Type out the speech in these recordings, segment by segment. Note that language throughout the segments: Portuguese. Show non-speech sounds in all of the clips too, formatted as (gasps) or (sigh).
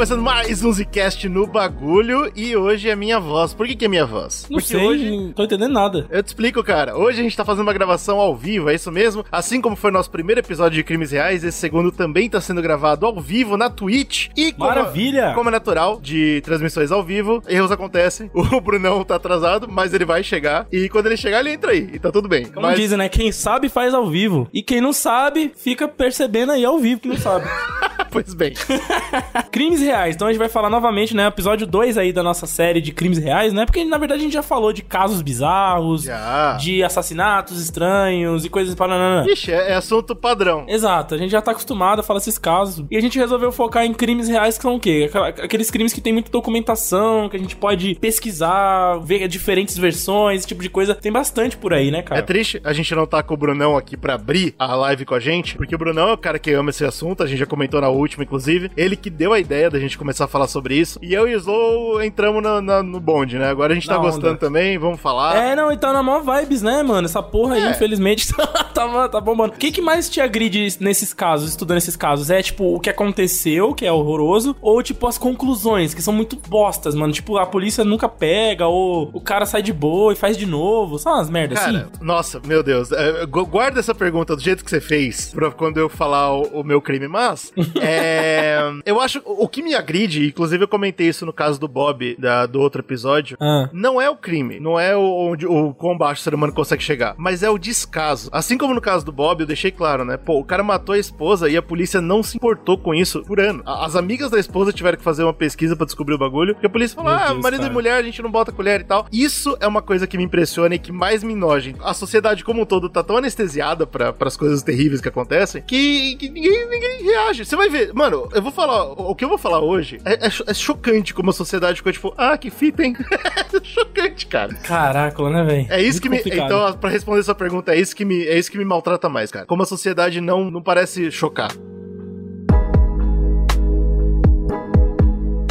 Começando mais um Zcast no bagulho e hoje é minha voz. Por que, que é minha voz? Não Porque sei, hoje. não tô entendendo nada. Eu te explico, cara. Hoje a gente tá fazendo uma gravação ao vivo, é isso mesmo? Assim como foi nosso primeiro episódio de Crimes Reais, esse segundo também tá sendo gravado ao vivo na Twitch. E como, Maravilha! como é natural de transmissões ao vivo, erros acontecem. (laughs) O Brunão tá atrasado, mas ele vai chegar. E quando ele chegar, ele entra aí. E tá tudo bem. Como mas... dizem, né? Quem sabe faz ao vivo. E quem não sabe, fica percebendo aí ao vivo que não sabe. (laughs) pois bem. (laughs) crimes reais. Então a gente vai falar novamente, né? Episódio 2 aí da nossa série de crimes reais, né? Porque na verdade a gente já falou de casos bizarros, Já. de assassinatos estranhos e coisas para. Ixi, é, é assunto padrão. Exato, a gente já tá acostumado a falar esses casos. E a gente resolveu focar em crimes reais que são o quê? Aqueles crimes que tem muita documentação, que a gente pode pesquisar, ver diferentes versões, esse tipo de coisa. Tem bastante por aí, né, cara? É triste a gente não tá com o Brunão aqui pra abrir a live com a gente, porque o Brunão é o cara que ama esse assunto, a gente já comentou na última, inclusive. Ele que deu a ideia da gente começar a falar sobre isso. E eu e o Slow entramos na- na- no bonde, né? Agora a gente tá Na onda. gostando também, vamos falar. É, não, e tá na maior vibes, né, mano? Essa porra aí, É. infelizmente, (laughs) tá, tá bombando. O que, que mais te agride nesses casos, estudando esses casos? É, tipo, o que aconteceu, que é horroroso, ou, tipo, as conclusões, que são muito bostas, mano? Tipo, a polícia nunca pega, ou o cara sai de boa e faz de novo. São umas merdas Cara, assim. nossa, meu Deus. é, gu- guarda essa pergunta do jeito que você fez pra quando eu falar o, o meu crime, mas (laughs) é, eu acho o que me agride, inclusive eu comentei isso no caso do Bob da- do outro episódio, Ah. não é o crime, não é o, onde, o quão baixo o ser humano consegue chegar, mas é o descaso. Assim como no caso do Bob, eu deixei claro, né? Pô, o cara matou a esposa e a polícia não se importou com isso por ano. A- As amigas da esposa tiveram que fazer uma pesquisa pra descobrir o bagulho, porque a polícia falou: ah, Deus, marido cara. e mulher, a gente não bota colher e tal. Isso é uma coisa que me impressiona e que mais me enoja. A sociedade como um todo tá tão anestesiada para as coisas terríveis que acontecem que, que ninguém, ninguém reage. Você vai ver, mano, eu vou falar, o que eu vou falar hoje é, é é chocante como a sociedade ficou tipo, ah, que fita, hein? (laughs) É chocante, cara. Caraca, né, velho? É isso Muito que me. complicado. Então, pra responder sua pergunta, é isso que me, é isso que me maltrata mais, cara. Como a sociedade não, não parece chocar.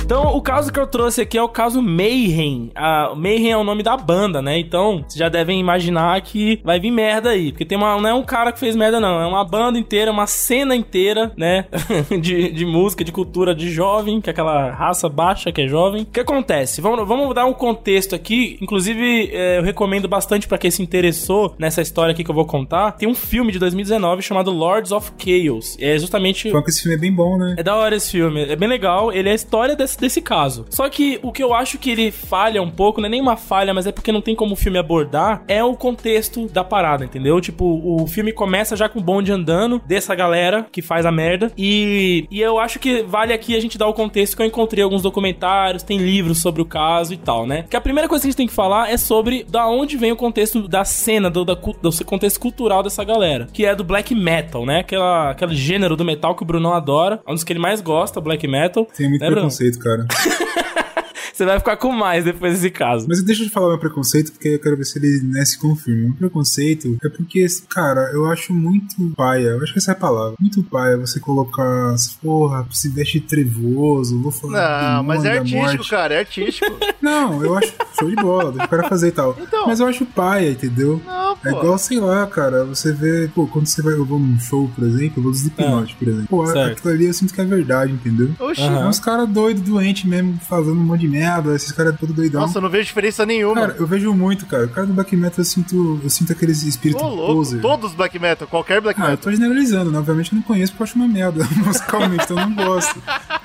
Então, o caso que eu trouxe aqui é o caso Mayhem. A Mayhem é o nome da banda, né? Então, vocês já devem imaginar que vai vir merda aí. Porque tem uma, não é um cara que fez merda, não. É uma banda inteira, uma cena inteira, né? (laughs) de, de música, de cultura de jovem, que é aquela raça baixa que é jovem. O que acontece? Vamos, vamos dar um contexto aqui. Inclusive, é, eu recomendo bastante pra quem se interessou nessa história aqui que eu vou contar. Tem um filme de 2019 chamado Lords of Chaos. É justamente que esse filme é bem bom, né? é da hora esse filme, é bem legal. Ele é a história desse, desse caso. Só que o que eu acho que ele falha um pouco, não é nem uma falha, mas é porque não tem como o filme abordar, é o contexto da parada, entendeu? Tipo, o filme começa já com o bonde andando dessa galera que faz a merda. E, e eu acho que vale aqui a gente dar o contexto que eu encontrei alguns documentários, tem livros sobre o caso e tal, né? Que a primeira coisa que a gente tem que falar é sobre da onde vem o contexto da cena, do, da, do contexto cultural dessa galera. Que é do black metal, né? Aquela, aquele gênero do metal que o Brunão adora. É um dos que ele mais gosta, black metal. Tem muito Né, Bruno? preconceito, cara cara. (laughs) Você vai ficar com mais depois desse caso. Mas deixa eu te falar meu preconceito, porque eu quero ver se ele né, se confirma. Meu preconceito é porque, cara, eu acho muito paia, eu acho que essa é a palavra. Muito paia você colocar, porra, se veste trevoso, vou falar. Não, mas é artístico, cara, é artístico. (laughs) Não, eu acho show de bola, deixa o cara fazer e tal. Então. Mas eu acho paia, entendeu? Não, pô. É igual, sei lá, cara, você vê, pô, quando você vai, eu vou num show, por exemplo, eu vou dos Slipknot, por exemplo. Pô, Certo. aquilo ali eu sinto que é verdade, entendeu? Oxi. Aham. É uns caras doidos, doentes mesmo, fazendo um monte de merda, esses caras todo doidão. Nossa, eu não vejo diferença nenhuma. Cara, eu vejo muito, cara. O cara do black metal eu sinto, eu sinto aqueles espíritos Ô, louco, poser. todos black metal, qualquer black Ah, eu metal. tô generalizando, né? Obviamente eu não conheço porque eu acho uma merda (laughs) musicalmente, então eu não gosto.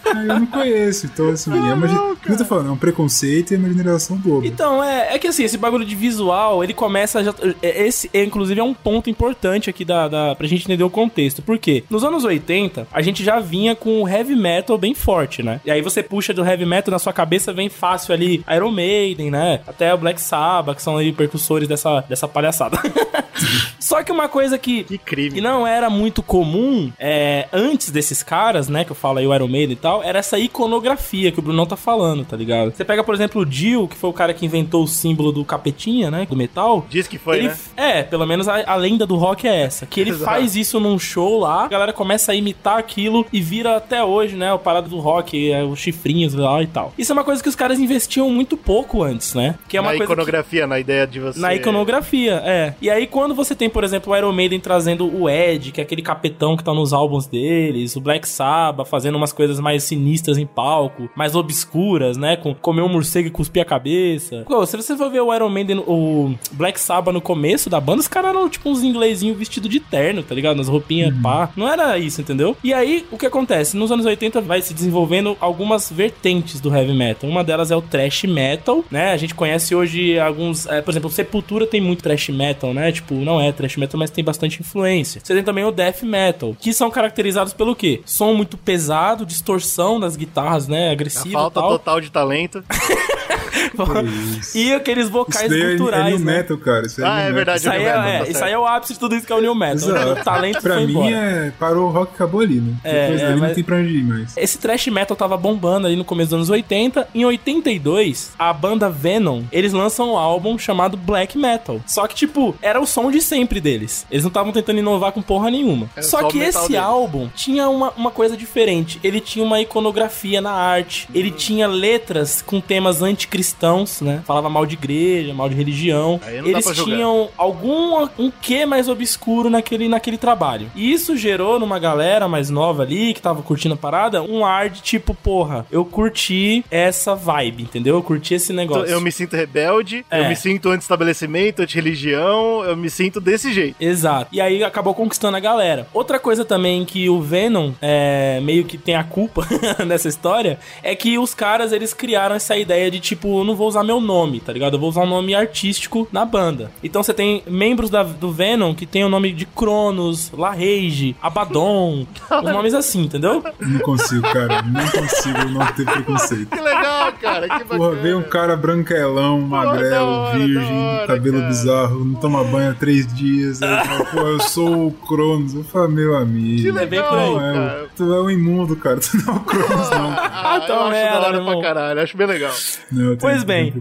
Eu não conheço, então assim, é uma, não, o que eu tô falando, é um preconceito e é uma generação boba. Então, é, é que assim, esse bagulho de visual, ele começa já. é- Esse, é, inclusive, é um ponto importante aqui da, da, pra gente entender o contexto. Por quê? Nos anos 80, a gente já vinha com o heavy metal bem forte, né? E aí você puxa do heavy metal, na sua cabeça vem fácil ali Iron Maiden, né? Até o Black Sabbath, que são aí percussores dessa, dessa palhaçada. (laughs) Só que uma coisa que, Que crime. que não era muito comum é, antes desses caras, né, que eu falo aí o Iron Maiden e tal, era essa iconografia que o Brunão tá falando, tá ligado? Você pega, por exemplo, o Dio, que foi o cara que inventou o símbolo do capetinha, né, do metal. Diz que foi, ele, né? É, pelo menos a, a lenda do rock é essa. Que ele (laughs) Exato. faz isso num show lá, a galera começa a imitar aquilo e vira até hoje, né? O parado do rock, é, os chifrinhos lá e tal. Isso é uma coisa que os caras investiam muito pouco antes, né? Que é uma na coisa que- iconografia, na ideia de você... na iconografia, é. E aí, quando você tem, por exemplo, o Iron Maiden trazendo o Ed, que é aquele capetão que tá nos álbuns deles, o Black Sabbath fazendo umas coisas mais sinistras em palco, mais obscuras, né? Com comer um morcego e cuspir a cabeça. Pô, se você for ver o Iron Maiden, o Black Sabbath no começo da banda, os caras eram tipo uns inglesinhos vestidos de terno, tá ligado? Nas roupinhas pá. Não era isso, entendeu? E aí, o que acontece? Nos anos 80 vai se desenvolvendo algumas vertentes do heavy metal. Uma delas é o thrash metal, né? A gente conhece hoje alguns, é, por exemplo, Sepultura tem muito thrash metal, né? Tipo, não é thrash metal, mas tem bastante influência. Você tem também o death metal, que são caracterizados pelo quê? Som muito pesado, distorção das guitarras, né? A Agressivo e falta tal. total de talento. (laughs) (laughs) e aqueles Isso vocais daí é, é culturais, new né? metal, cara. Isso aí Ah, new é verdade, Isso aí, New metal, é, tá é, certo. isso aí é o ápice de tudo isso que é o New Metal. Exato. O talento pra foi mim, embora. é, parou o rock e acabou ali, né? É, Depois é, dali mas- não tem pra onde ir mais. Esse thrash metal tava bombando ali no começo dos anos 80. Em 82, a banda Venom, eles lançam um álbum chamado Black Metal. Só que, tipo, era o som de sempre deles. Eles não estavam tentando inovar com porra nenhuma. Era só só que esse deles. álbum tinha uma, uma coisa diferente. Ele tinha uma iconografia na arte. Ele tinha letras com temas anticristãos, né? Falava mal de igreja, mal de religião. Eles tinham algum um quê mais obscuro naquele, naquele trabalho. E isso gerou numa galera mais nova ali, que tava curtindo a parada, um ar de tipo, porra, eu curti essa vibe, entendeu? Eu curti esse negócio. Eu me sinto rebelde, É. eu me sinto anti-estabelecimento, anti-religião, eu me sinto desse jeito. Exato. E aí acabou conquistando a galera. Outra coisa também que o Venom é, meio que tem a culpa (laughs) nessa história é que os caras eles criaram essa ideia de tipo, não vou usar meu nome, tá ligado? Eu vou usar um nome artístico na banda. Então você tem membros da- do Venom que tem o nome de Cronos, La Rage, Abaddon, (laughs) os nomes assim, entendeu? Não consigo, cara. Não consigo não ter preconceito. Que legal, cara, que bacana. Porra, veio um cara branquelão, magrelo, hora, virgem, hora, cabelo cara. bizarro, não toma banho há três dias. Aí fala, Pô, eu sou o Cronos. Eu falo, meu amigo. Que É legal, Não é, cara. tu é um imundo, cara. Tu não é o Cronos, não. Ah, Então, eu acho merda, da hora irmão. pra caralho, acho bem legal. Não, Pois bem.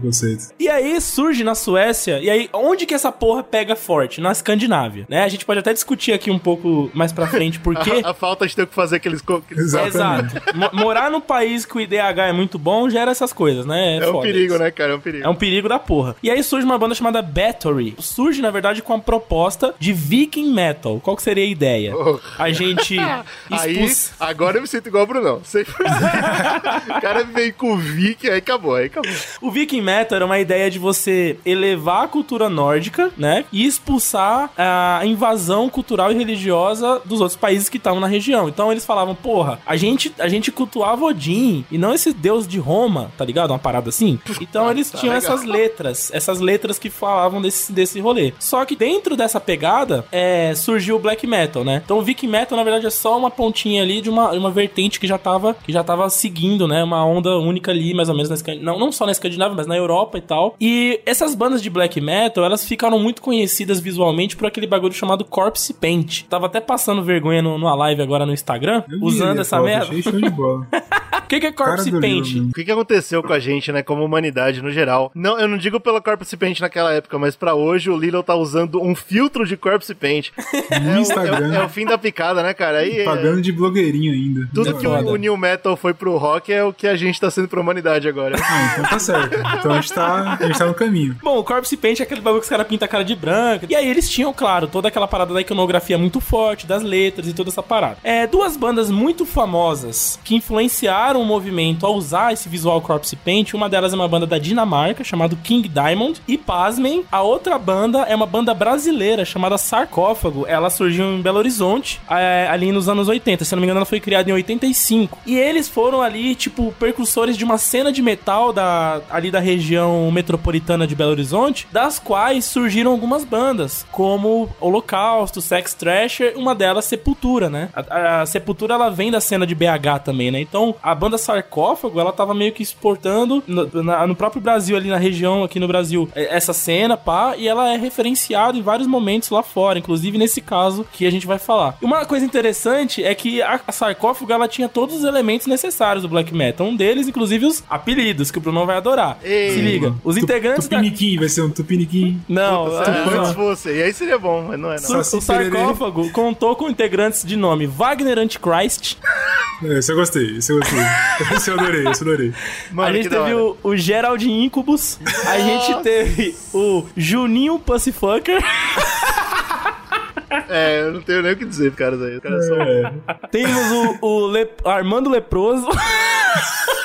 E aí surge na Suécia, e aí onde que essa porra pega forte? Na Escandinávia, né? A gente pode até discutir aqui um pouco mais pra frente por (laughs) quê. A, a falta de ter que fazer aqueles... Exato. Exato. Mo- Morar num país que o IDH é muito bom gera essas coisas, né? É um foda perigo, isso. né, cara? É um perigo. É um perigo da porra. E aí surge uma banda chamada Battery. Surge, na verdade, com a proposta de Viking Metal. Qual que seria a ideia? Oh. A gente (laughs) Aí, expulsa... agora eu me sinto igual o Brunão. 100%. (laughs) o cara veio com o Vic, aí acabou, aí acabou. O Viking Metal era uma ideia de você elevar a cultura nórdica, né? E expulsar a invasão cultural e religiosa dos outros países que estavam na região. Então eles falavam, porra, a gente, a gente cultuava Odin e não esse deus de Roma, tá ligado? Uma parada assim. Então eles tá tinham legal. essas letras, essas letras que falavam desse, desse rolê. Só que dentro dessa pegada, é, surgiu o Black Metal, né? Então o Viking Metal, na verdade, é só uma pontinha ali de uma, uma vertente que já tava, que já tava seguindo, né? Uma onda única ali, mais ou menos, na. Não, não só na Escandinávia, mas na Europa e tal. E essas bandas de Black Metal, elas ficaram muito conhecidas visualmente por aquele bagulho chamado Corpse Paint. Tava até passando vergonha no, numa live agora no Instagram, Eu usando essa foto, merda. Achei show de bola. (laughs) O que, que é Corpse Cara Paint? livro, O que, que aconteceu com a gente, né, como humanidade no geral? Não, eu não digo pela Corpse Paint naquela época, mas pra hoje o Lilo tá usando um filtro de Corpse Paint. (laughs) No É o, Instagram, é o- é o fim da picada, né, cara? Aí, é- pagando de blogueirinho ainda. tudo Não, que o, o New Metal foi pro rock é o que a gente tá sendo pra humanidade agora. Ah, então tá certo. Então a gente tá, a gente tá no caminho. Bom, o Corpse Paint é aquele bagulho que os caras pintam a cara de branca. E aí eles tinham, claro, toda aquela parada da iconografia muito forte, das letras e toda essa parada. É, duas bandas muito famosas que influenciaram o movimento a usar esse visual Corpse Paint. Uma delas é uma banda da Dinamarca, chamada King Diamond. E pasmem, a outra banda é uma banda brasileira chamada Sarcófago. Ela surgiu em Belo Horizonte, é, ali nos anos 80. Se não me engano, ela foi criada em 85. E eles foram ali, tipo, percursores de uma cena de metal da, ali da região metropolitana de Belo Horizonte, das quais surgiram algumas bandas, como Holocausto, Sex Thrasher, uma delas Sepultura, né? A, a Sepultura ela vem da cena de BH também, né? Então a banda Sarcófago, ela tava meio que exportando no, na- no próprio Brasil, ali na região, aqui no Brasil, é, essa cena, pá, e ela é referenciada em vários momentos lá fora, inclusive nesse caso que a gente vai falar. E uma coisa interessante é que a, a Sarcófago, ela tinha todos os elementos necessários do black metal. Um deles, inclusive, os apelidos, que o Bruno vai adorar. Ei. Se liga, os integrantes da... Tupiniquim, vai ser um Tupiniquim. Não, Se ah, antes fosse. E aí seria bom, mas não é não. o, o sarcófago contou com integrantes de nome Wagner Antichrist, É, Esse eu gostei, esse eu gostei. (laughs) Esse eu adorei, esse eu adorei. Mano, a gente da teve o, o Gerald Incubus, a gente teve o Juninho Pussyfucker, É, eu não tenho nem o que dizer, caras aí. Os caras são. É, temos o, o Le- Armando Leproso. (laughs)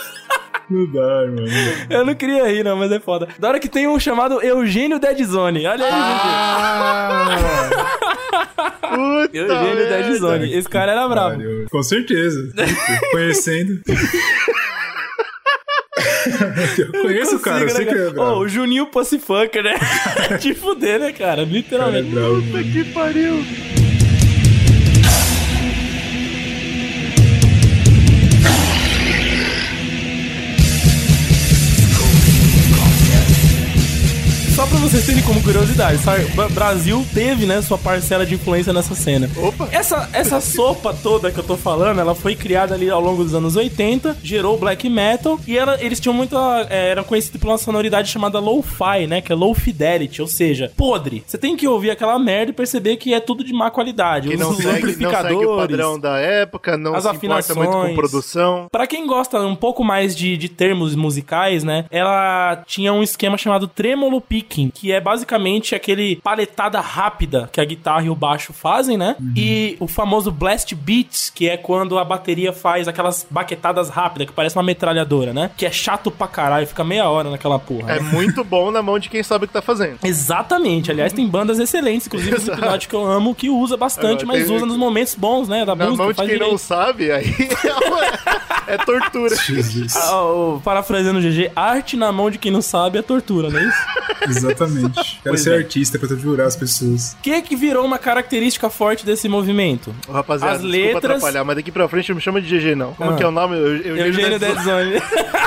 não dá, mano. Eu não queria rir, não, mas é foda. Da hora que tem um chamado Eugênio Deadzone. Olha aí, Puta gente. Eugênio merda. Deadzone. Esse cara era bravo. Caralho, Com certeza. Conhecendo. eu conheço o cara, eu sei né, que é cara? bravo. Ô, o Juninho Pussyfucker, né? (laughs) Te fuder, né, cara? É Literalmente. Puta que pariu. Vocês terem como curiosidade, Ba- Brasil teve, né, sua parcela de influência nessa cena. Opa. Essa, essa sopa toda que eu tô falando, ela foi criada ali ao longo dos anos 80, gerou o black metal e ela- eles tinham muita. É, era conhecido por uma sonoridade chamada low-fi, né? Que é low fidelity, ou seja, podre. Você tem que ouvir aquela merda e perceber que é tudo de má qualidade. Que Os não segue, não segue o padrão da época, não as se importa muito com afinações. produção. Pra quem gosta um pouco mais de, de termos musicais, né? Ela tinha um esquema chamado tremolo picking, que é basicamente aquele paletada rápida que a guitarra e o baixo fazem, né? E o famoso blast beats, que é quando a bateria faz aquelas baquetadas rápidas, que parece uma metralhadora, né? Que é chato pra caralho, fica meia hora naquela porra. É né? muito bom na mão de quem sabe o que tá fazendo. Exatamente, aliás, tem bandas excelentes, inclusive (laughs) o. Slipknot que eu amo, que usa bastante, Agora, mas tem- usa nos momentos bons, né? Da Na música, mão de quem não direito. sabe, aí (laughs) é, é tortura. Jesus. Ah, o- parafraseando o GG, arte na mão de quem não sabe é tortura, não é isso? (laughs) Exatamente. (laughs) Quero Pois ser é. artista pra torturar as pessoas. O que que virou uma característica forte desse movimento? Ô, Rapaziada, As desculpa letras- atrapalhar, mas daqui pra frente não me chama de GG, não. Como Ah. que é o nome? Eu, eu, Eugênio Dead Zone. Deadzone. (laughs)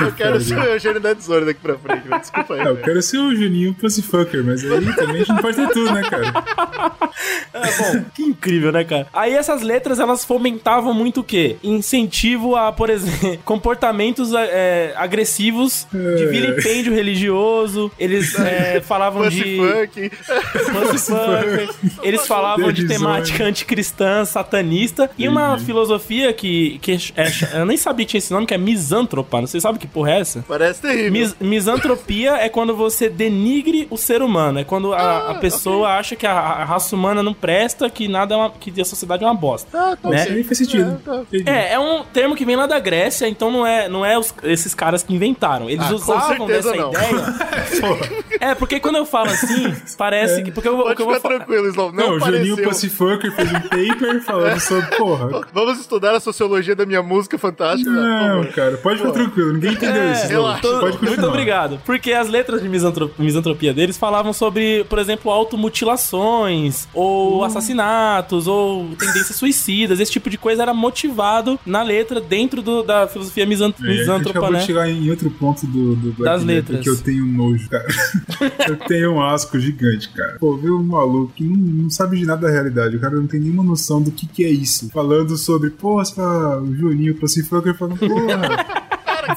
Eu quero ser o Eugênio Dead Zone daqui pra frente, velho. Desculpa aí. Ah, eu quero ser o Juninho Pussyfucker, mas aí também a gente não pode ter tudo, né, cara? (laughs) É, bom, que incrível, né, cara? Aí essas letras, elas fomentavam muito o quê? Incentivo a, por exemplo, comportamentos é, agressivos de vilipêndio religioso. Eles (laughs) é, falavam Pussy de... funk. Pussy-fucker. Eles falavam de temática anticristã, satanista. E uma filosofia que, que é, eu nem sabia que tinha esse nome, que é misântropa. Não sei, sabe que porra é essa? Parece terrível. Mis- misantropia é quando você denigre o ser humano. É quando a, a pessoa acha que a, a raça humana não presta, que nada é uma, que a sociedade é uma bosta. Ah, tá Né? faz sentido. É, tá. É, é um termo que vem lá da Grécia, então não é, não é os- esses caras que inventaram. Eles Ah, usavam dessa não. ideia. (laughs) é, porque quando eu falo assim, parece que. Porque eu, o Pode que eu vou ficar tranquilo, Slow. Não, Não, o Juninho. Pussyfucker fez um paper falando sobre, porra. Vamos estudar a sociologia da minha música fantástica. Não, cara, pode ficar tranquilo, ninguém entendeu É, isso. relaxa. Pode continuar. Muito obrigado. Porque as letras de misantro- misantropia deles falavam sobre, por exemplo, automutilações, ou assassinatos, ou tendências suicidas. Esse tipo de coisa era motivado na letra dentro do- da filosofia misant É, a gente misântropa, acabou né? de chegar em outro ponto do, do Black Das letras. Que eu tenho um nojo, cara. (laughs) eu tenho um asco gigante, cara. Pô, viu um maluco que não, não sabe de nada da realidade. O cara não tem nenhuma noção do que, que é isso. Falando sobre, fala, o Juninho Pussyfucker falando, porra.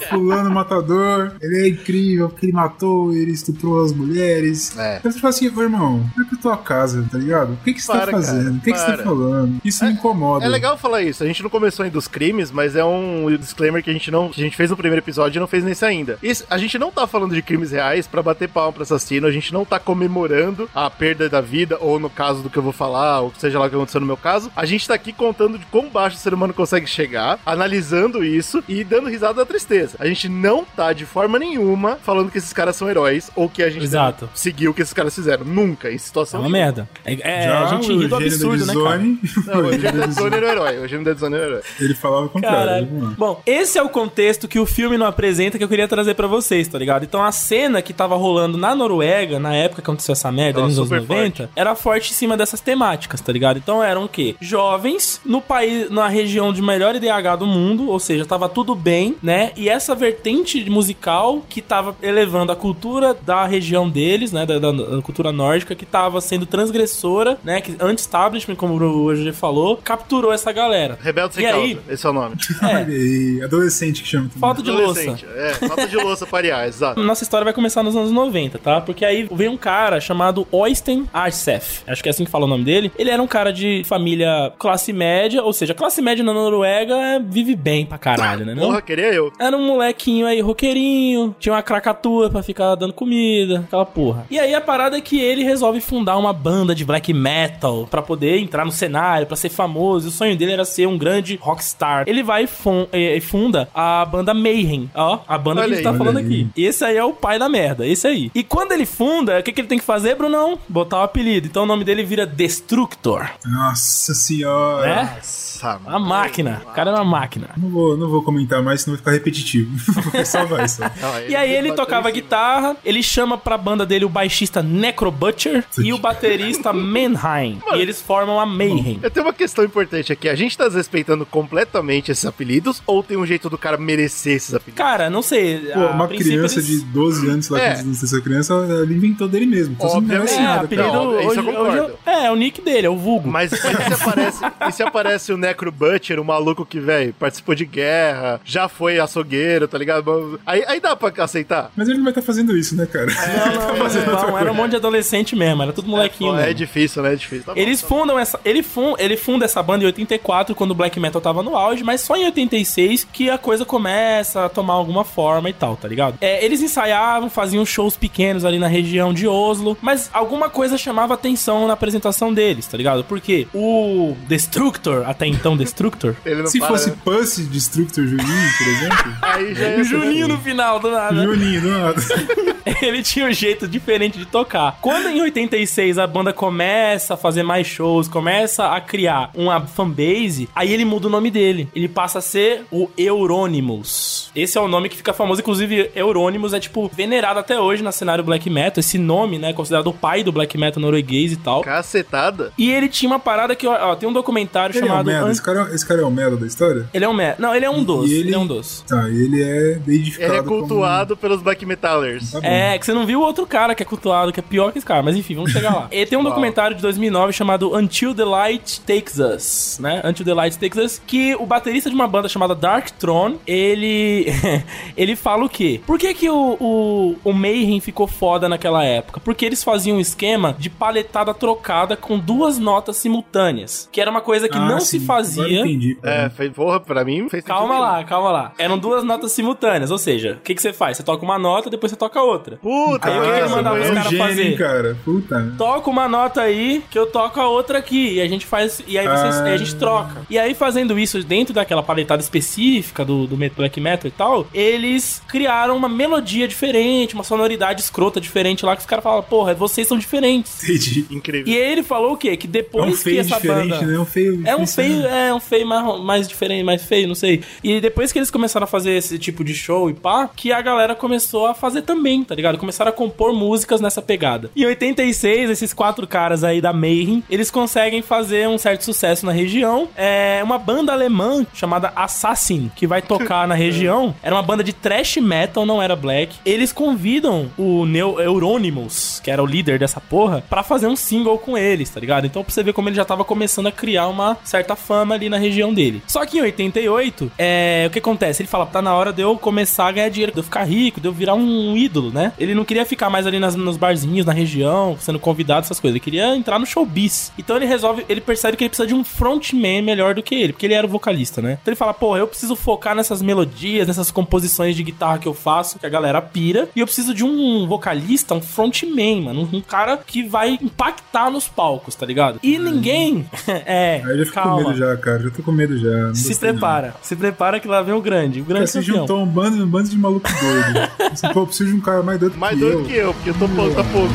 Fulano matador, ele é incrível porque ele matou, ele estuprou as mulheres. É. Você fala assim, ô irmão, vai pra tua casa, tá ligado? O que, que você Para, tá fazendo? cara, o que, que você tá falando? Isso me incomoda. É legal falar isso. A gente não começou ainda os crimes, mas é um disclaimer que a gente não. que a gente fez no primeiro episódio e não fez nesse ainda. Isso- a gente não tá falando de crimes reais pra bater palma pra assassino, a gente não tá comemorando a perda da vida, ou no caso do que eu vou falar, ou seja lá o que aconteceu no meu caso. A gente tá aqui contando de quão baixo o ser humano consegue chegar, analisando isso e dando risada da tristeza. Certeza, a gente não tá de forma nenhuma falando que esses caras são heróis ou que a gente Exato. deve seguir o que esses caras fizeram. Nunca, em É situação uma nenhuma. merda. É, é, Já a gente ri do absurdo, da né, cara? (laughs) Não, o o Gênio gênio Dead da Zone era o herói. O Gênio Dead Zone era o herói. Ele falava o contrário. Lá. Bom, esse é o contexto que o filme não apresenta que eu queria trazer pra vocês, tá ligado? Então a cena que tava rolando na Noruega, na época que aconteceu essa merda, nos anos super 90, era forte em cima dessas temáticas, tá ligado? Então eram o quê? Jovens no país, na região de melhor IDH do mundo, ou seja, tava tudo bem, né? E essa vertente musical que tava elevando a cultura da região deles, né? Da, da- da cultura nórdica, que tava sendo transgressora, né? Que anti-establishment, como o GG falou, capturou essa galera. Rebelde sem E aí? causa, esse é o nome. É, aí, adolescente que chama. também. falta de louça. É, falta de louça para ariar, exato. Nossa história vai começar nos anos 90, tá? Porque aí veio um cara chamado Oystein Arsef. Acho que é assim que fala o nome dele. Ele era um cara de família classe média, ou seja, classe média na Noruega é- vive bem pra caralho, né? Não? Porra, queria eu. Era um molequinho aí, roqueirinho, tinha uma cracatua pra ficar dando comida, aquela porra. E aí a parada é que ele resolve fundar uma banda de black metal pra poder entrar no cenário, pra ser famoso. E o sonho dele era ser um grande rockstar. Ele vai e fun- funda a banda Mayhem, ó, a banda Olha que a gente aí. tá falando aí. aqui. Esse aí é o pai da merda, esse aí. E quando ele funda, o que, que ele tem que fazer, Brunão? Botar o apelido. Então o nome dele vira Destructor, Nossa senhora. né? Nossa, Uma máquina. O cara é uma máquina. Não vou, não vou comentar mais, senão vai ficar repetitivo. Vai (laughs) só vai, só. Não, E aí ele tocava guitarra, ele chama pra banda dele o baixista Necro Butcher e o baterista (laughs) Manheim. E eles formam a Mayhem. Eu tenho uma questão importante aqui. A gente tá desrespeitando completamente esses apelidos ou tem um jeito do cara merecer esses apelidos? Cara, não sei. Pô, uma criança eles- de 12 anos, sei lá, É. quantos anos tem essa criança, ele inventou dele mesmo. Então você não É, nada, apelido. Não, hoje, hoje é, é o nick dele, é o vulgo. Mas, mas e, se (laughs) aparece, e se aparece o Necro Butcher, o maluco que, velho, participou de guerra, já foi açougueiro, tá ligado? Aí, aí dá pra aceitar. Mas ele não vai estar fazendo isso, né, cara? Não, (laughs) não, não, era um monte de adolescente mesmo, era tudo molequinho. Pô, é mesmo. difícil, né? É difícil. Tá bom, Eles tá fundam essa. Ele, fun, ele funda essa banda em 84, quando o black metal tava no auge, mas só em 86 que a coisa começa a tomar alguma forma e tal, tá ligado? É, eles ensaiavam, faziam shows pequenos ali na região de Oslo, mas alguma coisa chamava atenção na apresentação deles, tá ligado? Porque o Destructor, até então Destructor, Ele não Se para, fosse né? Pussy Destructor Juninho, por exemplo. Aí já o é Juninho no final do nada. Juninho, do nada. (laughs) ele tinha um jeito diferente de tocar. Quando em 86 a banda começa a fazer mais shows, começa a criar uma fanbase, aí ele muda o nome dele. Ele passa a ser o Euronymous. Esse é o nome que fica famoso, inclusive Euronymous é tipo venerado até hoje no cenário black metal. Esse nome, né, é considerado o pai do black metal norueguês e tal. Cacetada. E ele tinha uma parada que, ó, ó, tem um documentário Ele é chamado Melo. An- Esse cara, esse cara é o Melo da história? Ele é um me... Não, ele é um dos. Ele... ele- é um dos. Tá, ele é identificado Ele é cultuado pelos black metalers. Como... Tá. É, que você não viu o outro cara que é cultuado, que é pior que esse cara, mas enfim, vamos chegar lá. (laughs) E tem um documentário de 2009 chamado Until the Light Takes Us, né? Until the Light Takes Us, que o baterista de uma banda chamada Dark Throne, ele (laughs) ele fala o quê? Por que que o, o, o Mayhem ficou foda naquela época? Porque eles faziam um esquema de paletada trocada com duas notas simultâneas, que era uma coisa que Ah, não sim, se agora fazia entendi. É, fez, porra, pra mim fez Calma lá, calma lá. Eram duas notas simultâneas, ou seja, o que, que você faz? Você toca uma nota, depois você toca outra. Puta, Aí o que que ele mandava os caras fazer? hein, cara. Puta. né? Toca uma nota aí, que eu toco a outra aqui. E a gente faz. E aí vocês, Ah. aí a gente troca. E aí, fazendo isso dentro daquela paletada específica do, do black metal e tal, eles criaram uma melodia diferente, uma sonoridade escrota diferente lá, que os caras falam, porra, vocês são diferentes. Entendi. Incrível. E aí ele falou o quê? Que É um depois que essa diferente, banda. né? É um feio. É um diferente. feio, é um feio mais, mais diferente, mais feio, não sei. E depois que eles começaram a fazer esse tipo de show e pá, que a galera começou a fazer também, tá ligado? Começaram a compor músicas nessa pegada. E em 86, esses quatro caras aí da Mayhem, eles conseguem fazer um certo sucesso na região. É uma banda alemã chamada Assassin, que vai tocar na (laughs) região. Era uma banda de thrash metal, não era black. Eles convidam o Neo Euronymous, que era o líder dessa porra, pra fazer um single com eles, tá ligado? Então pra você ver como ele já tava começando a criar uma certa fama ali na região dele. Só que em 88, é, o que acontece? Ele fala, tá na hora de eu começar a ganhar dinheiro, de eu ficar rico, de eu virar um ídolo, né? Ele não queria ficar mais ali nas- nos barzinhos, na região, sendo convidado, essas coisas. Ele queria entrar no showbiz. Então ele resolve, ele percebe que ele precisa de um frontman melhor do que ele, porque ele era o vocalista, né? Então ele fala, pô, eu preciso focar nessas melodias, nessas composições de guitarra que eu faço, que a galera pira, e eu preciso de um vocalista, um frontman, mano, um, cara que vai impactar nos palcos, tá ligado? E ninguém, (laughs) é, Aí eu já fico com calma. medo já, cara. Já tô com medo já. Não Se gostei, não. prepara, se prepara que lá vem o grande, o Cara, Cara, campeão. juntou um bando, um bando de maluco doido. Você, (laughs) pô, eu preciso de um cara mais doido Mais que doido eu. que eu, porque eu tô pouco, tá pouco.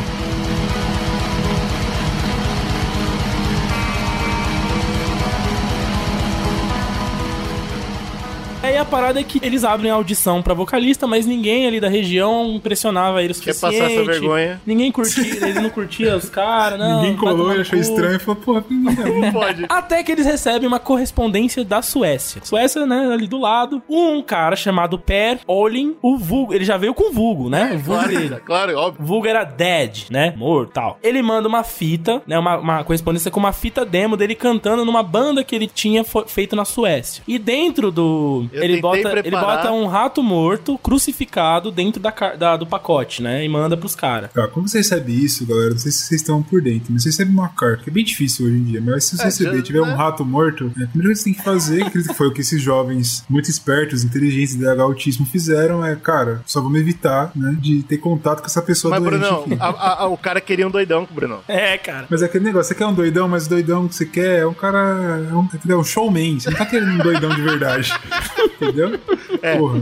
Parada é que eles abrem a audição pra vocalista, mas ninguém ali da região impressionava ele o Quer suficiente. passar essa vergonha? Ninguém curtia, ele não curtia os caras, não. Ninguém colou e achou estranho e falou, pô, (laughs) Não pode. Até que eles recebem uma correspondência da Suécia. Suécia, né, ali do lado. Um cara chamado Per Olin, o vulgo. Ele já veio com o vulgo, né? O vulgo dele. Claro, claro, óbvio. O vulgo era dead, né? Morto tal. Ele manda uma fita, né? Uma, uma correspondência com uma fita demo dele cantando numa banda que ele tinha feito na Suécia. E dentro do. Eu ele tentei bota, ele bota um rato morto crucificado dentro da, da- do pacote, né? E manda pros caras. Tá, como você recebe isso, galera? Não sei se vocês estão por dentro, mas você recebe uma carta, que é bem difícil hoje em dia, mas se você É, receber já- tiver um né? rato morto, é, a primeira coisa que você tem que fazer, que foi o que esses jovens muito espertos, inteligentes, DH autismo fizeram, é, cara, só vamos evitar, né, de ter contato com essa pessoa Mas, doente Brunão, a- a- a- o cara queria um doidão com o Brunão. É, cara. Mas é aquele negócio, você quer um doidão, mas o doidão que você quer é um cara. É um, entendeu? um showman. Você não tá querendo um doidão de verdade. (laughs) entendeu? (laughs) É. Porra.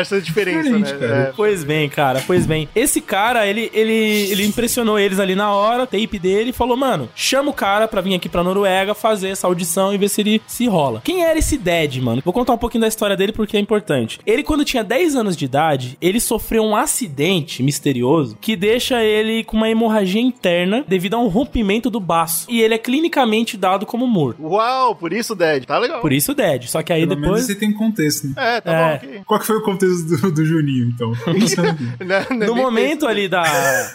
Essa é a diferença, Diferente, né? cara. É. Pois bem, cara, pois bem. Esse cara, ele, ele, ele impressionou eles ali na hora, tape dele, e falou, mano, chama o cara pra vir aqui pra Noruega fazer essa audição e ver se ele se rola. Quem era esse Dead, mano? Vou contar um pouquinho da história dele porque é importante. Ele, quando tinha 10 anos de idade, ele sofreu um acidente misterioso que deixa ele com uma hemorragia interna devido a um rompimento do baço. E ele é clinicamente dado como morto. Uau, por isso, Dead. Tá legal. Por isso, Dead. Só que aí Pelo menos depois. você tem contexto, né? É, tá É. bom. ok. Qual que foi o contexto do, do Juninho, então? (laughs) Né, No momento ali da,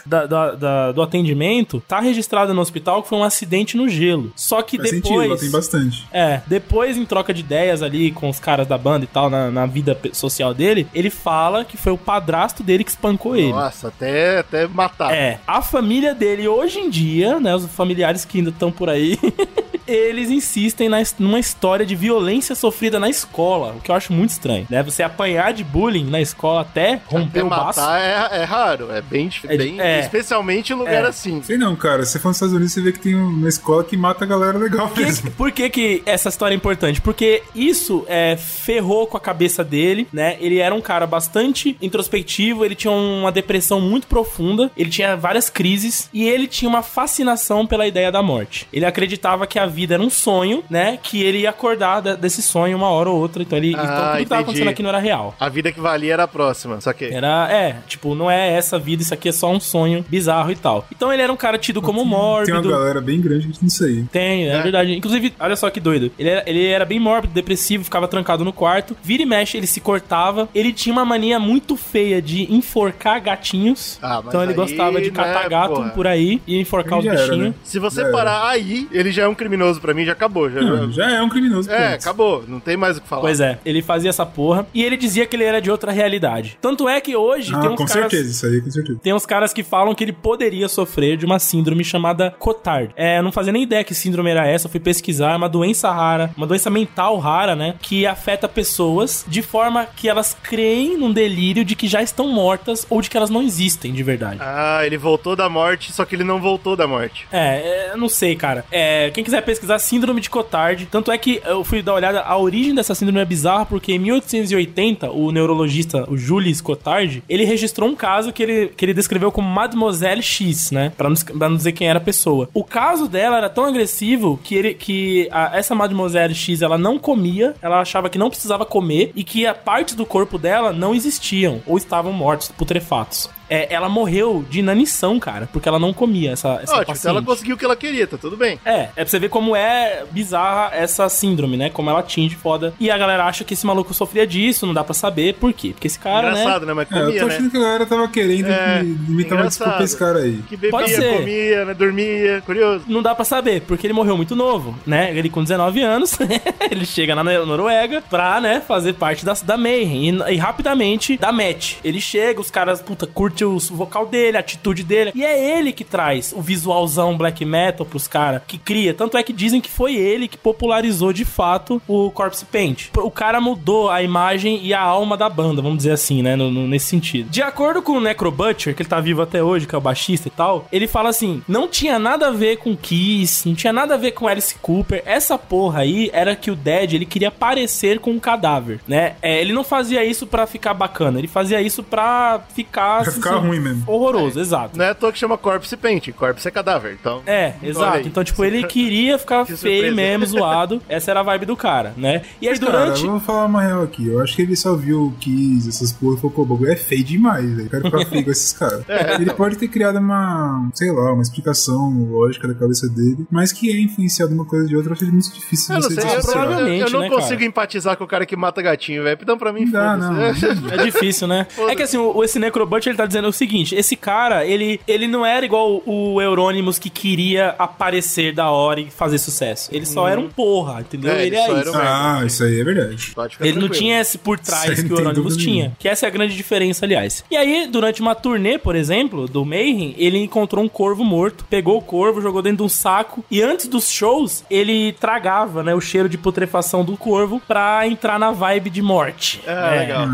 da- da- da- do atendimento, tá registrado no hospital que foi um acidente no gelo. Só que Faz sentido, depois. tem bastante. É, depois, em troca de ideias ali com os caras da banda e tal, na, na vida social dele, ele fala que foi o padrasto dele que espancou ele. Nossa, até, até matar. É, a família dele hoje em dia, né, os familiares que ainda estão por aí, (laughs) eles insistem na, numa história de violência sofrida na escola, o que eu acho muito estranho, né? Você apanhar de bullying na escola até romper Até o baço. matar é, é raro. É bem, É- bem é. especialmente em lugar É. assim. Sei não, cara. Se você for nos Estados Unidos, você vê que tem uma escola que mata a galera legal Que- mesmo. por que, que essa história é importante? Porque isso é, ferrou com a cabeça dele, né? Ele era um cara bastante introspectivo, ele tinha uma depressão muito profunda, ele tinha várias crises e ele tinha uma fascinação pela ideia da morte. Ele acreditava que a vida era um sonho, né? Que ele ia acordar de- desse sonho uma hora ou outra. Então, ele, Ah, então tudo que tava entendi. acontecendo aqui não era real. A vida que valia era a próxima, só que... Era, é, tipo, não é essa vida, isso aqui é só um sonho bizarro e tal. Então ele era um cara tido como Tem mórbido. uma galera bem grande nisso aí. Tem, é, É. verdade. Inclusive, olha só que doido. Ele era, ele era bem mórbido, depressivo, ficava trancado no quarto. Vira e mexe, ele se cortava. Ele tinha uma mania muito feia de enforcar gatinhos. Ah, mas então ele aí, gostava de catar né, gato porra. por aí e enforcar os era, bichinhos. né? Se você Já era. parar aí, ele já é um criminoso pra mim, já acabou. Já, Não, já é um criminoso. É, ponto. acabou. Não tem mais o que falar. Pois é, ele fazia essa porra e ele dizia que ele era de outra realidade. Tanto é que hoje Ah, tem uns com caras. certeza, isso aí, com certeza. Tem uns caras que falam que ele poderia sofrer de uma síndrome chamada Cotard. É, eu não fazia nem ideia que síndrome era essa, eu fui pesquisar, é uma doença rara, uma doença mental rara, né? Que afeta pessoas de forma que elas creem num delírio de que já estão mortas ou de que elas não existem de verdade. Ah, ele voltou da morte, só que ele não voltou da morte. É, é, eu não sei, cara. É, quem quiser pesquisar síndrome de Cotard, tanto é que eu fui dar uma olhada, a origem dessa síndrome é bizarra, porque em 1880, o neurologista, o Jules Cotard, ele registrou um caso que ele, que ele descreveu como Mademoiselle X, né? Pra não, pra não dizer quem era a pessoa. O caso dela era tão agressivo que, ele, que a- essa Mademoiselle X, ela não comia, ela achava que não precisava comer e que a partes do corpo dela não existiam ou estavam mortos, putrefatos. É, ela morreu de inanição, cara, porque ela não comia essa, essa Ótimo, então ela paciente. conseguiu o que ela queria, tá tudo bem. É, é pra você ver como é bizarra essa síndrome, né? Como ela atinge foda. E a galera acha que esse maluco sofria disso, não dá pra saber por quê. Porque esse cara, né? Engraçado, né? Mas É, eu comia, tô né? achando que a galera tava querendo É, que imitar uma desculpa pra esse cara aí. Que bebia, Pode ser. comia, né? Dormia, curioso. Não dá pra saber, porque ele morreu muito novo, né? Ele com 19 anos, (laughs) ele chega na Noruega pra, né, fazer parte da, da Mayhem. E, e rapidamente, da match. Ele chega, os caras, puta, curtem curte o vocal dele, a atitude dele. E é ele que traz o visualzão black metal pros caras, que cria. Tanto é que dizem que foi ele que popularizou de fato o Corpse Paint. O cara mudou a imagem e a alma da banda, vamos dizer assim, né? No, no, nesse sentido. De acordo com o Necro Butcher, que ele tá vivo até hoje, que é o baixista e tal, ele fala assim: não tinha nada a ver com Kiss, não tinha nada a ver com Alice Cooper. Essa porra aí era que o Dead ele queria parecer com um cadáver, né? É, ele não fazia isso para ficar bacana, ele fazia isso pra ficar. Ficar ruim mesmo. Horroroso, exato. Não é à toa que chama Corpse Paint. Corpse é cadáver, então. É, exato. aí. Então, tipo, ele queria ficar (laughs) Que feio mesmo, zoado. (laughs) Essa era a vibe do cara, né? E aí, Cara, durante. eu vou falar uma real aqui. Eu acho que ele só viu o Kiss, essas porra, e falou, pô, o bagulho é feio demais, velho. Quero ficar feio com (laughs) esses caras. É. Ele pode ter criado uma, sei lá, uma explicação lógica da cabeça dele, mas que é influenciado uma coisa de outra, eu acho muito difícil Eu de não você sei, eu, eu, provavelmente, eu não né, consigo cara? empatizar com o cara que mata gatinho, velho. Então, pra mim, Não não. É difícil, né? É que assim, o, esse Necrobot, ele tá dizendo o seguinte: esse cara, ele, ele não era igual o Euronymous que queria aparecer da hora e fazer sucesso. Ele só era um porra, entendeu? É, ele ele é isso. era um- Ah, isso aí é verdade. Ele não tinha esse por trás Isso aí que o Euronymous tinha. Que essa é a grande diferença, aliás. E aí, durante uma turnê, por exemplo, do Mayhem, ele encontrou um corvo morto, pegou o corvo, jogou dentro de um saco e antes dos shows, ele tragava, né, o cheiro de putrefação do corvo pra entrar na vibe de morte. Ah, É. legal.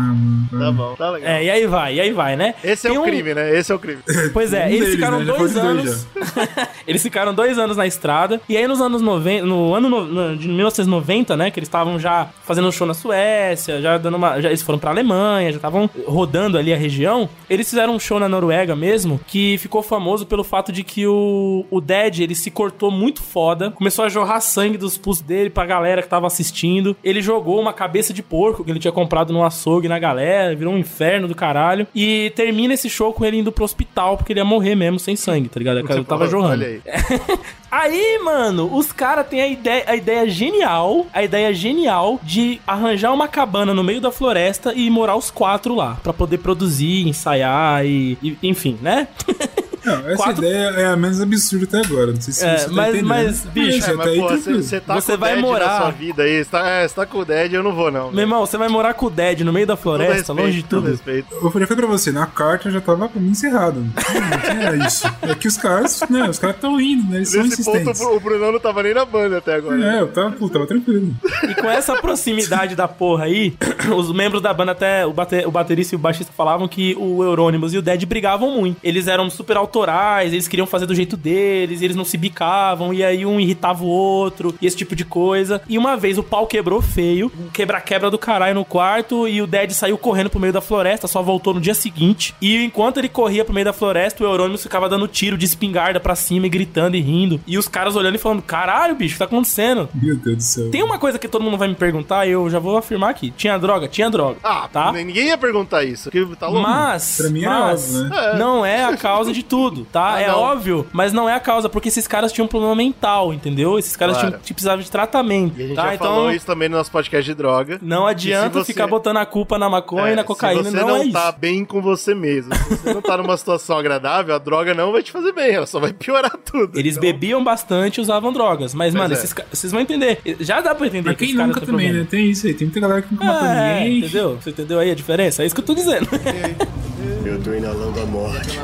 Tá bom, tá legal. É, e aí vai, e aí vai, né? Esse é o um- crime, né? Esse é o crime. (laughs) Pois é, Um eles deles, ficaram né? Dois anos. (laughs) eles ficaram dois anos na estrada. E aí, nos anos 90, no ano no- no- de 1990, né? Que eles estavam já fazendo um show na Suécia, já dando uma. Já, eles foram pra Alemanha, já estavam rodando ali a região. Eles fizeram um show na Noruega mesmo, que ficou famoso pelo fato de que o, o Dead ele se cortou muito foda, começou a jorrar sangue dos pulsos dele pra galera que tava assistindo. Ele jogou uma cabeça de porco que ele tinha comprado no açougue na galera, virou um inferno do caralho. E termina esse show com ele indo pro hospital, porque ele ia morrer mesmo sem sangue, tá ligado? Eu tava jorrando. Aí. (laughs) Aí, mano, os caras têm a ideia, a ideia genial, a ideia genial de arranjar uma cabana no meio da floresta e morar os quatro lá, pra poder produzir, ensaiar e, e- enfim, né? (laughs) Não, essa Quatro- ideia é a menos absurda até agora. Não sei se É, você tá mas- entendendo. mas, bicho, É, mas, pô, tranquilo. você tá Você com vai o Dead morar. na sua vida aí. Você tá, é, você tá com o Dead, eu não vou, não. Meu irmão, você vai morar com o Dead no meio da floresta, respeito, longe de tudo. respeito. Eu falei pra você, na carta já tava pra mim encerrado. Não, não tinha isso. É que os caras, né, os caras tão indo, né? Eles são Nesse ponto, insistentes. o Brunão não tava nem na banda até agora. É, eu tava, pô, tava tranquilo. E com essa proximidade da porra aí, os membros da banda, até o, bate- o baterista e o baixista falavam que o Euronymous e o Dead brigavam muito. Eles eram super autorais, eles queriam fazer do jeito deles, eles não se bicavam, e aí um irritava o outro, e esse tipo de coisa. E uma vez o pau quebrou feio, quebra-quebra do caralho no quarto, e o Dead saiu correndo pro meio da floresta, só voltou no dia seguinte. E enquanto ele corria pro meio da floresta, o Euronymous ficava dando tiro de espingarda pra cima e gritando e rindo. E os caras olhando e falando: caralho, bicho, o que tá acontecendo? Meu Deus do céu. Tem uma coisa que todo mundo vai me perguntar e eu já vou afirmar aqui. Tinha droga? Tinha droga. Ah, tá? ninguém ia perguntar isso. Que tá louco. Mas, Pra mim era mas óbvio, né? não é a causa de tudo, tá? Ah, é não. óbvio, mas não é a causa, porque esses caras tinham um problema mental, entendeu? Esses caras Claro. tinham, precisavam de tratamento, E a gente tá? já Então, falou isso também no nosso podcast de droga. não adianta se você- ficar botando a culpa na maconha e na É, cocaína, se você não, não, é isso. tá bem com você mesmo, se você não tá numa situação agradável, a droga não vai te fazer bem, ela só vai piorar tudo. Eles Então, bebiam bastante e usavam drogas. Mas, mano, é. esses ca- vocês vão entender. Já dá pra entender Pra que quem nunca também, problema. né? Tem isso aí. Tem muita galera que nunca matou É, ninguém. entendeu? Você entendeu aí a diferença? É isso que eu tô dizendo. (laughs) Eu tô inalando a morte.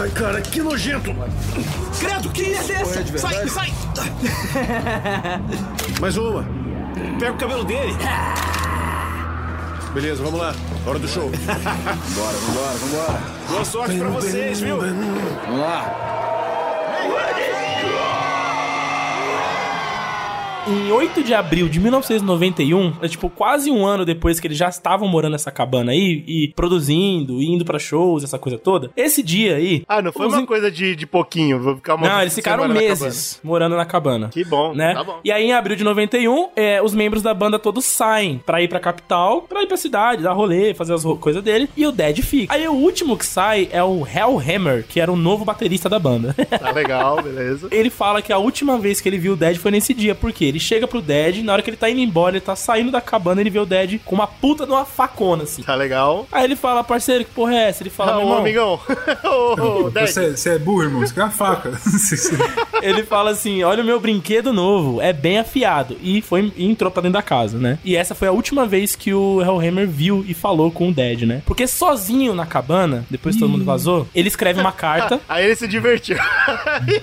Ai, cara, que nojento! Credo, que é essa? Sai, sai! Mais uma. Pega o cabelo dele. Beleza, vamos lá. Hora do show. Vambora, vambora, vambora. Boa sorte pra vocês, viu? Vamos lá. Em 8 de abril de 1991, é tipo quase um ano depois que eles já estavam morando nessa cabana aí e produzindo, indo pra shows, essa coisa toda. Esse dia aí. Ah, não foi os uma coisa de, de pouquinho, vou ficar uma Não, eles ficaram semana na meses morando na cabana. Que bom, Né? tá bom. E aí, em abril de 91, é, os membros da banda todos saem pra ir pra capital, pra ir pra cidade, dar rolê, fazer as coisas dele, e o Dead fica. Aí o último que sai é o Hellhammer, que era o novo baterista da banda. Tá legal, beleza. (laughs) ele fala que a última vez que ele viu o Dead foi nesse dia, porque ele chega pro Dead, na hora que ele tá indo embora, ele tá saindo da cabana, ele vê o Dead com uma puta de uma facona, assim. Tá legal. Aí ele fala, parceiro, que porra é essa? Ele fala, Ah, meu ô, irmão, amigão. (laughs) Ô. Você, você é burro, irmão. Você quer uma faca. (laughs) ele fala assim: olha o meu brinquedo novo, é bem afiado. E foi e entrou pra dentro da casa, né? E essa foi a última vez que o Hellhammer viu e falou com o Dead, né? Porque sozinho na cabana, depois que todo mundo vazou, ele escreve uma (laughs) carta. Aí ele se divertiu. Aí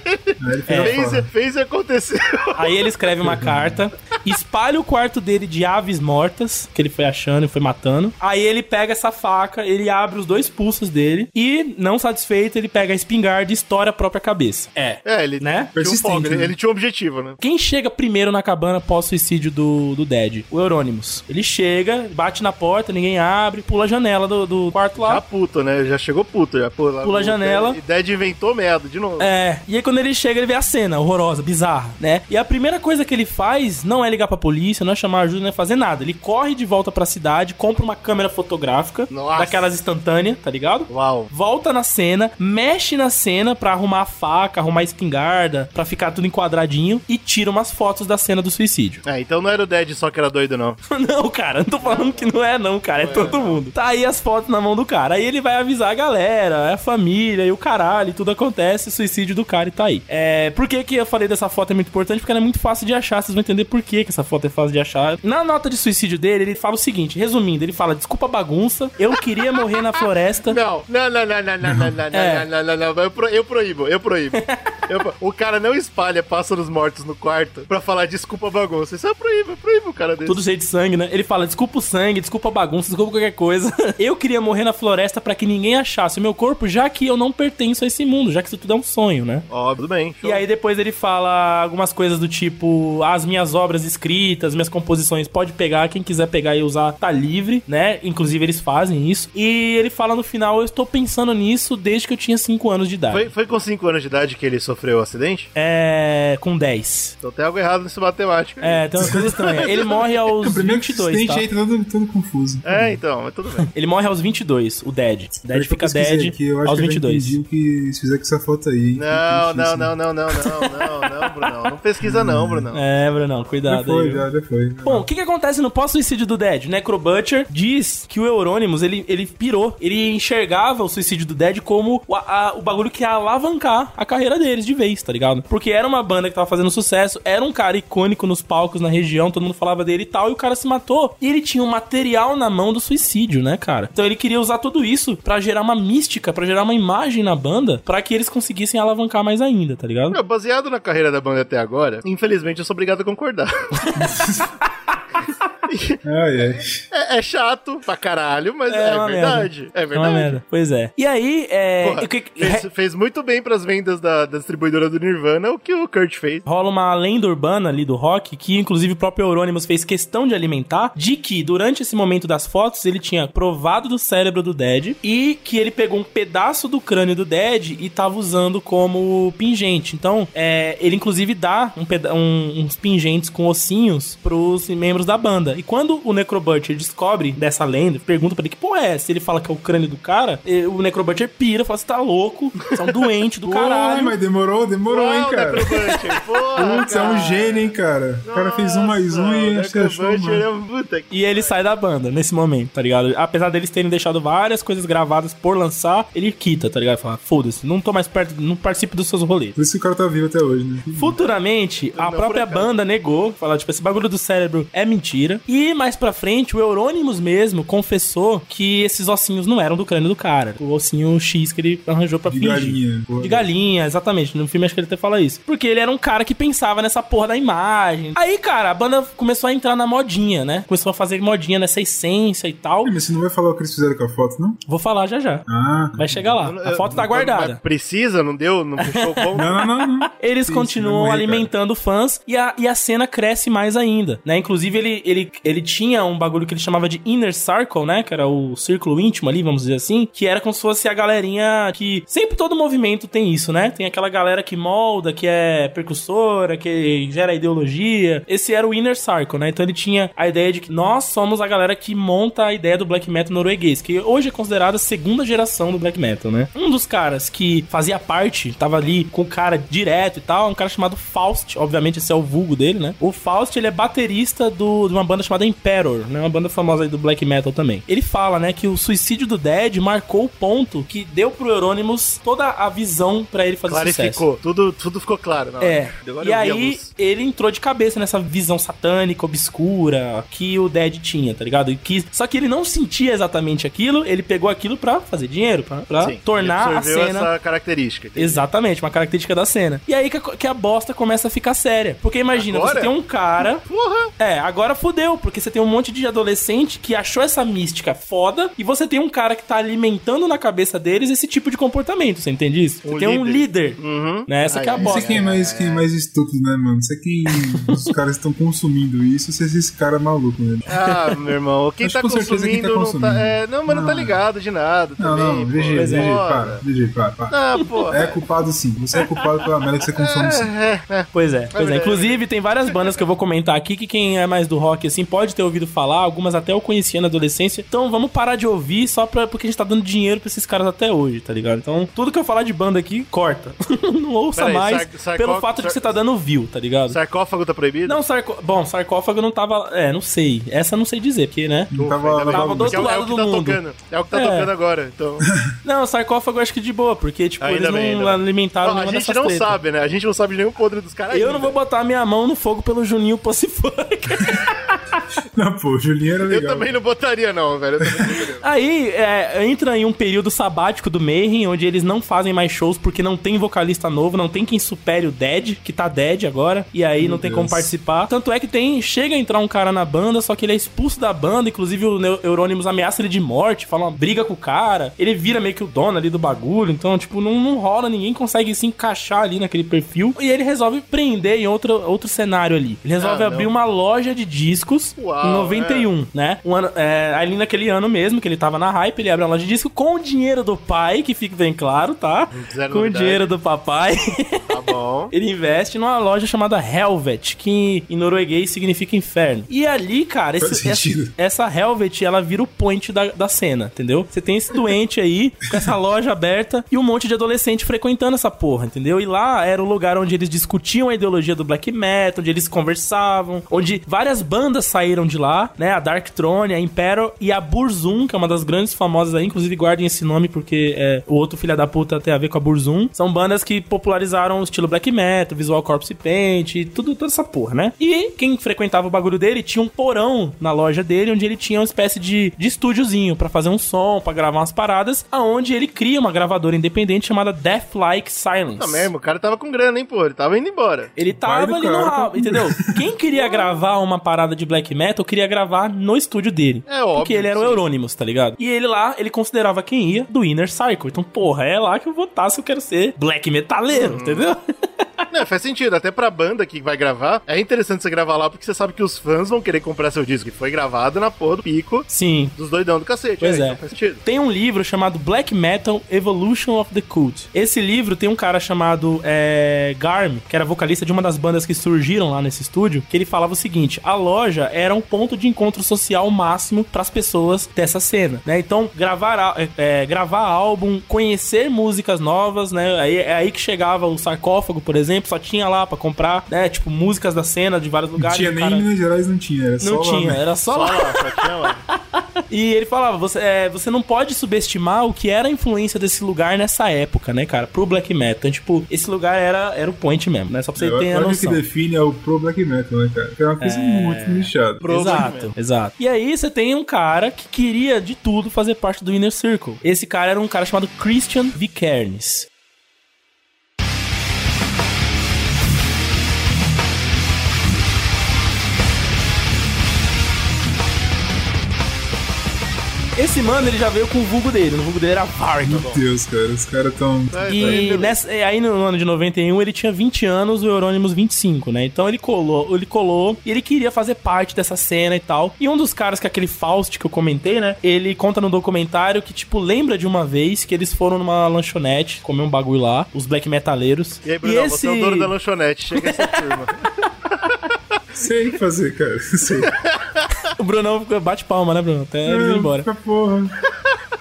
ele fez, fora. fez e aconteceu. Aí ele escreve uma carta, espalha o quarto dele de aves mortas, que ele foi achando e foi matando. Aí ele pega essa faca, ele abre os dois pulsos dele e, não satisfeito, ele pega a espingarda e estoura a própria cabeça. É. É, ele Né? tinha um Persistente, foco, ele, né? ele tinha um objetivo, né? Quem chega primeiro na cabana pós-suicídio do, do Dead? O Eurônimos. Ele chega, bate na porta, ninguém abre, pula a janela do, do quarto Já lá. puto, né? Já chegou puto, já pula, Pula a janela. E Dead inventou merda, de novo. É, e aí quando ele chega, ele vê a cena horrorosa, bizarra, né? E a primeira coisa que ele faz não é ligar pra polícia, não é chamar ajuda, não é fazer nada. Ele corre de volta pra cidade, compra uma câmera fotográfica, Nossa. daquelas instantâneas, tá ligado? Uau. Volta na cena, mexe na cena pra arrumar a faca, arrumar a espingarda, pra ficar tudo enquadradinho e tira umas fotos da cena do suicídio. É, então não era o Dead só que era doido, não. (laughs) Não, cara, não tô falando que não é, não, cara. É todo mundo. Tá aí as fotos na mão do cara. Aí ele vai avisar a galera, a família e o caralho, e tudo acontece, o suicídio do cara e tá aí. É, por que, que eu falei dessa foto é muito importante? Porque ela é muito fácil de achar, vocês vão entender por que, que essa foto é fácil de achar. Na nota de suicídio dele, ele fala o seguinte: resumindo, ele fala: desculpa a bagunça, eu queria morrer na floresta. (laughs) Não, não, não, não, não, não, não, não, É. não, não, não, não, eu, pro- eu proíbo, eu proíbo. (laughs) Eu o cara não espalha pássaros mortos no quarto pra falar desculpa a bagunça. Isso eu proíbo, eu proíbo o cara desse. Tudo cheio de sangue, né? Ele fala: desculpa o sangue, desculpa a bagunça, desculpa qualquer coisa. (laughs) Eu queria morrer na floresta pra que ninguém achasse o meu corpo, já que eu não pertenço a esse mundo, já que isso tudo é um sonho, né? Ó, tudo bem. show. E aí depois ele fala algumas coisas do tipo, as minhas obras escritas, minhas composições, pode pegar, quem quiser pegar e usar, tá livre, né? Inclusive eles fazem isso. E ele fala no final, eu estou pensando nisso desde que eu tinha 5 anos de idade. Foi, foi com 5 anos de idade que ele sofreu o acidente? É, com 10. Então tem algo errado nessa matemática. É, tem uma coisa estranha. (laughs) Ele morre aos O primeiro que 22, assistente tá? aí tá todo, todo confuso. É, então, mas tudo bem. Ele morre aos 22, o Dead. O Dead eu fica dead aqui, eu acho aos que eu já 22. entendi o que se fizer com essa foto aí. hein? Não, não, difícil, não, não, não, não, não, não, Brunão. Não pesquisa não, Brunão. É, Brunão, Já cuidado foi, aí. já, já foi. Bom, o que que acontece no pós-suicídio do Dead? O Necrobutcher diz que o Euronymous, ele, ele pirou. Ele enxergava o suicídio do Dead como o, a- o bagulho que ia alavancar a carreira deles de vez, tá ligado? Porque era uma banda que tava fazendo sucesso, era um cara icônico nos palcos na região, todo mundo falava dele e tal, e o cara se matou. E ele tinha um material na mão do suicídio, né, cara? Então ele queria usar tudo isso pra gerar uma mística, pra gerar uma imagem na banda, pra que eles conseguissem alavancar mais ainda, tá ligado? Meu, baseado na carreira da banda até agora, infelizmente eu sou obrigado a concordar. (laughs) (laughs) Ai, ai. É, é chato pra caralho, mas é, uma verdade. É É uma verdade. merda. Pois é. E aí, é. Porra, que- fez, fez muito bem pras vendas da, da distribuidora do Nirvana o que o Kurt fez. rola uma lenda urbana ali do rock, que inclusive o próprio Euronymous fez questão de alimentar, de que durante esse momento das fotos ele tinha provado do cérebro do Dead e que ele pegou um pedaço do crânio do Dead e tava usando como pingente. Então, é, ele inclusive dá um um- uns pingentes com ossinhos pros membros da banda. E quando o Necrobutcher descobre dessa lenda, pergunta pra ele que porra é essa? Ele fala que é o crânio do cara, o Necrobutcher pira, fala: você tá louco, você é um doente do (laughs) caralho. mas demorou, demorou, hein, Uau, cara. Necrobutcher, porra, (laughs) Putz, é um gênio, hein, cara. O cara fez um mais um e achou, é um puta que- E ele sai da banda nesse momento, tá ligado? Apesar deles terem deixado várias coisas gravadas por lançar, ele quita, tá ligado? Fala, foda-se, não tô mais perto, não participo dos seus rolês. Por isso que o cara tá vivo até hoje, né? Futuramente, a Não, própria banda negou, falar, tipo, esse bagulho do cérebro é mentira. E mais pra frente, o Euronymous mesmo confessou que esses ossinhos não eram do crânio do cara. O ossinho X que ele arranjou pra De fingir. galinha. De galinha, exatamente. No filme acho que ele até fala isso. Porque ele era um cara que pensava nessa porra da imagem. Aí, cara, a banda começou a entrar na modinha, né? Começou a fazer modinha nessa essência e tal. Mas você não vai falar o que eles fizeram com a foto, não? Vou falar já já. Ah. Vai chegar lá. A foto tá Mas guardada. Precisa, não deu? Não puxou o ponto? Não, (laughs) não, não, não. Eles Sim, continuam morrer, alimentando fãs e a, e a cena cresce mais ainda, né? Inclusive, ele, ele, ele tinha um bagulho que ele chamava de Inner Circle, né? Que era o círculo íntimo ali, vamos dizer assim. Que era como se fosse a galerinha que... Sempre todo movimento tem isso, né? Tem aquela galera que molda, que é percussora, que gera ideologia. Esse era o Inner Circle, né? Então ele tinha a ideia de que nós somos a galera que monta a ideia do black metal norueguês, que hoje é considerada a segunda geração do black metal, né? Um dos caras que fazia parte, tava ali com o cara direto e tal, é um cara chamado Faust, obviamente esse é o vulgo dele, né? O Faust, ele é baterista do, de uma banda chamada Emperor, né? Uma banda famosa aí do black metal também. Ele fala, né, que o suicídio do Dead marcou o ponto que deu pro Euronymous toda a visão pra ele fazer sucesso. Clarificou. Tudo, tudo ficou claro. na. É. E aí ele entrou de cabeça nessa visão satânica, obscura que o Dead tinha, tá ligado? E que, só que ele não sentia exatamente aquilo, ele pegou aquilo pra fazer dinheiro, pra, pra Sim, tornar a cena. essa característica. entendi. Exatamente, uma característica da cena. E aí que a, que a bosta começa a ficar séria. Porque imagina, Agora? você tem um cara. Porra! É, agora fudeu, porque você tem um monte de adolescente que achou essa mística foda e você tem um cara que tá alimentando na cabeça deles esse tipo de comportamento, você entende isso? Você Um tem um líder. Uhum. Né? Essa que é a bosta. Isso quem é mais, quem é mais estúpido, né, mano? Isso é quem (laughs) os caras estão consumindo isso, se esse cara é maluco, né? Ah, meu irmão, quem Acho tá com certeza quem consumindo, tá não consumindo. tá. É, não, mas não tá Ah. ligado de nada Não, também. não, pô. VG, é. VG, para, VG, para, para. Ah, pô. É culpado sim, você é culpado pela merda que você consome sim. É, é. Pois é, pois é. Inclusive, tem várias bandas que eu vou comentar aqui que quem é mais do rock, assim, pode ter ouvido falar. Algumas até eu conhecia na adolescência. Então vamos parar de ouvir só pra, porque a gente tá dando dinheiro pra esses caras até hoje, tá ligado? Então, tudo que eu falar de banda aqui, corta. (laughs) Não ouça mais pelo fato de que você tá dando view, tá ligado? Sarcófago tá proibido? Não, sarcó... Bom, sarcófago não tava. É, não sei. Essa não sei dizer, porque, né? Não tava. Tava do é, outro o- é lado o que do tá mundo. tocando. É o que tá É. tocando agora. Então. (laughs) Não, sarcófago eu acho que de boa, porque, tipo, Ainda eles não bem, bem. alimentaram Não, a gente não tretas. sabe, né? A gente não sabe de nenhum podre dos caras. Eu ainda. não vou botar minha mão no fogo pelo Juninho Pussifunk. (laughs) (laughs) Não, pô, o Julinho era Eu legal. também não botaria, não, velho. Eu também não botaria. Aí é, entra em um período sabático do Mayhem, onde eles não fazem mais shows porque não tem vocalista novo, não tem quem supere o Dead, que tá Dead agora, e aí não tem como Deus. participar. Tanto é que tem, chega a entrar um cara na banda, só que ele é expulso da banda, inclusive o Neu- Euronymous ameaça ele de morte, fala uma briga com o cara, ele vira meio que o dono ali do bagulho, então, tipo, não, não rola, ninguém consegue se encaixar ali naquele perfil, e ele resolve prender em outro, outro cenário ali. Ele resolve Ah, abrir uma loja de discos Uau, em 91, né? Um ano, é, ali naquele ano mesmo, que ele tava na hype, ele abre uma loja de disco com o dinheiro do pai, que fica bem claro, tá? Com o dinheiro do papai. Tá bom. (laughs) Ele investe numa loja chamada Helvet, que em norueguês significa inferno. E ali, cara, esse- essa, essa Helvet, ela vira o point da, da cena, entendeu? Você tem esse doente aí, com essa loja aberta e um monte de adolescente frequentando essa porra, entendeu? E lá era o lugar onde eles discutiam a ideologia do black metal, onde eles conversavam, onde várias bandas saíram de lá, né? A Dark Throne, a Imperial e a Burzum, que é uma das grandes famosas aí, inclusive guardem esse nome porque é, o outro filho da puta tem a ver com a Burzum. São bandas que popularizaram o estilo black metal, visual corpse paint, e tudo, toda essa porra, né? E quem frequentava o bagulho dele tinha um porão na loja dele onde ele tinha uma espécie de, de estúdiozinho pra fazer um som, pra gravar umas paradas, aonde ele cria uma gravadora independente chamada Death Like Silence. Tá mesmo, o cara tava com grana, hein, pô. Ele tava indo embora. Ele tava ali no rabo, entendeu? Quem queria gravar uma parada de black metal, queria gravar no estúdio dele. É óbvio, Porque ele era o sim. Euronymous, tá ligado? E ele lá, ele considerava quem ia do Inner Circle. Então, porra, é lá que eu vou estar se eu quero ser black metaleiro, entendeu? (laughs) Não, faz sentido. Até pra banda que vai gravar, é interessante você gravar lá porque você sabe que os fãs vão querer comprar seu disco. E foi gravado na porra do pico Sim. dos doidão do cacete. Pois é. Então faz sentido. Tem um livro chamado Black Metal Evolution of the Cult. Esse livro tem um cara chamado é, Garm, que era vocalista de uma das bandas que surgiram lá nesse estúdio, que ele falava o seguinte: a loja era um ponto de encontro social máximo para as pessoas dessa cena, né? Então, gravar, é, é, gravar álbum, conhecer músicas novas, né? Aí, é aí que chegava o sarcófago, por exemplo, só tinha lá para comprar, né? Tipo, músicas da cena de vários Não lugares. tinha o nem cara- em Minas Gerais, não tinha. Era só Não lá, tinha, né? era só Só lá. lá, só tinha lá. (laughs) E ele falava, você, é, você não pode subestimar o que era a influência desse lugar nessa época, né, cara? Pro black metal. Então, tipo, esse lugar era, era o point mesmo, né? Só pra você Eu ter a noção. o que define é o pro black metal, né, cara? Que é uma coisa muito nichada. Exato, exato. E aí você tem um cara que queria de tudo fazer parte do Inner Circle. Esse cara era um cara chamado Christian Vikernes. Esse mano, ele já veio com o vulgo dele. O vulgo dele era Varg. Meu Deus, cara, os caras tão. É, E beleza. nessa, e aí no ano de 91 ele tinha 20 anos, o Euronymous 25, né? Então ele colou, ele colou e ele queria fazer parte dessa cena e tal. E um dos caras que é aquele Faust que eu comentei, né? Ele conta no documentário que tipo lembra de uma vez que eles foram numa lanchonete comer um bagulho lá, os black metaleiros. E aí, Bruno, você é o dono da lanchonete. Chega essa turma. (laughs) Sei o que fazer, cara. Sei. (laughs) o Brunão bate palma, né, Bruno? Até ele ir embora. porra.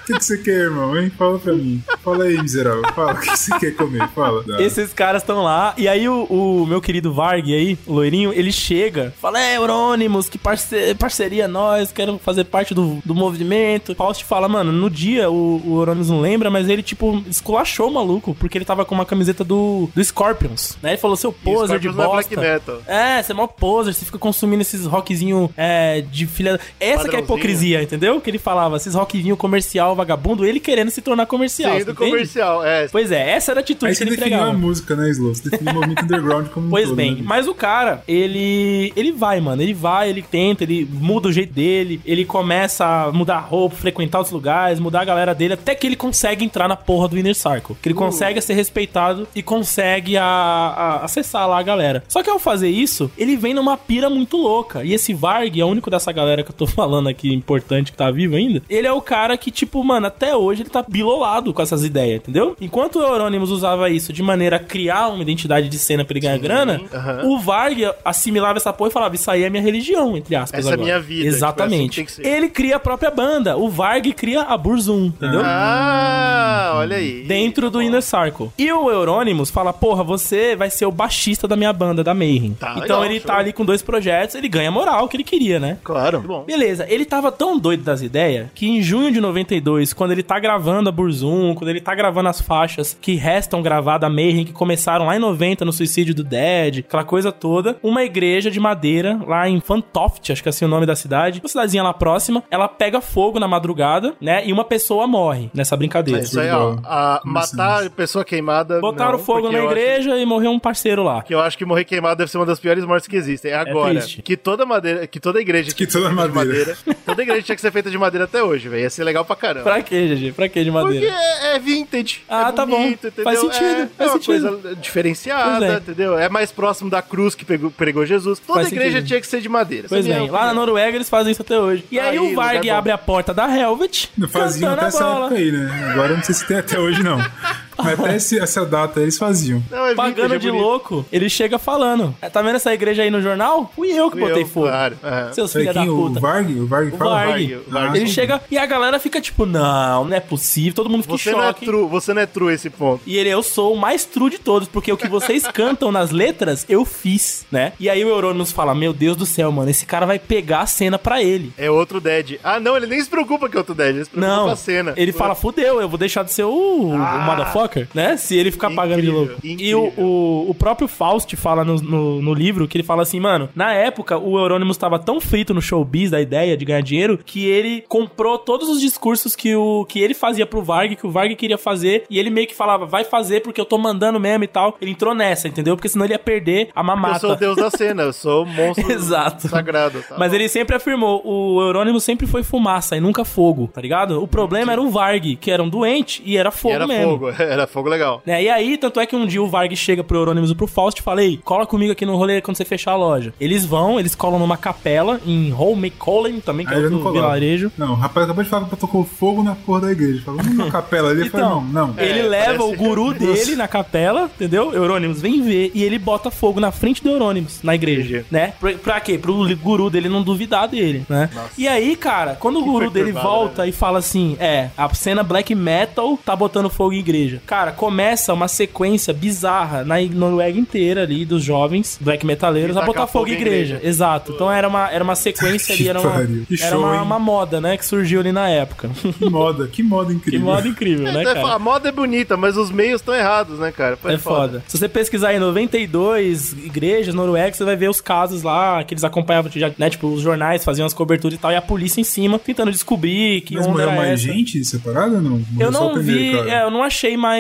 O (laughs) que, que você quer, irmão, hein? Fala pra mim. Fala aí, miserável. Fala o que você quer comer. Fala. Dá. (laughs) Esses caras estão lá, e aí o, o meu querido Varg aí, o loirinho, ele chega, fala, é, Eurônimos, que parce parceria nós, quero fazer parte do, do movimento. Faust fala, mano, no dia o, o Eurônimos não lembra, mas ele, tipo, esculachou o maluco, porque ele tava com uma camiseta do, do Scorpions, né? Ele falou, seu poser de é bosta. metal. É, você é mó poser, você fica consumindo esses rockzinho é, de filha... Essa que é a hipocrisia, entendeu? Que ele falava, esses rockzinho comercial, vagabundo, ele querendo se tornar comercial. Sendo comercial, é. Pois é, essa era a atitude Aí que você ele definiu a música, né, Slow? Você definiu o movimento (laughs) underground como um Pois todo, bem, né? mas o cara, ele ele vai, mano, ele vai, ele tenta, ele muda o jeito dele, ele começa a mudar a roupa, frequentar os lugares, mudar a galera dele, até que ele consegue entrar na porra do Inner Circle. Que ele consegue ser respeitado e consegue a, a- acessar lá a galera. Só que ao fazer isso, ele vem numa pira muito louca. E esse Varg, é o único dessa galera que eu tô (laughs) falando aqui, importante, que tá vivo ainda, ele é o cara que, tipo, mano, até hoje ele tá bilolado com essas ideias, entendeu? Enquanto o Euronymous usava isso de maneira a criar uma identidade de cena pra ele ganhar grana, aham. o Varg assimilava essa porra e falava: Isso aí é minha religião, entre aspas. Essa é agora. minha vida, Exatamente. tipo, é assim que ser. ele cria a própria banda. O Varg cria a Burzum, entendeu? Ah, olha aí. Dentro do Inner Circle. E o Euronymous fala: Porra, você vai ser o baixista da minha banda, da Mayhem. Tá, então legal, ele show. tá ali com dois projetos, ele ganha moral que ele queria, né? Claro. Bom. Beleza, ele tava tão doido das ideias que em junho de 92, quando ele tá gravando a Burzum, quando ele tá gravando as faixas que restam gravadas a Mayhem, que começaram lá em 90 no suicídio do Dead, aquela coisa toda, uma igreja de madeira lá em Fantoft, acho que é assim o nome da cidade, uma cidadezinha lá próxima, ela pega fogo na madrugada, né? E uma pessoa morre nessa brincadeira. É isso aí, ó. A matar a pessoa queimada. Botaram não, fogo acho- igreja e morreu um parceiro lá. Que eu acho que morrer queimado deve ser uma das piores mortes que existem. Agora, triste. que toda madeira, que toda igreja Que tinha toda de madeira. toda igreja tinha que ser feita de madeira até hoje, velho. Ia ser legal pra caramba. Pra quê, GG? Pra quê de Porque madeira? é, é vintage. Ah, é tá bom. bonito, Entendeu? Faz sentido, É, faz é uma sentido. coisa diferenciada, é. entendeu? É mais próximo da cruz que pegou, pregou Jesus. Toda Faz igreja sentido. tinha que ser de madeira. Pois é bem, lá na opinião. Noruega eles fazem isso até hoje. E aí, Aí, o Varg bom. abre a porta da Helvet, Não faziam cantando até a essa bola. época aí, né? Agora eu não sei se tem até hoje, não. (laughs) Mas até esse- essa data eles faziam. Não, é Pagando é de bonito. louco, ele chega falando. "É, Tá vendo essa igreja aí no jornal? Fui eu que Fui botei eu, fogo. claro, é. Seus filhos da? O puta. Varg? O Varg O fala? Varg. Varg, o Varg. Ele chega e a galera fica tipo, não, não é possível. Todo mundo fica Você em não é choque. true, você não é true esse ponto. E ele, eu sou o mais true de todos, porque o que vocês (laughs) cantam nas letras, eu fiz, né? E aí o Euronymous fala, meu Deus do céu, mano, esse cara vai pegar a cena pra ele. É outro Dead. Ah, não, ele nem se preocupa que é outro Dead, ele se preocupa Não, com a cena. ele fala, fudeu, eu vou deixar de ser o, o motherfucker, né? Se ele ficar pagando de Incrível, louco. E incrível. o, o, o próprio Faust fala no, no, no livro que ele fala assim, mano, na época o Euronymous tava tão frito no showbiz da ideia de ganhar dinheiro que ele comprou todos os discursos que, o, que ele fazia pro Varg, que o Varg queria fazer, e ele meio que falava, vai fazer porque eu tô mandando mesmo e tal. Ele entrou nessa, entendeu? Porque senão ele ia perder a Eu mamata. sou o deus da cena, eu sou o monstro (laughs) Exato. sagrado. tá Mas bom. ele sempre afirmou, o Eurônimo sempre foi fumaça e nunca fogo, tá ligado? O problema era o Varg, que era um doente e era E fogo era mesmo. fogo, (laughs) era fogo legal. Né? E aí, tanto é que um dia o Varg chega pro Eurônimos e pro Faust e fala, ei, cola comigo aqui no rolê quando você fechar a loja. Eles vão, eles colam numa capela em Holmenkollen, também, que Aí é outro vilarejo. Não, o rapaz acabou de falar que tocou fogo na porra da igreja. Falou, na capela ali. Eu falei, Então, não, não. ele É, leva o guru dele na capela, entendeu? Eurônimos vem ver e ele bota fogo na frente do Eurônimos, na igreja, Entendi. né? Pra, pra quê? Pro guru dele não duvidar dele, né? E aí, cara, quando o guru dele volta e fala assim, é, a cena black metal tá botando fogo em igreja. Cara, começa uma sequência bizarra na Noruega inteira ali dos jovens black metaleiros a botar fogo em igreja. Exato. Então era uma, era uma sequência (laughs) ali, Que era uma. Que era uma, uma moda, né, que surgiu ali na época. Que moda, que moda (laughs) que incrível. moda incrível, né, É, cara? a moda é bonita, mas os meios estão errados, né, cara? Pô, É foda. Se você pesquisar em 92 igrejas noruegas, você vai ver os casos lá que eles acompanhavam, já, né? Tipo, os jornais faziam as coberturas e tal, e a polícia em cima tentando descobrir que Mas onda morreu era mais essa. gente separada ou não? Eu não vi, é, eu não achei mais,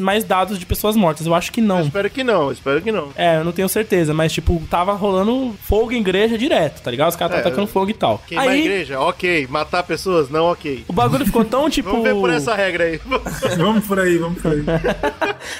mais dados de pessoas mortas. Eu acho que não. Espero que não, espero que não. É, eu não tenho certeza, mas tipo, tava rolando fogo em igreja direto, tá ligado? Os caras É, atacando fogo e tal. Queimar Aí, igreja, ok. Matar pessoas, não ok. o bagulho ficou tão (laughs) tipo. Vamos ver por essa regra aí. (laughs) (laughs) Vamos por aí, vamos por aí.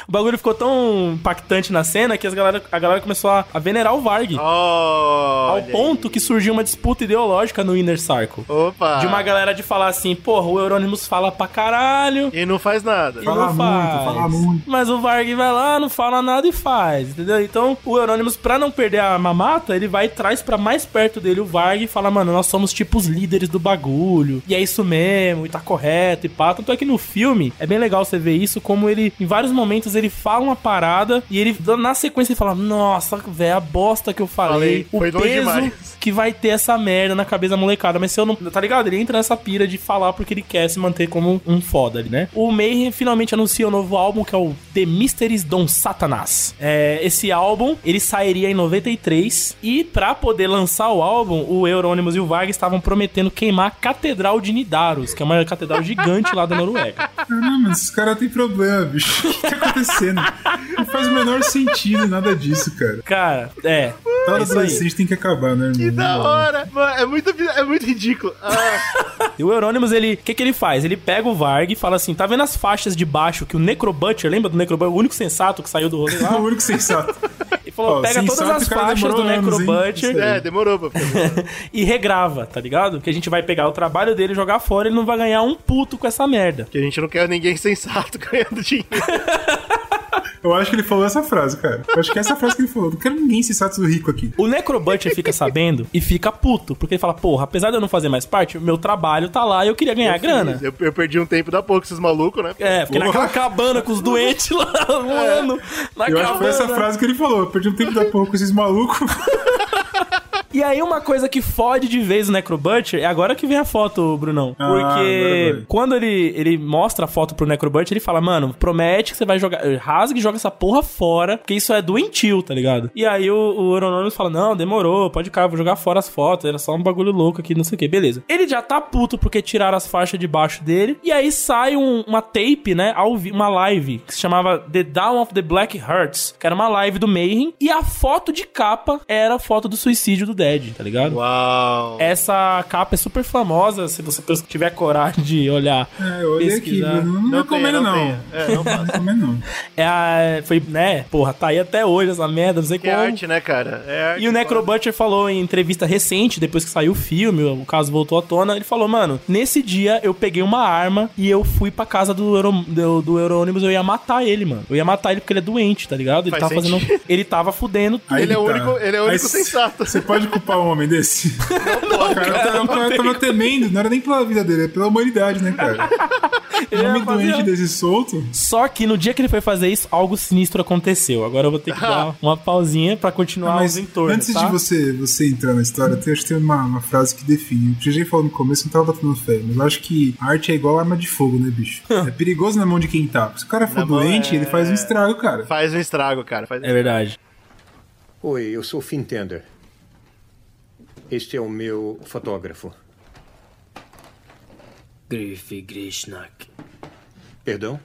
O bagulho ficou tão impactante na cena que as galera, a galera começou a, a venerar o Varg. Olha Ao aí. ponto que surgiu uma disputa ideológica no Inner Circle. Opa! De uma galera de falar assim, porra, o Euronymous fala pra caralho. E não faz nada. E Fala não faz. Faz. fala muito. Mas o Varg vai lá, não fala nada e faz, entendeu? Então, o Euronymous, pra não perder a mamata, ele vai e traz pra mais perto dele o Varg e fala, mano, nós somos tipo os líderes do bagulho, e é isso mesmo, e tá correto, e pá. Tanto é que no filme, é bem legal você ver isso, como ele, em vários momentos, ele fala uma parada, e ele, na sequência, ele fala, nossa, velho, a bosta que eu falei, Falei, o peso demais. que vai ter essa merda na cabeça da molecada. Mas se eu não. Tá ligado? Ele entra nessa pira de falar porque ele quer se manter como um foda ali, né? O Mayhem finalmente anuncia o novo álbum, que é o The Mysteries Don Satanas. É, esse álbum, ele sairia em 93. E pra poder lançar o álbum, o Euronymous e o Varg estavam prometendo queimar a Catedral de Nidaros, que é uma catedral gigante lá da Noruega. Caramba, esses caras têm problema, bicho. O que tá acontecendo? Não faz o menor sentido nada disso, cara. Cara, é. Todo É adolescente tem que acabar, né, irmão? Que da hora! Mano, é muito, é muito ridículo. Ah, (laughs) E o Euronymous, ele. O que, que ele faz? Ele pega o Varg e fala assim: tá vendo as faixas de baixo que o Necrobutcher, lembra do Necrobutcher? O único sensato que saiu do rolê É lá? (laughs) o único sensato. Ele (laughs) falou: Ó, pega todas as faixas do? Necrobutcher é, demorou pra fazer. (laughs) e regrava, tá ligado? Que a gente vai pegar o trabalho dele, jogar fora, ele não vai ganhar um puto com essa merda. Que a gente não quer ninguém sensato ganhando dinheiro. Eu acho que ele falou essa frase, cara. Eu acho que é essa frase que ele falou. Não quero ninguém sensato rico aqui. O Necrobutcher fica sabendo e fica puto, porque ele fala: porra, apesar de eu não fazer mais parte, o meu trabalho tá lá e eu queria ganhar grana. Eu, eu perdi um tempo da pouco, esses malucos, né? É, fiquei naquela cabana com os doentes lá, (laughs) voando. Na Eu acho que foi essa cabana. frase que ele falou. Eu perdi um tempo da porra com esses malucos. (laughs) E aí, uma coisa que fode de vez o Necrobutcher é agora que vem a foto, Brunão. Ah, Porque quando ele, ele mostra a foto pro Necrobutcher, ele fala, mano, promete que você vai jogar. Rasga e joga essa porra fora, porque isso é doentio, tá ligado? E aí o, o Euronymous fala: Não, demorou, pode ficar, vou jogar fora as fotos. Era só um bagulho louco aqui, não sei o que, beleza. Ele já tá puto porque tiraram as faixas de baixo dele. E aí sai um- uma tape, né? Uma live que se chamava The Down of the Black Hearts, que era uma live do Mayhem. E a foto de capa era a foto do suicídio do Dead, tá ligado? Uau! Essa capa é super famosa, se você tiver coragem de olhar. É, eu olhei aqui, pesquisar. Bruno. Não, recomendo, não. tenha. É, não Não recomendo, não. É a, foi, né? Porra, tá aí até hoje essa merda, não sei Que como. arte, né, cara? É arte. E o Necrobutcher falou em entrevista recente, depois que saiu o filme, o caso voltou à tona, ele falou, mano, nesse dia eu peguei uma arma e eu fui pra casa do, Euro, do, do Eurônibus, eu ia matar ele, mano. Eu ia matar ele porque ele é doente, tá ligado? Ele Faz tava fazendo... sentido. Ele tava fudendo tudo. Aí Ele é o tá. único- ele é o Aí único c- sensato. Você pode culpar um homem desse? (laughs) Não, cara, cara, eu, tava, eu tava temendo, não era nem pela vida dele, é pela humanidade, né, cara? (laughs) Ele Um homem fazer- doente desse solto. Só que no dia que ele foi fazer isso, algo sinistro aconteceu. Agora eu vou ter que dar (laughs) uma pausinha pra continuar Mas os entornos, antes tá? de você, você entrar na história, tem, acho que tem uma, uma frase que define. O GG falou no começo, não tava botando fé, mas eu acho que a arte é igual arma de fogo, né, bicho? é perigoso na mão de quem tá. Se o cara for Na doente, é- ele faz um estrago, cara. Faz um estrago, cara. Faz... É verdade. Oi, eu sou Finn Tender. Este é o meu fotógrafo. Griff Grishnak. Perdão?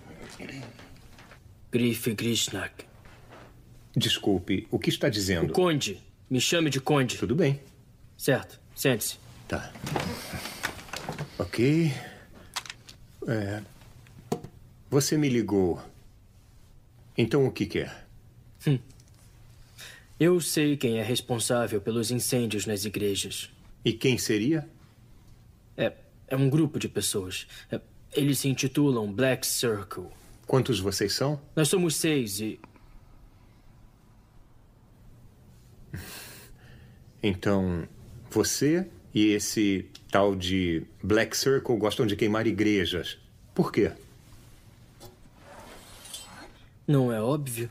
Griff Grishnak. Desculpe, o que está dizendo? Conde. Me chame de Conde. Tudo bem. Certo. Sente-se. Tá. Ok. É. Você me ligou. Então o que quer? Eu sei quem é responsável pelos incêndios nas igrejas. E quem seria? É, é um grupo de pessoas. É, eles se intitulam Black Circle. Quantos vocês são? Nós somos seis e. Então, você e esse tal de Black Circle gostam de queimar igrejas. Por quê? Não é óbvio?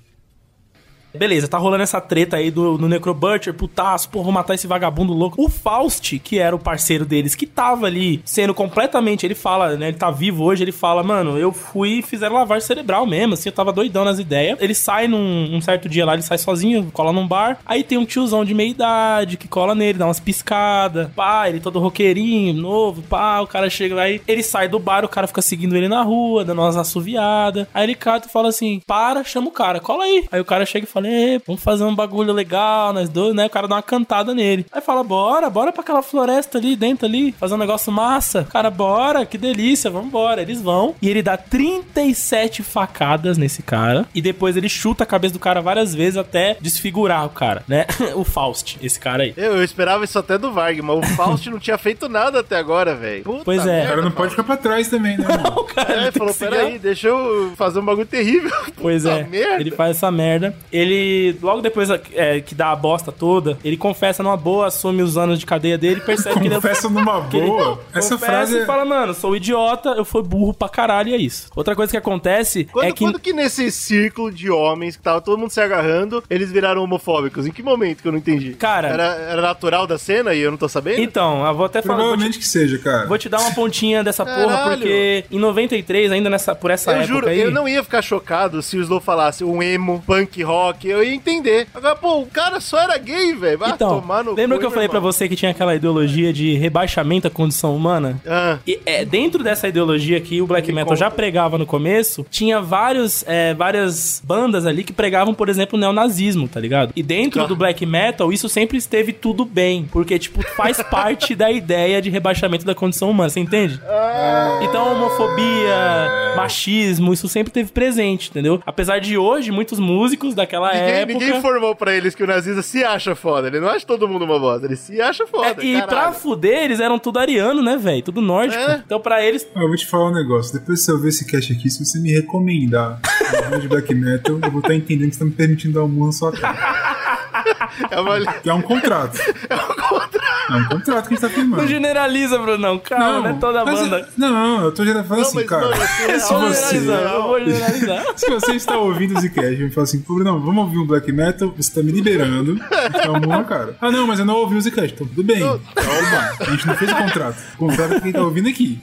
Beleza, tá rolando essa treta aí do, Necrobutcher, putaço, pô, vou matar esse vagabundo louco. O Faust, que era o parceiro deles, que tava ali sendo completamente, ele fala, né, ele tá vivo hoje, ele fala, mano, eu fui e fizeram lavagem cerebral mesmo, assim, eu tava doidão nas ideias. Ele sai num um certo dia lá, ele sai sozinho, cola num bar, aí tem um tiozão de meia idade que cola nele, dá umas piscadas, pá, ele todo roqueirinho, novo, pá, o cara chega aí, ele sai do bar, o cara fica seguindo ele na rua, dando umas assoviadas, aí ele cata e fala assim, para, chama o cara, cola aí. Aí o cara chega e fala, fala, "Ê, vamos fazer um bagulho legal, nós dois, né? O cara dá uma cantada nele. Aí fala, bora, bora pra aquela floresta ali, dentro ali, fazer um negócio massa. O Cara, bora, que delícia, vambora. Eles vão. E ele dá 37 facadas nesse cara. E depois ele chuta a cabeça do cara várias vezes até desfigurar o cara, né? (laughs) o Faust, esse cara aí. Eu, eu esperava isso até do Varg, mas o Faust não tinha feito nada até agora, velho. Pois é. O cara não pode ficar pra trás também, né? (laughs) mano? O cara É, tem falou, peraí, deixa eu fazer um bagulho terrível. (laughs) Pois Puta é, merda. ele faz essa merda. Ele, logo depois é, que dá a bosta toda, ele confessa numa boa, assume os anos de cadeia dele e percebe que ele é Confessa (laughs) numa que ele boa. Essa confessa frase e é... fala, mano, sou idiota, eu fui burro pra caralho e é isso. Outra coisa que acontece Quando, é que... quando que nesse círculo de homens que tava todo mundo se agarrando, eles viraram homofóbicos? Em que momento que eu não entendi? Cara- Era, era natural da cena e eu não tô sabendo? Então, eu vou até falar... Vou te, Provavelmente que seja, cara. vou te dar uma pontinha dessa porra, Caralho. porque em 93, ainda nessa, por essa eu época juro, aí... eu não ia ficar chocado se o Slow falasse um emo, punk rock, eu ia entender. Agora, pô, o cara só era gay, velho. Vai Então, tomar no lembra cu, que eu falei irmão? você que tinha aquela ideologia de rebaixamento da condição humana? Ah, E, é, dentro dessa ideologia que o black Me metal conta. já pregava no começo, tinha vários, é, várias bandas ali que pregavam, por exemplo, o neonazismo, tá ligado? E dentro Ah. do black metal, isso sempre esteve tudo bem, porque, tipo, faz (laughs) parte da ideia de rebaixamento da condição humana, você entende? Então, homofobia, machismo, isso sempre teve presente, entendeu? Apesar de hoje, muitos músicos daquela ninguém, época... ninguém informou pra eles que o nazista se acha foda. Ele não acha todo mundo uma bosta, ele se acha foda. É, e pra caralho. fuder, eles eram tudo ariano, né, velho? Tudo nórdico. É. Então, pra eles, Ah, eu vou te falar um negócio. Depois que você ouvir esse cast aqui, se você me recomendar um de black metal, eu vou estar entendendo que você tá me permitindo dar um murro na sua cara. (laughs) É uma... É um contrato. (laughs) É um contrato. É um contrato que a gente tá firmando. não generaliza, Brunão. Calma, não é toda mas banda. é- Não, eu tô generalizando Não, assim, mas, cara. é (laughs) se você, Generalizando, eu vou generalizar. (laughs) se você está ouvindo o Zcast e me fala assim, pô, não, vamos ouvir um black metal, você tá me liberando, então um na cara. Ah, não, mas eu não ouvi o Zcast, então tudo bem. Calma, a gente não fez o contrato. O contrato é quem tá ouvindo aqui.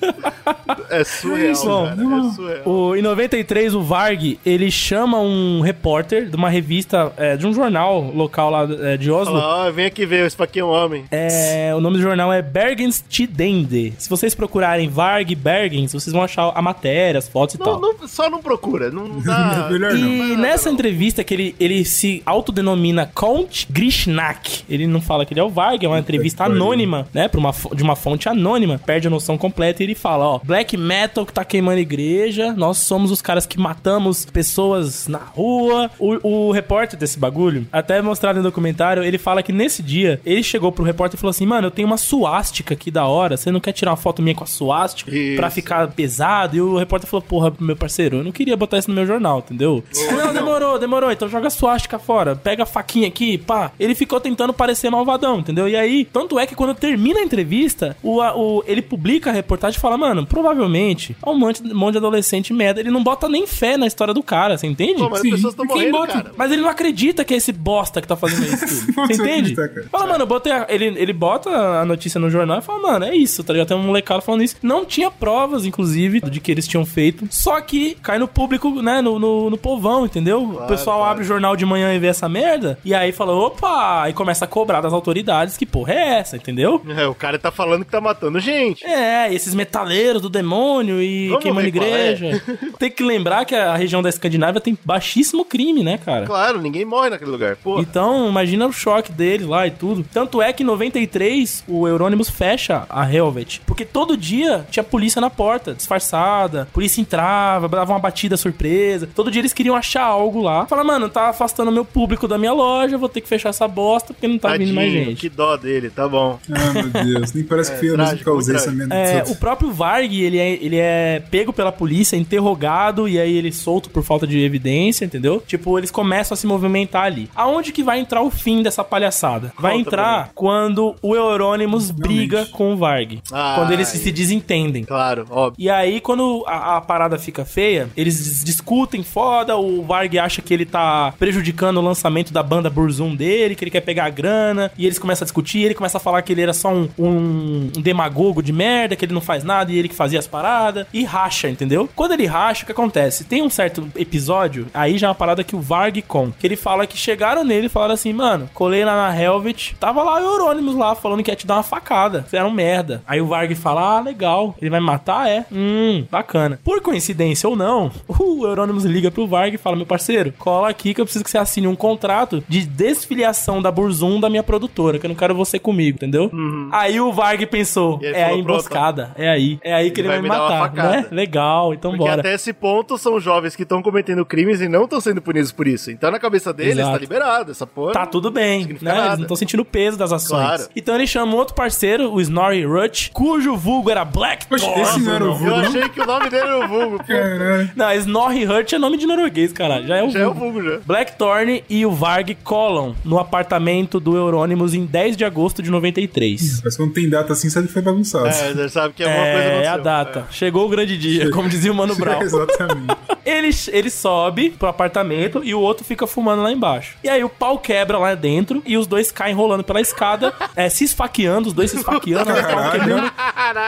É surreal, Bom, cara. É surreal. O, em 93, o Varg, ele chama um repórter de uma revista, é, de um jornal local lá é, de Oslo. Ó, vem aqui ver, esse aqui é um homem. É, o nome do jornal é Bergens Tidende. Se vocês procurarem Varg Bergens, vocês vão achar a matéria, as fotos e Não, tal. não- só não procura, não (laughs) dá... Melhor não. E nessa entrevista que ele, ele se autodenomina Count Grishnak, ele não fala que ele é o Varg, é uma entrevista anônima, né, pra uma, de uma fonte anônima, perde a noção completa e ele fala, ó, black metal que tá queimando igreja, nós somos os caras que matamos pessoas na rua. O, o repórter desse bagulho, até mostrado no documentário, ele fala que nesse dia, ele chegou pro repórter e falou assim, mano, eu tenho uma suástica aqui da hora, você não quer tirar uma foto minha com a suástica Isso. pra ficar pesado? E o repórter falou, porra, meu parceiro, eu não queria botar isso no meu jornal, entendeu? Não, demorou, demorou, então joga a suástica fora, pega a faquinha aqui, pá. Ele ficou tentando parecer malvadão, entendeu? E aí, tanto é que quando termina a entrevista, o, o- ele publica a reportagem e fala, mano, provavelmente é um monte, um monte de adolescente merda. Ele não bota nem fé na história do cara, você entende? Pô, mas Sim, as pessoas estão quem morrendo, bota- cara. Mas ele não acredita que é esse bosta que tá fazendo isso tudo. (laughs) Não Você entende? acreditar, cara. Fala, mano, eu botei a- ele, ele bota a notícia no jornal e fala, mano, é isso, tá ligado? Tem um molecado falando isso. Não tinha provas, inclusive, de que eles tinham feito. Só que cai no público, né? No, no, no povão, entendeu? o pessoal claro. abre o jornal de manhã e vê essa merda. E aí fala, opa! E começa a cobrar das autoridades que porra é essa, entendeu? É, o cara tá falando que tá matando gente. É, esses metaleiros do demônio e Vamos queimando qual é. igreja. (laughs) Tem que lembrar que a região da Escandinávia tem baixíssimo crime, né, cara? Claro, ninguém morre naquele lugar. Pô, Então, imagina o choque deles lá e tudo. Tanto é que em 93 o Euronymous fecha a Helvet. Porque todo dia tinha polícia na porta, disfarçada. Polícia entrava, dava uma batida surpresa. Todo dia eles queriam achar algo lá. Fala, mano, tá afastando meu público da minha loja, vou ter que fechar essa bosta porque não tá vindo mais tadinho, gente. que dó dele, tá bom. Ah, meu Deus. Nem parece que fui eu mesmo que causei essa merda. É, o próprio Varg, ele é, ele é pego pela polícia, interrogado, e aí ele é solto por falta de evidência, entendeu? Tipo, eles começam a se movimentar ali. Aonde que vai entrar o fim dessa palhaçada? Vai Conta entrar quando o Euronymous Realmente. briga com o Varg. Ah, quando eles se, desentendem. Claro, óbvio. E aí, quando a, a parada fica feia, eles dis- discutem foda, o Varg acha que ele tá prejudicando o lançamento da banda Burzum dele, que ele quer pegar a grana, e eles começam a discutir, ele começa a falar que ele era só um, um- um demagogo de merda, que ele não faz nada, e ele que fazia as paradas, e racha, entendeu? Quando ele racha, o que acontece? Tem um certo episódio, aí já é uma parada que o Varg conta, que ele fala que chegaram nele e falaram assim, mano, colei lá na Helvet, tava lá o Euronymous lá falando que ia te dar uma facada. Você era um merda. Aí o Varg fala: Ah, legal. Ele vai me matar? É. Hum, bacana. Por coincidência ou não, (laughs) o Euronymous liga pro Varg e fala: Meu parceiro, cola aqui que eu preciso que você assine um contrato de desfiliação da Burzum da minha produtora, que eu não quero você comigo, entendeu? Aí o Varg pensou: E ele É a emboscada. É aí. É aí que ele, vai, me matar, né? Legal, então Porque bora. até esse ponto são jovens que estão cometendo crimes e não estão sendo punidos por isso. Então na cabeça deles Exato. tá liberado. Essa porra. Tá tudo bem, né? Eles não estão sentindo o peso das ações. Claro. Então ele chama um outro parceiro, o Snorri Rutch, cujo vulgo era Black Poxa, Thor. esse não era o Eu vulgo, não? achei que o nome dele era o vulgo. Caralho. Não, Snorri Hurt é nome de norueguês, cara. Já é o Já é o vulgo. vulgo já. Blackthorn e o Varg colam no apartamento do Euronymous em 10 de agosto de 93. Mas quando tem data assim, sabe que foi bagunçado. É, você sabe que alguma coisa É, aconteceu. é a data. Chegou o grande dia, como dizia o Mano Brown. (laughs) Exatamente. Ele, ele sobe pro apartamento e o outro fica fumando lá embaixo. E aí o pau quebra lá dentro e os dois caem rolando pela escada, (laughs) é, se esfaqueando, os dois se esfaqueando, né. Caralho.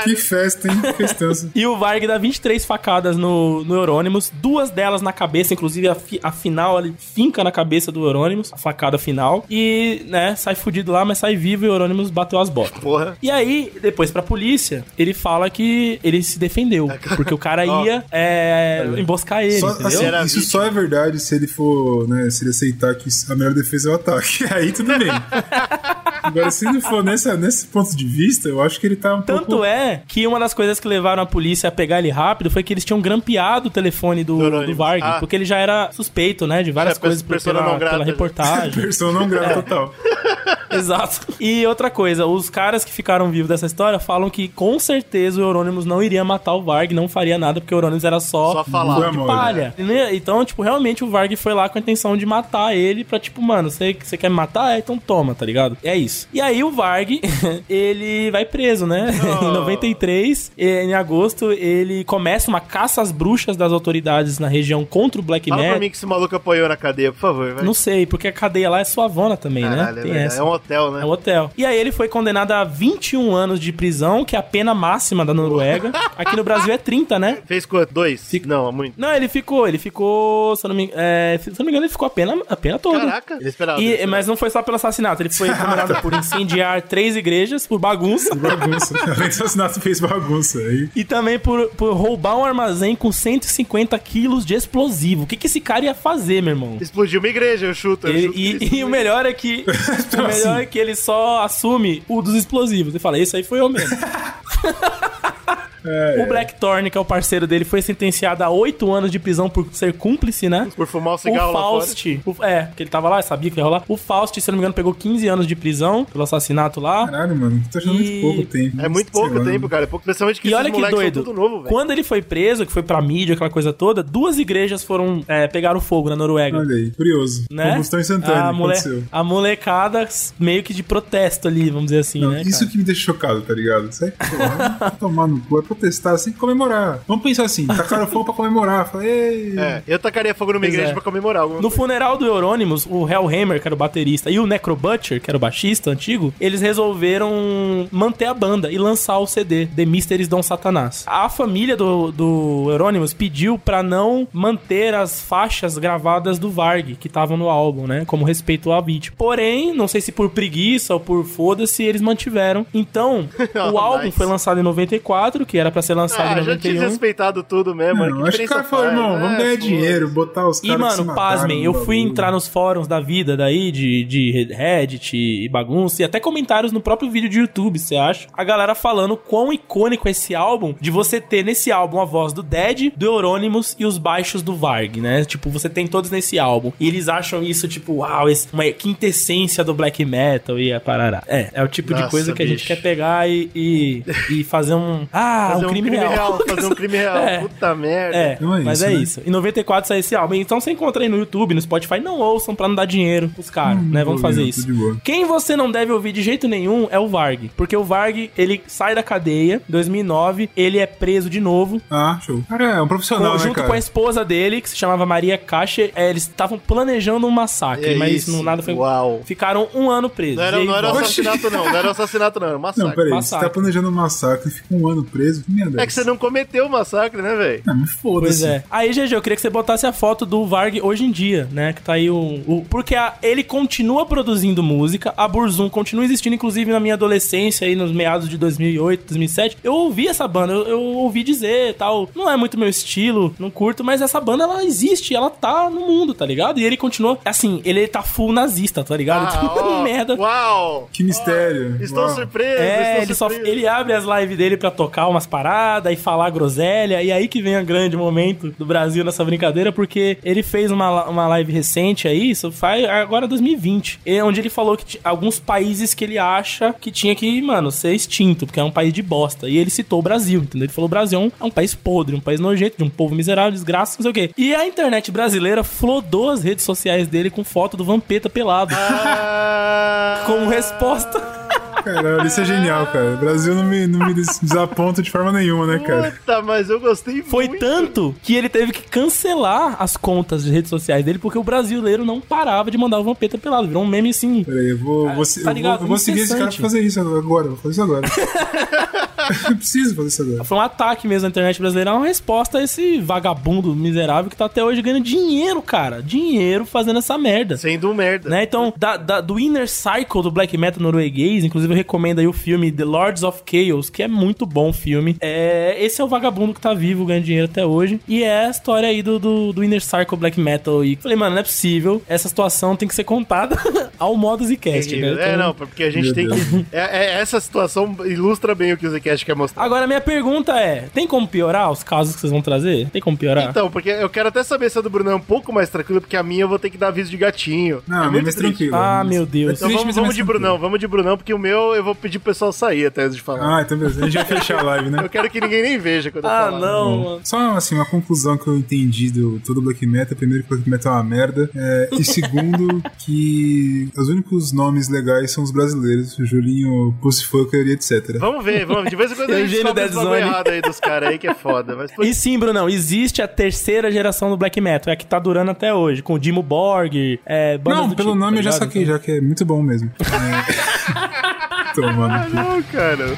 Que festa, hein? Que festança. E o Varg dá 23 facadas no, no Euronymous, duas delas na cabeça, inclusive a, fi- a final ele finca na cabeça do Euronymous, a facada final. E, né, sai fudido lá, mas sai vivo e o Euronymous bateu as botas. Porra. E aí, depois pra polícia, ele fala que ele se defendeu. Porque o cara (laughs) ia é, emboscar ele, Só- entendeu? assim, isso só é verdade se ele for, né? Se ele aceitar que a melhor defesa é o ataque. (laughs) Aí tudo bem. Agora, se não for nessa, nesse ponto de vista, eu acho que ele tá um Tanto pouco. é que uma das coisas que levaram a polícia a pegar ele rápido foi que eles tinham grampeado o telefone do, Do Varg, Ah. porque ele já era suspeito, né, de várias É, coisas pela, não grata, pela reportagem. (laughs) Persona não grave total. (laughs) Exato. E outra coisa, os caras que ficaram vivos dessa história falam que com certeza o Euronymous não iria matar o Varg, não faria nada, porque o Euronymous era só, Só falar. De amor, palha. Né? Então, tipo, realmente o Varg foi lá com a intenção de matar ele pra, tipo, mano, você, você quer me matar? É, então toma, tá ligado? É isso. E aí o Varg, (laughs) ele vai preso, né? em 93, eh, em agosto, ele começa uma caça às bruxas das autoridades na região contra o Black Fala pra Metal. mim que esse maluco apoiou na cadeia, por favor. Vai. Não sei, porque a cadeia lá é suavona também, Caralho, né? é, Tem verdade. essa. é um hotel, né? É um hotel. E aí ele foi condenado a 21 anos de prisão, que é a pena máxima da Noruega. (laughs) Aqui no Brasil é 30, né? Fez quanto? Dois? Não, muito. Não, ele ficou, ele ficou, se eu não me, é, se não me engano, ele ficou a pena, a pena toda. Caraca. Ele esperava. E- ele esperava. mas não foi só pelo assassinato, ele foi condenado por (laughs) incendiar três igrejas, por bagunça. Bagunça. (laughs) Além do assassinato, fez bagunça. Aí. E também por, por roubar um armazém com 150 quilos de explosivo. O que, que esse cara ia fazer, meu irmão? Explodiu uma igreja, eu chuto. Eu Ele- chuto e, e o melhor é que (laughs) o melhor é que ele só assume o dos explosivos. Ele fala, esse aí foi eu mesmo. (laughs) É, O Blackthorn, que é o parceiro dele, foi sentenciado a oito anos de prisão por ser cúmplice, né? Por fumar um O cigarro lá fora. Faust, o- é, porque ele tava lá, sabia que ia rolar. O Faust, se eu não me engano, pegou 15 anos de prisão pelo assassinato lá. Caralho, mano. Tô achando E- muito pouco tempo. É muito Sei pouco lá. tempo, cara. É pouco, principalmente que E olha que doido. são tudo novo, velho. Quando ele foi preso, que foi pra mídia, aquela coisa toda, duas igrejas foram é, pegaram fogo na Noruega. Olha aí, curioso. Né? Combustão instantânea a, mole- aconteceu. a molecada meio que de protesto ali, vamos dizer assim, Não, né? isso cara? que me deixa chocado, tá ligado? Sai porra, (laughs) tomar no cu, é protestar, assim, comemorar. Vamos pensar assim, tacaram fogo pra comemorar. Falei, ei. É, eu tacaria fogo numa Pois igreja é. pra comemorar No coisa. funeral do Euronymous, o Hellhammer, que era o baterista, e o Necrobutcher, que era o baixista antigo, eles resolveram manter a banda e lançar o CD, The Mysteries Dom Satanás. A família do, do Euronymous pediu pra não manter as faixas gravadas do Varg, que estavam no álbum, né? Como respeito ao vítima. Porém, não sei se por preguiça ou por foda-se, eles mantiveram. Então, (laughs) o Oh, álbum nice. foi lançado em 94, que era pra ser lançado Ah, em já tinha 91. respeitado tudo mesmo. Não. Que acho que o cara falou, irmão, vamos É, ganhar dinheiro, botar os E, caras se mano, pasmem, eu fui entrar nos fóruns da vida daí, de, de Reddit e bagunça, e até comentários no próprio vídeo de YouTube, você acha? A galera falando quão icônico é esse álbum, de você ter nesse álbum a voz do Dead, do Euronymous e os baixos do Varg, né? Tipo, você tem todos nesse álbum. E eles acham isso, tipo, uau, esse- uma quintessência do black metal e a parará. É, é o tipo de Nossa, coisa que a gente bicho. quer pegar e, e, e fazer um... (laughs) Ah, Fazer um crime, real. (laughs) Fazer um crime real. É. Puta merda. É, Então é mas isso, é né? isso. Em 94 saiu esse álbum. Então você encontra aí no YouTube, no Spotify, não ouçam pra não dar dinheiro pros caras, Hum, né? Vamos fazer isso. tô de boa. Quem você não deve ouvir de jeito nenhum é o Varg. Porque o Varg, ele sai da cadeia, em 2009, ele é preso de novo. Ah, show. Cara, é um profissional, com- né, junto cara? com a esposa dele, que se chamava Maria Caixa, é, eles estavam planejando um massacre, É mas isso. não, nada foi. Uau. Ficaram um ano presos. Não era, E não era assassinato, não. Não era assassinato, não. Era um massacre. Não, peraí, Massacre. você tá planejando um massacre, fica um ano preso, preso. Que merda É que você não cometeu o massacre, né, velho? Não, mas Pois foda-se. é. Aí, GG, eu queria que você botasse a foto do Varg hoje em dia, né? Que tá aí o. o- porque a- ele continua produzindo música, a Burzum continua existindo, inclusive na minha adolescência, aí nos meados de 2008, 2007. Eu ouvi essa banda, eu, eu ouvi dizer tal. Não é muito meu estilo, não curto, mas essa banda ela existe, ela tá no mundo, tá ligado? E ele continua. Assim, ele tá full nazista, tá ligado? Ah, Então, ó, merda. Uau! Que mistério. Estou Uau. surpreso, É, estou ele, só, surpreso. ele abre as lives dele pra tocar umas paradas e falar groselha, e aí que vem o grande momento do Brasil nessa brincadeira, porque ele fez uma, uma live recente aí, isso faz agora 2020, e- onde ele falou que alguns países que ele acha que tinha que, mano, ser extinto, porque é um país de bosta. E ele citou o Brasil, entendeu? Ele falou: o Brasil é um, é um país podre, um país nojento, de um povo miserável, desgraça, não sei o quê. E a internet brasileira flodou as redes sociais dele com foto do Vampeta pelado. Ah, (laughs) Como resposta. Caralho, isso é genial, cara. O Brasil não me, não me des- desaponta de forma nenhuma, né, cara? Puta, mas eu gostei Foi muito. tanto que ele teve que cancelar as contas de redes sociais dele porque o brasileiro não parava de mandar o Vampeta pelado. Virou um meme assim. Peraí, eu vou, vou, se- tá eu vou, eu vou seguir esse cara pra fazer isso agora. Vou fazer isso agora. eu (laughs) (laughs) preciso fazer isso agora. Foi um ataque mesmo na internet brasileira, é uma resposta a esse vagabundo miserável que tá até hoje ganhando dinheiro, cara. Dinheiro fazendo essa merda. Sendo um merda. Né? Então, da- da- do Inner Cycle do Black Metal norueguês, inclusive eu recomendo aí o filme The Lords of Chaos, que é muito bom o filme. É, esse é o vagabundo que tá vivo, ganhando dinheiro até hoje. E é a história aí do, do, do Inner Cycle Black Metal. E falei, mano, não é possível. Essa situação tem que ser contada (laughs) ao modo Zcast, né? É, Então- não, porque a gente Meu tem Deus. que. (laughs) É, é- essa situação ilustra bem o que o Zcast quer mostrar. Agora, minha pergunta é: tem como piorar os casos que vocês vão trazer? Tem como piorar? Então, porque eu quero até saber se a do Bruno é um pouco mais tranquila, porque a minha eu vou ter que dar aviso de gatinho. Não, é é muito mais triste. tranquilo. Ah, meu Deus. Então vamos, é vamos mais de. Brunão, vamos de Brunão, porque o meu eu vou pedir pro pessoal sair até antes de falar. Ah, então beleza. A gente vai fechar a live, né? Eu quero que ninguém nem veja quando eu Ah, falar. não, mano. Só assim, uma conclusão que eu entendi do todo Black Metal. Primeiro, que Black Metal é uma merda. É, e segundo, (laughs) que os únicos nomes legais são os brasileiros. O Julinho, Pussyfucker e etc. Vamos ver, vamos. De vez em quando (laughs) a gente descobre esse Zone. errado aí dos caras aí que é foda. Mas E sim, Brunão, existe a terceira geração do Black Metal, é a que tá durando até hoje, com o Dimo Borg, é, Não, pelo tipo, nome tá eu já saquei, já que é muito bom mesmo. (laughs) É... Tomando aqui. não, cara.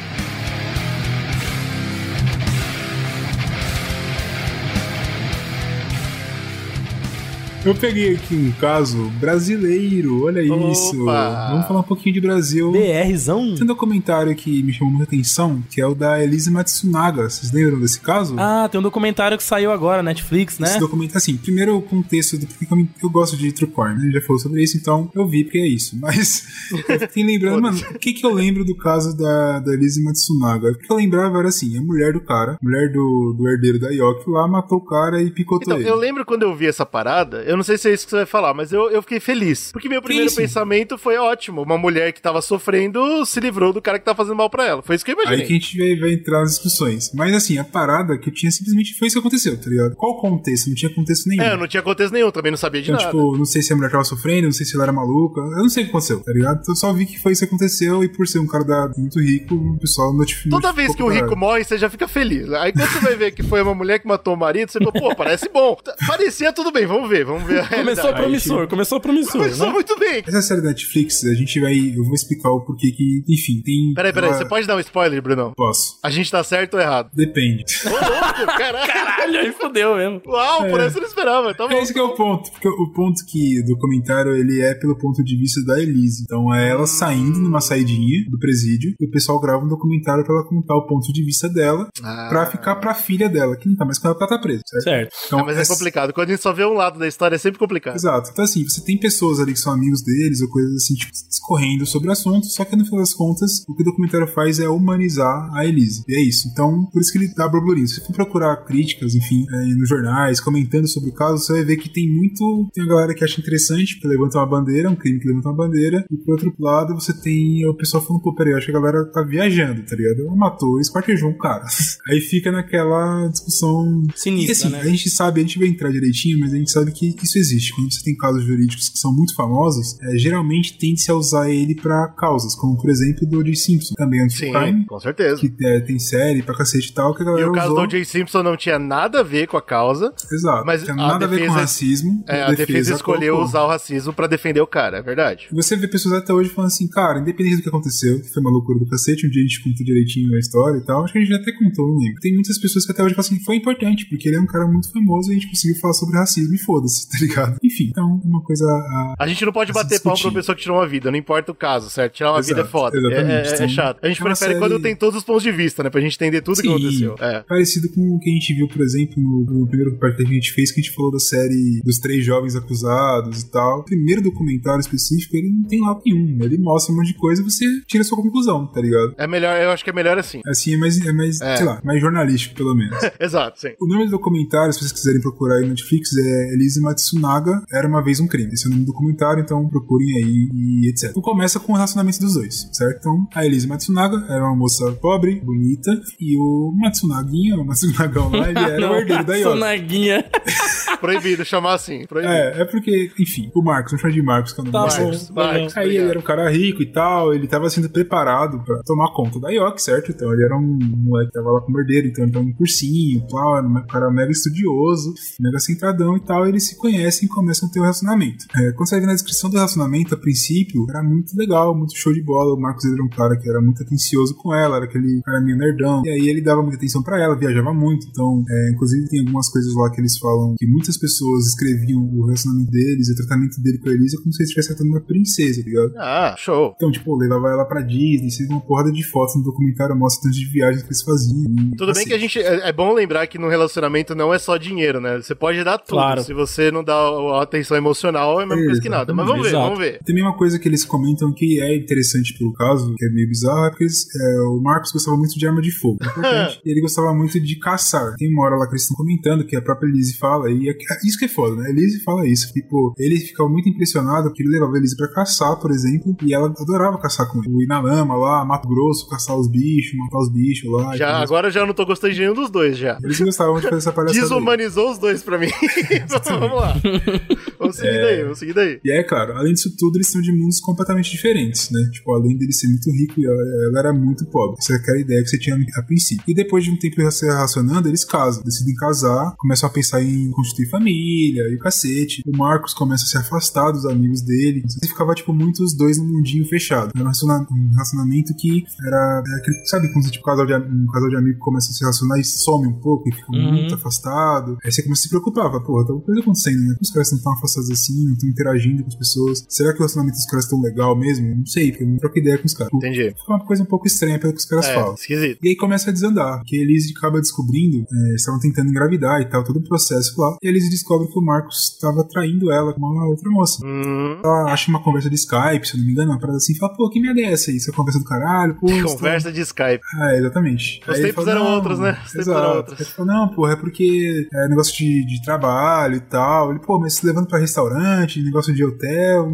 Eu peguei aqui um caso brasileiro, olha isso. Opa! Vamos falar um pouquinho de Brasil. BRzão? Tem um documentário que me chamou muita atenção, que é o da Elise Matsunaga. Vocês lembram desse caso? Ah, tem um documentário que saiu agora, Netflix, né? Esse documentário, assim, primeiro o contexto do porque eu, gosto de True Crime, né? A gente já falou sobre isso, então eu vi porque é isso. (laughs) Mas eu fiquei lembrando, mano, o que que eu lembro do caso da, da Elise Matsunaga? O que eu lembrava era assim, a mulher do cara, mulher do, do herdeiro da Yoki lá, matou o cara e picotou Então, ele. eu lembro quando eu vi essa parada, eu não sei se é isso que você vai falar, mas eu, eu fiquei feliz. Porque meu primeiro isso? pensamento foi ótimo. Uma mulher que tava sofrendo se livrou do cara que tava fazendo mal pra ela. Foi isso que eu imaginei. Aí que a gente vai, vai entrar nas discussões. Mas assim, a parada que tinha simplesmente foi isso que aconteceu, tá ligado? Qual o contexto? Não tinha contexto nenhum. É, eu não tinha contexto nenhum, também não sabia de Então, nada. tipo, não sei se a mulher tava sofrendo, não sei se ela era maluca, eu não sei o que aconteceu, tá ligado? Então, eu só vi que foi isso que aconteceu e por ser um cara da, muito rico, o pessoal notificou. Toda vez que o rico morre, você já fica feliz. Aí quando você vai ver que foi uma mulher que matou o marido, você fala, pô, parece bom. Parecia tudo bem, vamos ver, vamos ver a Começou promissor, começou promissor, Começou né? muito bem. Essa série da Netflix, a gente vai. Eu vou explicar o porquê que. Enfim, tem. Peraí, peraí, ela- você pode dar um spoiler, Brunão? Posso. A gente tá certo ou errado? Depende. Ô, louco, caralho. Caralho, aí fudeu mesmo. Uau, por essa eu não esperava. Tá bom. É esse que é o ponto. Porque o ponto que do comentário ele é pelo ponto de vista da Elise. Então é ela saindo numa saidinha do presídio e o pessoal grava um documentário pra ela contar o ponto de vista dela Ah. pra ficar pra filha dela, que não tá mais com ela ela tá presa, certo? Certo. Então, Ah, mas é essa- complicado. Quando a gente só vê um lado da história, é sempre complicado. Exato. Então, assim, você tem pessoas ali que são amigos deles ou coisas assim, tipo, discorrendo sobre o assunto, só que no final das contas, o que o documentário faz é humanizar a Elise. E é isso. Então, por isso que ele dá burburinho. Se você for procurar críticas, enfim, é, nos jornais, comentando sobre o caso, você vai ver que tem muito. Tem a galera que acha interessante, porque levanta uma bandeira, um crime que levanta uma bandeira, e por outro lado, você tem o pessoal falando, pô, peraí, eu acho que a galera tá viajando, tá ligado? Ela matou, esquartejou um cara. (laughs) Aí fica naquela discussão. Sinistra, E assim, né? a gente sabe, a gente vai entrar direitinho, mas a gente sabe que que isso existe. Quando você tem casos jurídicos que são muito famosos, é, geralmente tende-se a usar ele pra causas, como por exemplo do O.J. Simpson, também é um Sim, crime, com certeza. que é, tem série pra cacete e tal, que a E galera o caso usou. do O.J. Simpson não tinha nada a ver com a causa. Exato. mas Tem a nada a ver com defesa- racismo. É, a defesa escolheu colocou. usar o racismo pra defender o cara, é verdade. E Você vê pessoas até hoje falando assim, cara, independente do que aconteceu, que foi uma loucura do cacete, um dia a gente contou direitinho a história e tal, acho que a gente já até contou, não lembro. Tem muitas pessoas que até hoje falam assim, foi importante, porque ele é um cara muito famoso e a gente conseguiu falar sobre racismo e foda-se, (laughs) tá ligado? Enfim, então, é uma coisa a... A gente não pode bater pau pra uma pessoa que tirou uma vida, não importa o caso, certo? Tirar uma vida é Exato, foda. É, é- é chato. A gente é prefere série- quando tem todos os pontos de vista, né? Pra gente entender tudo que Sim. aconteceu. É. Parecido com o que a gente viu, por exemplo, no, no primeiro parte que a gente fez, que a gente falou da série dos três jovens acusados e tal. O primeiro documentário específico, ele não tem lá nenhum. Ele mostra um monte de coisa e você tira a sua conclusão, tá ligado? É melhor, eu acho que é melhor assim. Assim é mais, é mais É. sei lá, mais jornalístico, pelo menos. (laughs) Exato, sim. O nome do documentário, se vocês quiserem procurar aí no Netflix, é Elise Matsunaga, Era Uma Vez um Crime. Esse é o nome do documentário, então procurem aí e etc. Então começa com o relacionamento dos dois, certo? Então, a Elise Matsunaga era uma moça pobre, bonita, e o Matsunaguinha, o Matsunagão lá, (laughs) ele era o herdeiro da Yoga. Sonaguinha. (laughs) Proibido chamar assim. Proibido. É, é porque, enfim, o Marcos, vamos chamar de Marcos, que é o nome Tá. Marcos, valeu. Marcos. Aí Obrigado. ele era um cara rico e tal, ele tava sendo preparado pra tomar conta da York, certo? Então ele era um moleque que tava lá com o herdeiro, então ele tava um cursinho, tal, era um cara mega estudioso, mega centradão e tal, e eles se conhecem e começam a ter um relacionamento. É, quando você ver na descrição do relacionamento, a princípio, era muito legal, muito show de bola, o Marcos era um cara que era muito atencioso com ela, era aquele cara meio nerdão, e aí ele dava muita atenção pra ela, viajava muito, então, é, inclusive tem algumas coisas lá que eles falam que muitas pessoas escreviam o relacionamento deles, o tratamento dele com a Elisa, como se ele estivesse tratando uma princesa, tá ligado? Ah, show. Então, tipo, levava ela pra Disney, você vê uma porrada de fotos no documentário, mostra tanto de viagens que eles faziam. e Tudo bem que a gente. É, é bom lembrar que no relacionamento não é só dinheiro, né? Você pode dar tudo. Claro. Se você não dá a atenção emocional, é a mesma coisa que nada. Mas vamos ver, Exato. vamos ver. Também uma coisa que eles comentam que é interessante pelo caso, que é meio bizarro, é porque eles- é, o Marcos gostava muito de arma de fogo. É importante. (laughs) e ele gostava muito de caçar. Tem uma hora lá que eles estão comentando que a própria Elise fala, e é- isso que é foda, né? A Elise fala isso. Tipo, ele ficava muito impressionado porque ele levava a Elise pra caçar, por exemplo, e ela adorava caçar com ele. Ir na lama lá, Mato Grosso, caçar os bichos, matar os bichos lá. Já, agora eu já não tô gostando de nenhum dos dois já. Eles gostavam de fazer essa (laughs) palhaçada. aí. Desumanizou os dois pra mim. (laughs) vamos lá. (laughs) Vamos seguir daí, vamos seguir daí. E é claro, além disso tudo, eles são de mundos completamente diferentes, né? Tipo, além dele ser muito rico, ela, ela era muito pobre. Essa é aquela ideia que você tinha a princípio. E depois de um tempo se relacionando, eles casam. Decidem casar, começam a pensar em constituir família e o cacete. O Marcos começa a se afastar dos amigos dele. E ficava, tipo, muito os dois num mundinho fechado. Era um relaciona- relacionamento que era. é aquele- sabe quando você, tipo, casal de, um casal de amigos começa a se relacionar e some um pouco e fica Uhum. muito afastado. Aí você começa a se preocupar, fala, porra, tá alguma coisa acontecendo, né? Os caras não estão afastados assim, não estão interagindo com as pessoas. Será que o relacionamento dos caras tão legal mesmo? Não sei, porque eu não troco ideia com os caras. Entendi. Fica uma coisa um pouco estranha pelo que os caras É, falam. esquisito. E aí começa a desandar, que a Elise acaba descobrindo, é, eles estavam tentando engravidar e tal, todo o processo lá. E a Elise descobre que o Marcos estava traindo ela com uma outra moça. Hum, Ela acha uma conversa de Skype, se eu não me engano, uma parada assim, e fala, pô, que merda é essa aí? Isso é conversa do caralho, pô. (laughs) tá- conversa de Skype. ah, exatamente. Os Aí tempos fala, eram outros, né? Os tempos eram outros. Falou, não, porra, é porque é negócio de, de trabalho e tal. Ele, pô, mas se levando pra restaurante, negócio de hotel,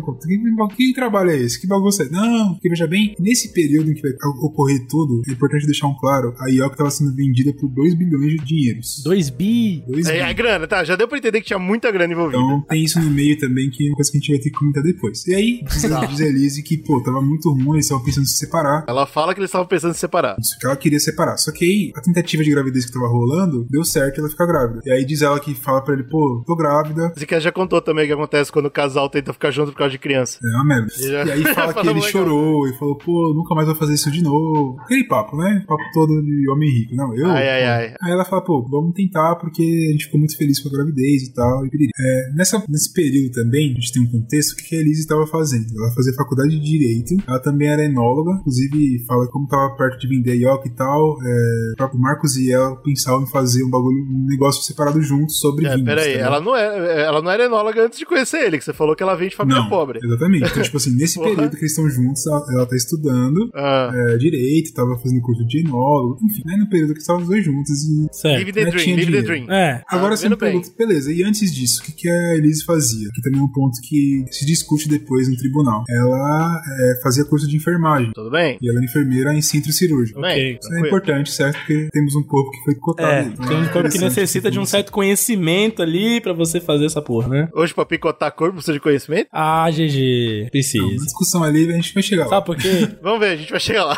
que, que trabalho é esse? Que bagunça é? Não, porque veja bem, nesse período em que vai ocorrer tudo, é importante deixar um claro, a Yoke tava sendo vendida por 2 bilhões de dinheiros. 2 bi. 2 É, a grana, tá? Já deu pra entender que tinha muita grana envolvida. Então tem isso no meio também, que é uma coisa que a gente vai ter que comentar depois. E aí, diz, diz a Elise que, pô, tava muito ruim, eles estavam pensando em se separar. Ela fala que eles estavam pensando em separar. Isso, que ela queria separar. Só que aí, a tentativa de gravidez que tava rolando, deu certo ela ficar grávida. E aí diz ela que fala pra ele, pô, tô grávida. Esse cara já contou também o que acontece quando o casal tenta ficar junto por causa de criança. É uma merda. E já- E aí (laughs) fala que ele legal. chorou e falou, pô, nunca mais vou fazer isso de novo. Aquele papo, né? Papo todo de homem rico. Não, eu. Ai, ai, ai. Aí ela fala, pô, vamos tentar porque a gente ficou muito feliz com a gravidez e tal. E é, nessa, nesse período também, a gente tem um contexto, o que que a Elise estava fazendo? Ela fazia faculdade de Direito, ela também era enóloga, inclusive fala como tava perto de vender Yoke e tal, é, o próprio Marcos e ela pensavam em fazer um bagulho, um negócio separado juntos sobre É, vinhos. peraí, tá ela não, é, ela não era enóloga antes de conhecer ele, que você falou que ela vem de família Não, pobre. Exatamente. Então, tipo assim, nesse (laughs) período que eles estão juntos, ela, ela tá estudando Ah, é, direito, tava fazendo curso de enólogo, enfim, né? No período que estavam os dois juntos e. Certo. live the Não dream, live the dinheiro. dream. É. Agora Ah, você me pergunta, beleza, e antes disso, o que, que a Elise fazia? Que também é um ponto que se discute depois no tribunal. Ela é, fazia curso de enfermagem. Tudo bem? E ela era enfermeira em centro cirúrgico. Tudo bem, Ok. Isso é tranquilo. importante, certo? Porque temos um corpo que foi cotado. É. Então, tem um corpo que necessita de um certo conhecimento ali pra você fazer essa porra, né? Hoje pra picotar corpo precisa de conhecimento? Ah, GG. Uma Precisa. discussão ali, a gente vai chegar lá. Sabe por quê? (laughs) Vamos ver, a gente vai chegar lá.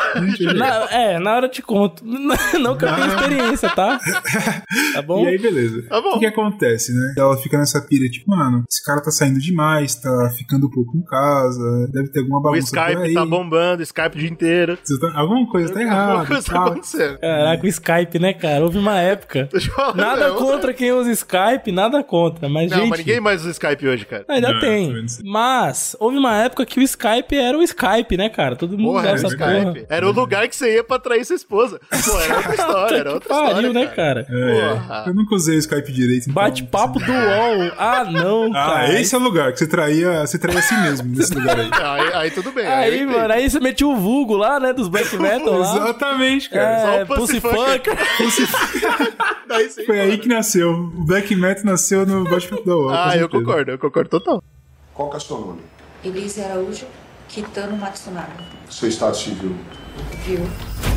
Na- é, na hora eu te conto. (laughs) Não que eu tenha experiência, tá? Tá bom? E aí, beleza. Tá bom. O que acontece, né? Ela fica nessa pira, tipo, mano, esse cara tá saindo demais, tá ficando pouco em casa, deve ter alguma O bagunça por Skype aí. tá bombando, o Skype o dia inteiro. Tá- Alguma coisa tá errada. Alguma coisa tá tal. acontecendo. Caraca, o Skype, né, cara? Houve uma época. (laughs) Nada não. contra quem usa Skype, nada contra. Mas, Não, gente. mas ninguém mais usa Skype hoje, cara. Ainda Não, tem. Mas houve uma época que o Skype era o Skype, né, cara? Todo mundo Porra, usava era o essa Skype. porra. Era o lugar que você ia pra trair sua esposa. Pô, era outra (laughs) história, era Que outra pariu, história. né, cara. cara? É, Porra. eu nunca usei o Skype direito. então- Bate-papo do UOL. Ah, não, (laughs) Ah, cara. esse é o lugar que você traía, você traía a si mesmo nesse (laughs) lugar aí. Aí, aí tudo bem. Aí, eu mano, aí você metia o vulgo lá, né, dos black metal lá. Exatamente, cara. É, Só o Pussy. Fucker. Daí sim, Foi aí que nasceu. O Black Metal nasceu no Bate-Papo (laughs) com Ah, eu concordo, eu concordo total. Qual que é o seu nome? Elise Araújo, Kitano Matsunaga. Seu estado civil? Viu?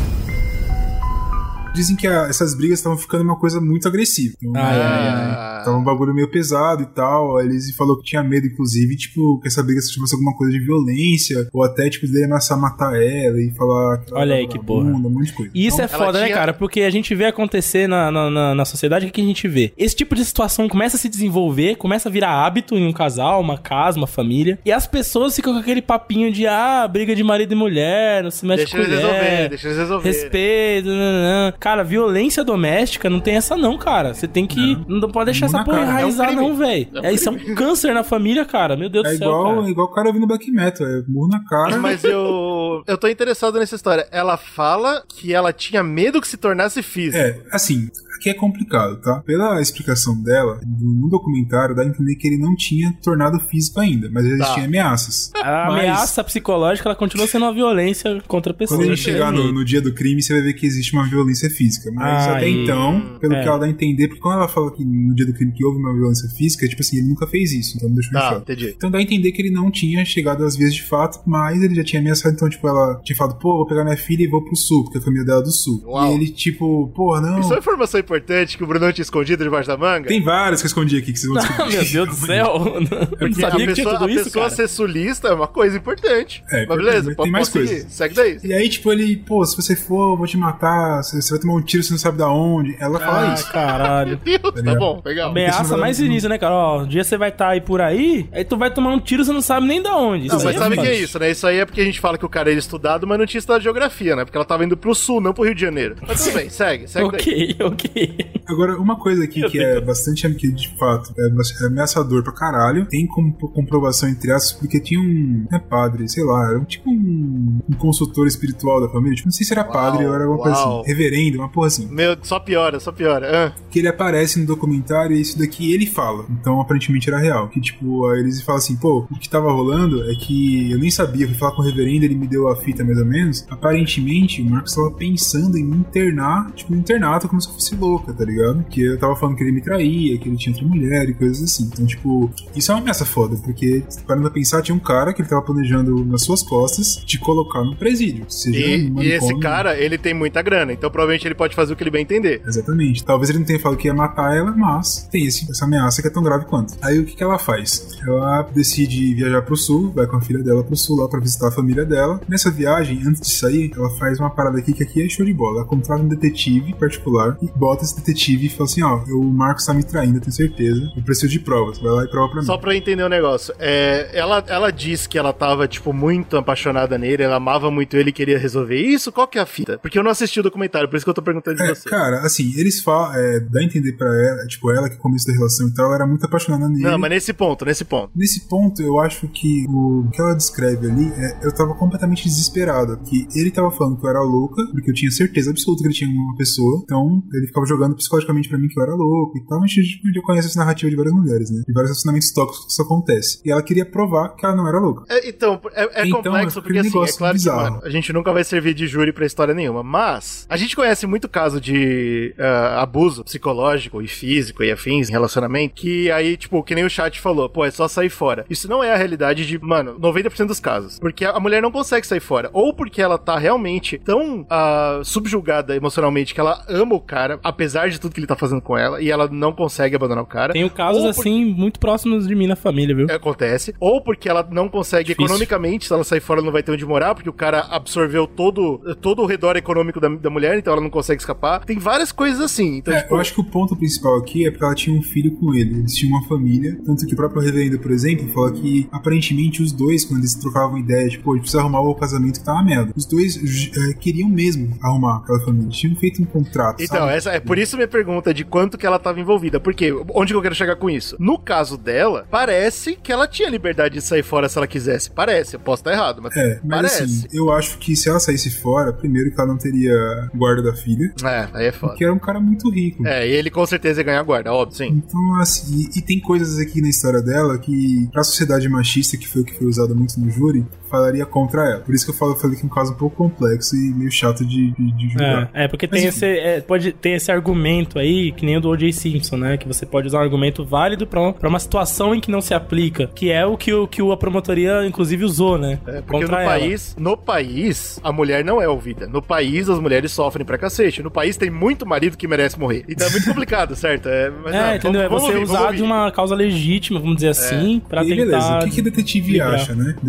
Dizem que a- essas brigas estavam ficando uma coisa muito agressiva. Então, Ai, ai, ai. Ah, Tava um bagulho meio pesado e tal. A Elise falou que tinha medo, inclusive, tipo, que essa briga se tivesse alguma coisa de violência, ou até, tipo, dele ameaçar matar ela e falar que ela Olha aí que porra. Um monte de coisa. E isso é Ela foda, né, tinha- cara? Porque a gente vê acontecer na, na, na, na sociedade, o que que a gente vê? Esse tipo de situação começa a se desenvolver, começa a virar hábito em um casal, uma casa, uma família, e as pessoas ficam com aquele papinho de, ah, briga de marido e mulher, não se mexe Deixa com eles mulher. resolverem, deixa eles resolverem. Respeito, nananã. Cara, violência doméstica não tem essa não, cara. Você tem que não, pode deixar Não essa porra cara. enraizar É um não, velho. É um É, isso é um câncer na família, cara. Meu Deus É do céu, igual, cara. é igual o cara vindo Black Metal, é murro na cara. Mas eu. Eu tô interessado nessa história. Ela fala que ela tinha medo que se tornasse físico. É, assim, aqui é complicado, tá? Pela explicação dela, no documentário, dá a entender que ele não tinha tornado físico ainda, mas existiam Tá. ameaças. A Mas- ameaça psicológica, ela continua sendo uma violência contra pessoas. Quando a gente chegar no, no dia do crime, você vai ver que existe uma violência física. Mas Ah, até e- então, pelo é. que ela dá a entender, porque quando ela fala que no dia do crime que houve uma violência física, tipo assim, ele nunca fez isso, então não deixa eu Tá, entendi. Então dá a entender que ele não tinha chegado às vias de fato, mas ele já tinha ameaçado, então, tipo, ela tinha falado, pô, vou pegar minha filha e vou pro sul, porque a família dela é do sul. Uau. E ele, tipo, porra, não. Isso é uma informação importante que o Bruno tinha escondido debaixo da manga? Tem várias que eu escondi aqui que vocês vão (laughs) Ah, descobrir. meu Deus do céu. (laughs) Eu não Porque sabia a que tinha pessoa, tudo a isso, pessoa cara. ser sulista é uma coisa importante. É, Mas beleza, tem pode mais seguir. coisas. Segue daí. E aí, tipo, ele, pô, se você for, eu vou te matar, você você vai tomar um tiro, você não sabe da onde. Ela fala Ah, isso. caralho. (laughs) Deus, tá bom, legal. Ameaça Porque mais início, né, cara? Ó, um dia você vai estar aí por aí, aí tu vai tomar um tiro, você não sabe nem da onde. Não, Isso mas sabe o que é isso, né? Isso aí é porque a gente fala que o cara era estudado, mas não tinha estudado geografia, né? Porque ela tava indo pro sul, não pro Rio de Janeiro. Mas tudo bem, segue, segue daí. Ok, ok. Agora, uma coisa aqui que é bastante que de fato é bastante ameaçador pra caralho, tem como comprovação entre aspas, porque tinha um é padre, sei lá, era um, tipo um, um consultor espiritual da família, tipo, não sei se era Uau, padre ou era alguma coisa uau. assim, reverendo, uma porra assim. Meu, só piora, só piora. Ah, Que ele aparece no documentário e isso daqui ele fala. Então, aparentemente era real. Que, tipo, eles falam assim, pô, o que tava rolando é que eu nem sabia, eu fui falar com o reverendo, ele me deu a fita mais ou menos. Aparentemente, o Marcos tava pensando em me internar, tipo, um internato como se eu fosse louca, tá ligado? Que eu tava falando que ele me traía, que ele tinha outra mulher e coisas assim. Então, tipo, isso é uma ameaça foda, porque, parando pra pensar, tinha um cara que ele tava planejando nas suas costas te colocar no presídio. Seja E, e esse cara, ele tem muita grana, então provavelmente ele pode fazer o que ele bem entender. Exatamente. Talvez ele não tenha falado que ia matar ela, mas tem esse- essa ameaça que é tão grave quanto. Aí o que, que ela faz? Ela decide viajar pro sul, vai com a filha dela pro sul lá pra visitar a família dela. Nessa viagem, antes de sair, ela faz uma parada aqui que aqui é show de bola. Ela contrata um detetive particular e bota esse detetive e fala assim: ó, o Marcos tá me traindo, eu tenho certeza. Eu preciso de provas. Vai lá e prova pra mim. Só pra entender o negócio, é, ela, ela disse que ela tava, tipo, muito apaixonada nele, ela amava muito ele e queria resolver isso. Qual que é a fita? Porque eu não assisti o documentário, por isso que eu tô perguntando de É, você. cara, assim, eles falam, é, dá a entender pra ela, tipo, ela que começo da relação e tal, ela era muito apaixonada nele. Não, mas nesse ponto, nesse ponto. Nesse ponto, eu acho que o que ela descreve ali, é, eu tava completamente desesperada. Que ele tava falando que eu era louca, porque eu tinha certeza absoluta que ele tinha uma pessoa. Então, ele ficava jogando psicologicamente pra mim que eu era louco e tal. Mas a gente conhece essa narrativa de várias mulheres, né? De vários relacionamentos tóxicos que isso acontece. E ela queria provar que ela não era louca. É, então, é, é Então, complexo é porque assim, é claro que, bizarro. mano, a gente nunca vai servir de júri pra história nenhuma, mas a gente conhece muito caso de ah, abuso psicológico e físico e afins em relacionamento, que aí, tipo, que nem o chat falou, pô, é só sair fora. Isso não é a realidade de, mano, 90% dos casos. Porque a mulher não consegue sair fora. Ou porque ela tá realmente tão ah, subjugada emocionalmente que ela ama o cara, apesar de tudo que ele tá fazendo com ela e ela não consegue abandonar o cara. Tenho casos por- assim muito próximos de mim na família, viu? Acontece. Ou porque ela não consegue Difícil. economicamente, se ela sair fora, ela não vai ter onde morar, porque o cara absorveu todo, todo o redor econômico da, da mulher, então ela não consegue escapar. Tem várias coisas assim. Então, É, tipo, eu acho que o ponto principal aqui é porque ela tinha um filho com ele. Eles tinham uma família. Tanto que o próprio reverendo, por exemplo, fala que aparentemente os dois, quando eles trocavam ideia, tipo, a gente precisa arrumar o casamento que tava merda. Os dois é, queriam mesmo arrumar aquela família. Eles tinham feito um contrato. Então, sabe? essa é por isso minha pergunta de quanto que ela estava envolvida. Porque onde que eu quero chegar com isso? No caso dela, parece que ela tinha liberdade de sair fora se ela quisesse. Parece, eu posso estar errado, mas, É, mas parece. assim, eu acho que se ela saísse fora, primeiro que ela não teria guarda da filha, É, aí é foda. porque era um cara muito rico. É, e ele com certeza ia ganhar guarda, óbvio, sim. Então, assim, e, e tem coisas aqui na história dela que, pra sociedade machista, que foi o que foi usado muito no júri, falaria contra ela. Por isso que eu falo, eu falei que é um caso um pouco complexo e meio chato de, de, de julgar. É, é, porque Mas tem enfim. esse, é, pode ter esse argumento aí, que nem o do O.J. Simpson, né? Que você pode usar um argumento válido pra, pra uma situação em que não se aplica, que é o que, o, que a promotoria, inclusive, usou, né? É, porque no contra ela. país, no país, a mulher não é ouvida. No país, as mulheres sofrem pra cacete. No país tem muito marido que merece morrer. Então é muito complicado, (laughs) certo? É, mas É, não, entendeu? vamos- é você ouvir, usar de uma causa legítima, vamos dizer assim, pra e tentar. beleza, o que, que detetive acha, né? O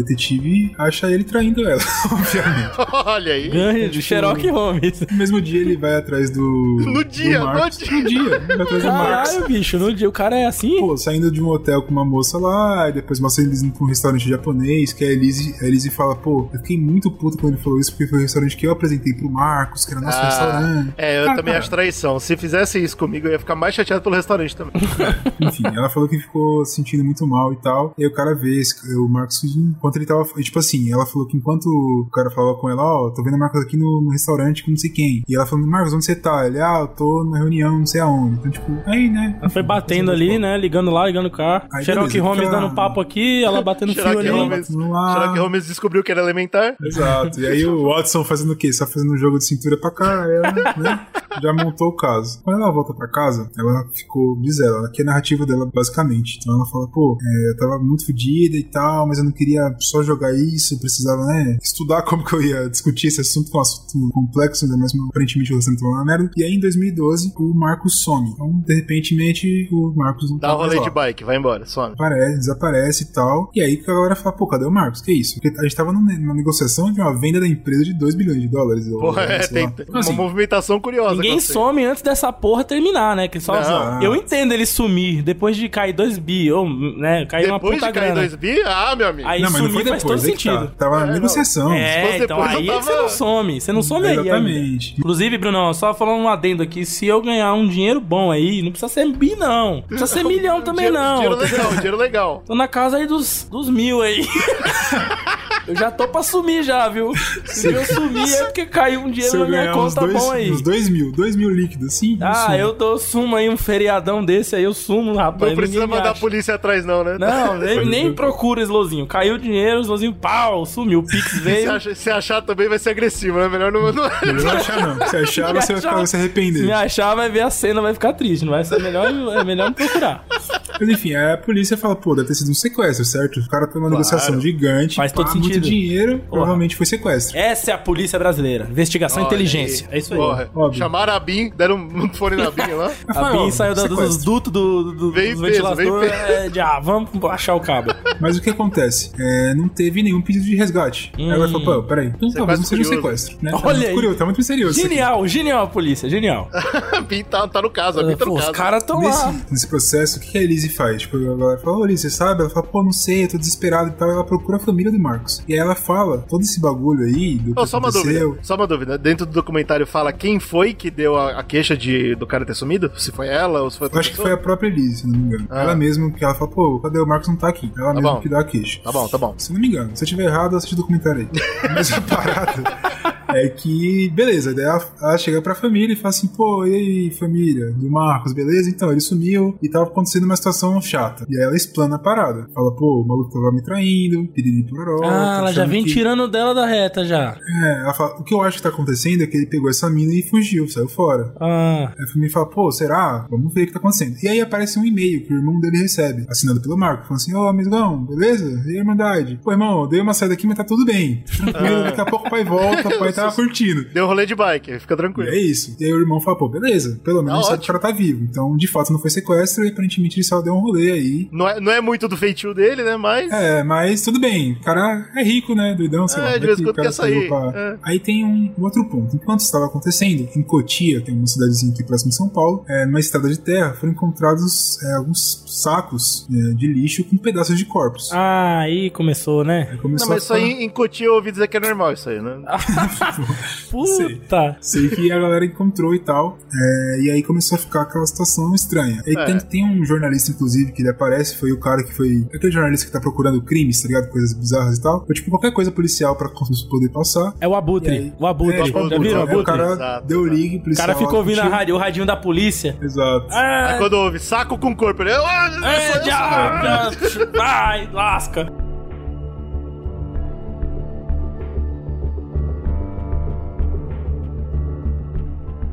acha ele traindo ela, (laughs) obviamente. (laughs) Olha aí. Ganha de Sherlock Holmes. No mesmo dia ele vai atrás do. (laughs) No do dia, Marcos. no dia. No dia, ele vai atrás do Marcos. Caralho, bicho, no dia o cara é assim. Pô, saindo de um hotel com uma moça lá, e depois mostra eles indo pra um restaurante japonês, que a Elise, a Elise fala, pô, eu fiquei muito puto quando ele falou isso, porque foi o restaurante que eu apresentei pro Marcos, que era nosso Ah, restaurante. É, eu Cara, também cara, acho traição. Se fizesse isso comigo, eu ia ficar mais chateado pelo restaurante também. Enfim, ela falou que ficou se sentindo muito mal e tal. E aí o cara vê esse- o Marcos enquanto ele tava. Tipo assim, ela falou que enquanto o cara falava com ela, ó, tô vendo o Marcos aqui no, no restaurante com não sei quem. E ela falando, Marcos, onde você tá? Ele, ah, eu tô na reunião, não sei aonde. Então, tipo, aí, né? Ela foi batendo ali, né? Ligando lá, ligando cá. Aí, Sherlock beleza, Holmes dando papo aqui, ela batendo fio ali. Holmes, lá. Sherlock Holmes descobriu que era elementar. Exato. E aí o Watson fazendo o quê? Só fazendo um jogo de cintura pra cá, ela, né? Já montou o caso. Quando ela volta pra casa, ela ficou, diz ela, aqui é a narrativa dela, basicamente. Então ela fala, pô, é, eu tava muito fodida e tal, mas eu não queria só jogar isso, eu precisava, né, estudar como que eu ia discutir esse assunto, que é um assunto complexo, ainda mais aparentemente o tava uma merda. E aí em 2012, o Marcos some. Então, de repente, o Marcos não Dá tá um mais rolê lá. de bike, vai embora, some. Aparece, desaparece e tal. E aí que a galera fala, pô, cadê o Marcos? Que isso? Porque a gente tava numa negociação de uma venda da empresa de 2 bilhões de dólares. Porra, é, tem lá. tem Então, assim, uma movimentação curiosa. Ninguém some antes dessa porra terminar, né? Que só, Não. Eu entendo ele sumir depois de cair 2 bi, ou, né? Cair uma Depois puta de cair grana. dois bi, ah, meu amigo. Aí não, mas não foi sumir faz depois, todo é tá. Tava É, na não. negociação. É, fosse então aí tava- você não some. Você não some aí. ainda. Exatamente. Inclusive, Bruno, só falando um adendo aqui, se eu ganhar um dinheiro bom aí, não precisa ser bi, não. Não precisa ser (laughs) milhão também, dinheiro, não. Dinheiro legal, (laughs) dinheiro legal. Tô na casa aí dos, dos mil aí. (laughs) eu já tô pra sumir já, viu? Se eu sumir é porque caiu um dinheiro Se na eu minha conta dois, bom aí. uns dois mil, dois mil líquidos, sim. Ah, eu dou sumo aí, um feriadão desse aí, eu sumo, rapaz. Não precisa mandar a polícia atrás, não, né? Não, (laughs) nem, nem procura Slozinho. Caiu o dinheiro, o Slozinho, pau, sumiu. O Pix Se, veio. acha- se achar também vai ser agressivo, né? Melhor não. não... Não achar, não. Se achar, (laughs) você vai, ficar, vai se Se arrepender. me achar, vai ver a cena, vai ficar triste. Não vai ser melhor, é melhor não procurar. Mas enfim, a polícia fala, pô, deve ter sido um sequestro, certo? O cara tá numa negociação gigante, Faz todo pá, muito sentido. dinheiro, provavelmente foi sequestro. Essa é a polícia brasileira. Investigação e inteligência. É isso aí. Porra, Óbvio. chamaram a BIM, deram um (laughs) fone na BIM lá. A BIM saiu da- dos dutos do, do, Veio dos ventiladores. É, de, ah, vamos achar o cabo. Mas o que acontece? É, não teve nenhum pedido de resgate. Aí ela falou, pô, peraí, então talvez não seja um sequestro, né? Tá Olha muito aí. curioso, tá muito misterioso. Genial, genial a polícia, genial. (laughs) A BIM tá, tá no caso, a BIM tá no Pô, os caso. caras tão Nesse, lá. nesse processo, o que que a Elise faz? Tipo, a galera fala, ô você sabe? Ela fala, pô, não sei, eu tô desesperado e tal. Ela procura a família do Marcos. E aí ela fala todo esse bagulho aí, do que Ô, só uma aconteceu. dúvida, só uma dúvida. Dentro do documentário fala quem foi que deu a, a queixa de, do cara ter sumido? Se foi ela ou se foi outra acho que foi a própria Elise, se não me engano. Ah. Ela mesma, que ela fala, pô, cadê o Marcos? Não tá aqui. Ela mesma bom. que dá a queixa. Tá bom, tá bom. Se não me engano. Se eu tiver errado, assiste o documentário aí. (laughs) Mas a parada é que, beleza, daí ela, ela chega pra família e fala assim, pô, e aí, família, do Marcos, beleza? Então, ele sumiu e tava acontecendo uma situação chata. E aí ela explana a parada. Fala, pô, o maluco tava me traindo, piriri pororó. Ah, ela já vem que- tirando dela da reta já. É, ela fala, o que eu acho que tá acontecendo é que ele pegou essa mina e fugiu, saiu fora. Ah, Aí a família fala, pô, será? Vamos ver o que tá acontecendo. E aí aparece um e-mail que o irmão dele recebe, assinado pelo Marco, falando assim, ô amigão, beleza? E aí, Irmandade? Pô, irmão, dei uma saída aqui, mas tá tudo bem. Tranquilo, daqui a pouco o pai volta, o pai tá tava curtindo. Deu rolê de bike, fica E tranquilo. é isso. E aí o irmão fala, pô, beleza, pelo menos a gente sabe que o cara tá vivo. Então, de fato, não foi sequestro e aparentemente ele só deu um rolê aí. Não é, não é muito do feitio dele, né? Mas. É, mas tudo bem. O cara é rico, né? Doidão, sei É, lá. de vai vez em quando o cara quer sair. saiu pra- É. Aí tem um outro ponto. Enquanto isso estava acontecendo, em Cotia, é uma cidadezinha aqui próxima de São Paulo, é, numa estrada de terra, foram encontrados é, alguns sacos é, de lixo com pedaços de corpos. Ah, aí começou, né? Aí começou Não, mas isso a aí ficar- em Cotia eu ouvi dizer que é normal isso aí, né? (laughs) (laughs) Puta. Sei que a galera encontrou e tal. é, e aí começou a ficar aquela situação estranha. Aí É. tem, tem um jornalista, inclusive, que ele aparece, foi o cara que foi. Aquele jornalista que tá procurando crimes, tá ligado? Coisas bizarras e tal. Foi tipo qualquer coisa policial pra poder passar. É o Abutre. Aí- O Abutre. É, tipo, o o Abutre? cara Exato, deu ligue, O policial. cara ficou ouvindo a rádio, o radinho da polícia. Exato. Ah, Aí quando ouve saco com corpo, ele. Ah, é, sou eu, sou eu. diabo, vai, lasca.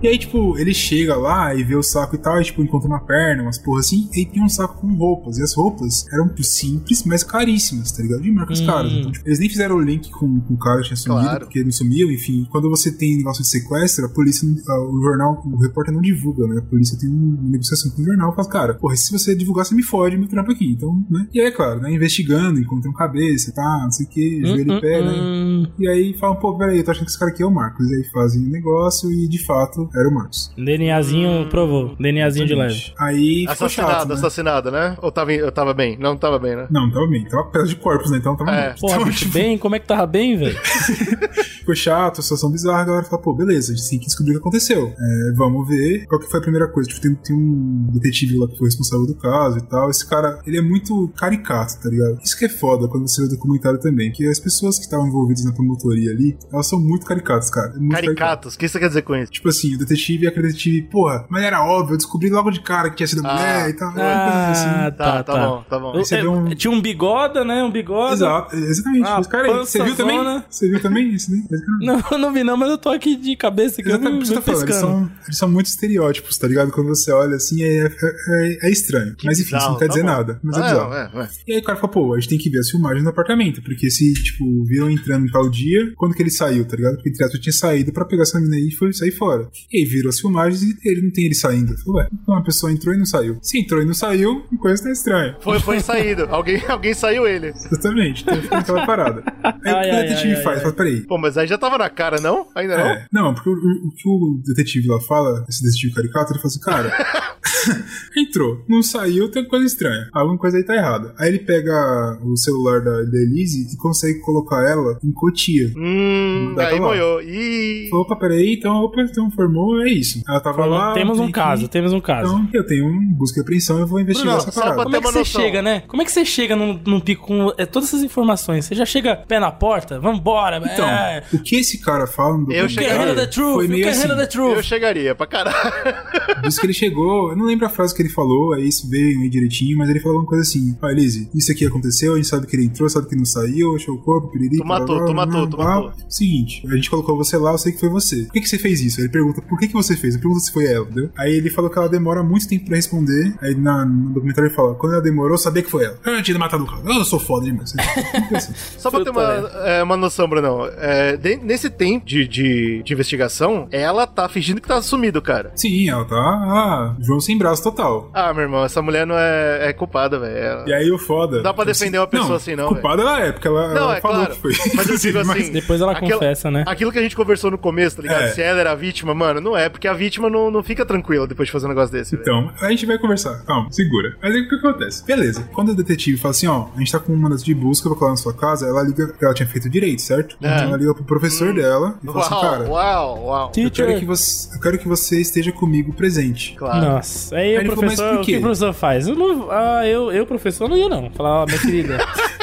E aí, tipo, ele chega lá e vê o saco e tal, e, tipo, encontra uma perna, umas porra assim, e tem um saco com roupas. E as roupas eram simples, mas caríssimas, tá ligado? De marcas Hum. caras. Então, tipo, eles nem fizeram o link com, com o cara que tinha sumido, Claro. porque ele não sumiu, enfim. Quando você tem negócio de sequestro, a polícia, não- a- o jornal, o repórter não divulga, né? A polícia tem uma negociação com o jornal e fala, cara, porra, se você divulgar, você me fode meu trampo aqui. Então, né? E aí, claro, né? Investigando, encontram cabeça, tá, não sei o que, joelho Hum, e pé, hum, né? hum. E aí falam, pô, peraí, eu tô achando que esse cara aqui é o Marcos. E aí fazem o negócio e de fato era o Marcos. DNAzinho provou. DNAzinho de leve. Aí ficou Assassinado, chato, né? assassinado, né? Ou tava, eu tava bem? Não, tava bem, né? Não, tava bem. Tava pedaço de corpos, né? Então tava É. Porra, Então, bicho tipo, bem? Como é que tava bem, velho? (laughs) ficou chato, situação bizarra. A galera fala, pô, beleza, a gente tem que descobrir o que aconteceu. É, vamos ver qual que foi a primeira coisa. Tipo, tem, tem um detetive lá que foi responsável do caso e tal. Esse cara, ele é muito caricato, tá ligado? Isso que é foda quando você vê o documentário também. Que as pessoas que estavam envolvidas na promotoria ali, elas são muito caricatas, cara. É muito caricato. Caricatos, o que você quer dizer com isso? Tipo assim, o detetive é aquele detetive, porra, mas era óbvio, eu descobri logo de cara que tinha sido a Ah. mulher e tal. Ah, assim. Tá, tá, tá, tá. bom, tá bom. Eu- você é, um- Tinha um bigoda, né? Um bigoda. Exato, exatamente. Ah, cara aí, você viu também? Você viu também? Esse cara? Não, eu não vi não, mas eu tô aqui de cabeça que eu Exatamente não o que você me tá falando. Eles pescando. são, eles são muito estereótipos, tá ligado? Quando você olha assim, é, é, é- é estranho. mas enfim, isso não quer tá dizer bom. nada. Mas é Ah, bizarro. é, é. E aí o cara fala, pô, a gente tem que ver as filmagens no apartamento, porque se, tipo, viram entrando em tal dia, quando que ele saiu, tá ligado? Porque entre aspas, tinha saído pra pegar essa mina aí e foi sair fora. E aí viram as filmagens e ele não tem ele saindo. Falou, ué, então uma pessoa entrou e não saiu. Se entrou e não saiu, coisa tá estranha. Foi, foi saído. alguém, (laughs) alguém saiu ele. Exatamente, então fica naquela parada. Aí Ai, o que o detetive ai, faz? ai, Fala, peraí, Pô, mas aí já tava na cara, não? Ainda não? É, não, porque o, o- o que o detetive lá fala, esse detetive caricato, ele fala assim, cara, (laughs) (laughs) entrou, não saiu, tem coisa estranha. Alguma coisa aí tá errada. Aí ele pega o celular da, da Elise e consegue colocar ela em Cotia. Hum, aí moiou. Ih. Falou, opa, peraí, então, opa, então formou, é isso. Ela tava Falou, lá. temos um tem que- caso, temos um caso. Então, eu tenho um busca e apreensão, eu vou investigar Bruno, essa parada. Como é que você noção. chega, né? Como é que você chega num, num pico com é, todas essas informações? Você já chega pé na porta? Vambora, Então, é. o que esse cara fala no Eu chegaria. the truth, foi meio assim, the truth. Eu chegaria pra caralho. (laughs) Diz que ele chegou, eu não lembro a frase que ele falou, aí isso veio aí direitinho, mas ele falou uma coisa assim: Ó, Elise, isso aqui aconteceu, a gente sabe que ele entrou, sabe que não saiu, achou o corpo, piriri. Tu matou, tu matou, tu matou. Seguinte, a gente colocou você lá, eu sei que foi você. Por que, que você fez isso? Ele pergunta por que, que você fez, ele pergunta se foi ela, entendeu? Aí ele falou que ela demora muito tempo pra responder, aí na, no documentário ele fala: quando ela demorou, eu sabia que foi ela. Eu tinha matado o cara, eu sou foda demais. (laughs) Assim. Só pra ter uma, é, uma noção, Brunão. É, de- nesse tempo de, de, de investigação, ela tá fingindo que tá sumido, cara. Sim, ela tá. Ah, João sem braço total. Ah, meu irmão, essa mulher não é, é culpada, velho. E aí o foda. Dá pra defender uma pessoa assim, não, Culpada ela é, porque ela, Não, ela é falou claro. que foi. Mas eu (laughs) digo Mas- assim. Depois ela aquela- confessa, né? Aquilo que a gente conversou no começo, tá ligado? É. Se ela era a vítima, mano, não é, porque a vítima não, não fica tranquila depois de fazer um negócio desse. Então, a gente vai conversar. Calma, segura. Mas aí o que acontece? Beleza. Quando o detetive fala assim, ó, a gente tá com um mandato de busca pra colar na sua casa, ela liga, porque ela tinha feito direito, certo? É. Então ela liga pro professor dela e fala assim, Uau, cara, uau, uau. eu quero, que você, eu quero que você esteja comigo presente. Claro. Nossa, aí, Aí o falou, professor, mas por o que o professor faz? Eu não, ah, eu, eu, professor, não ia não. Falar, ó, minha querida, (laughs)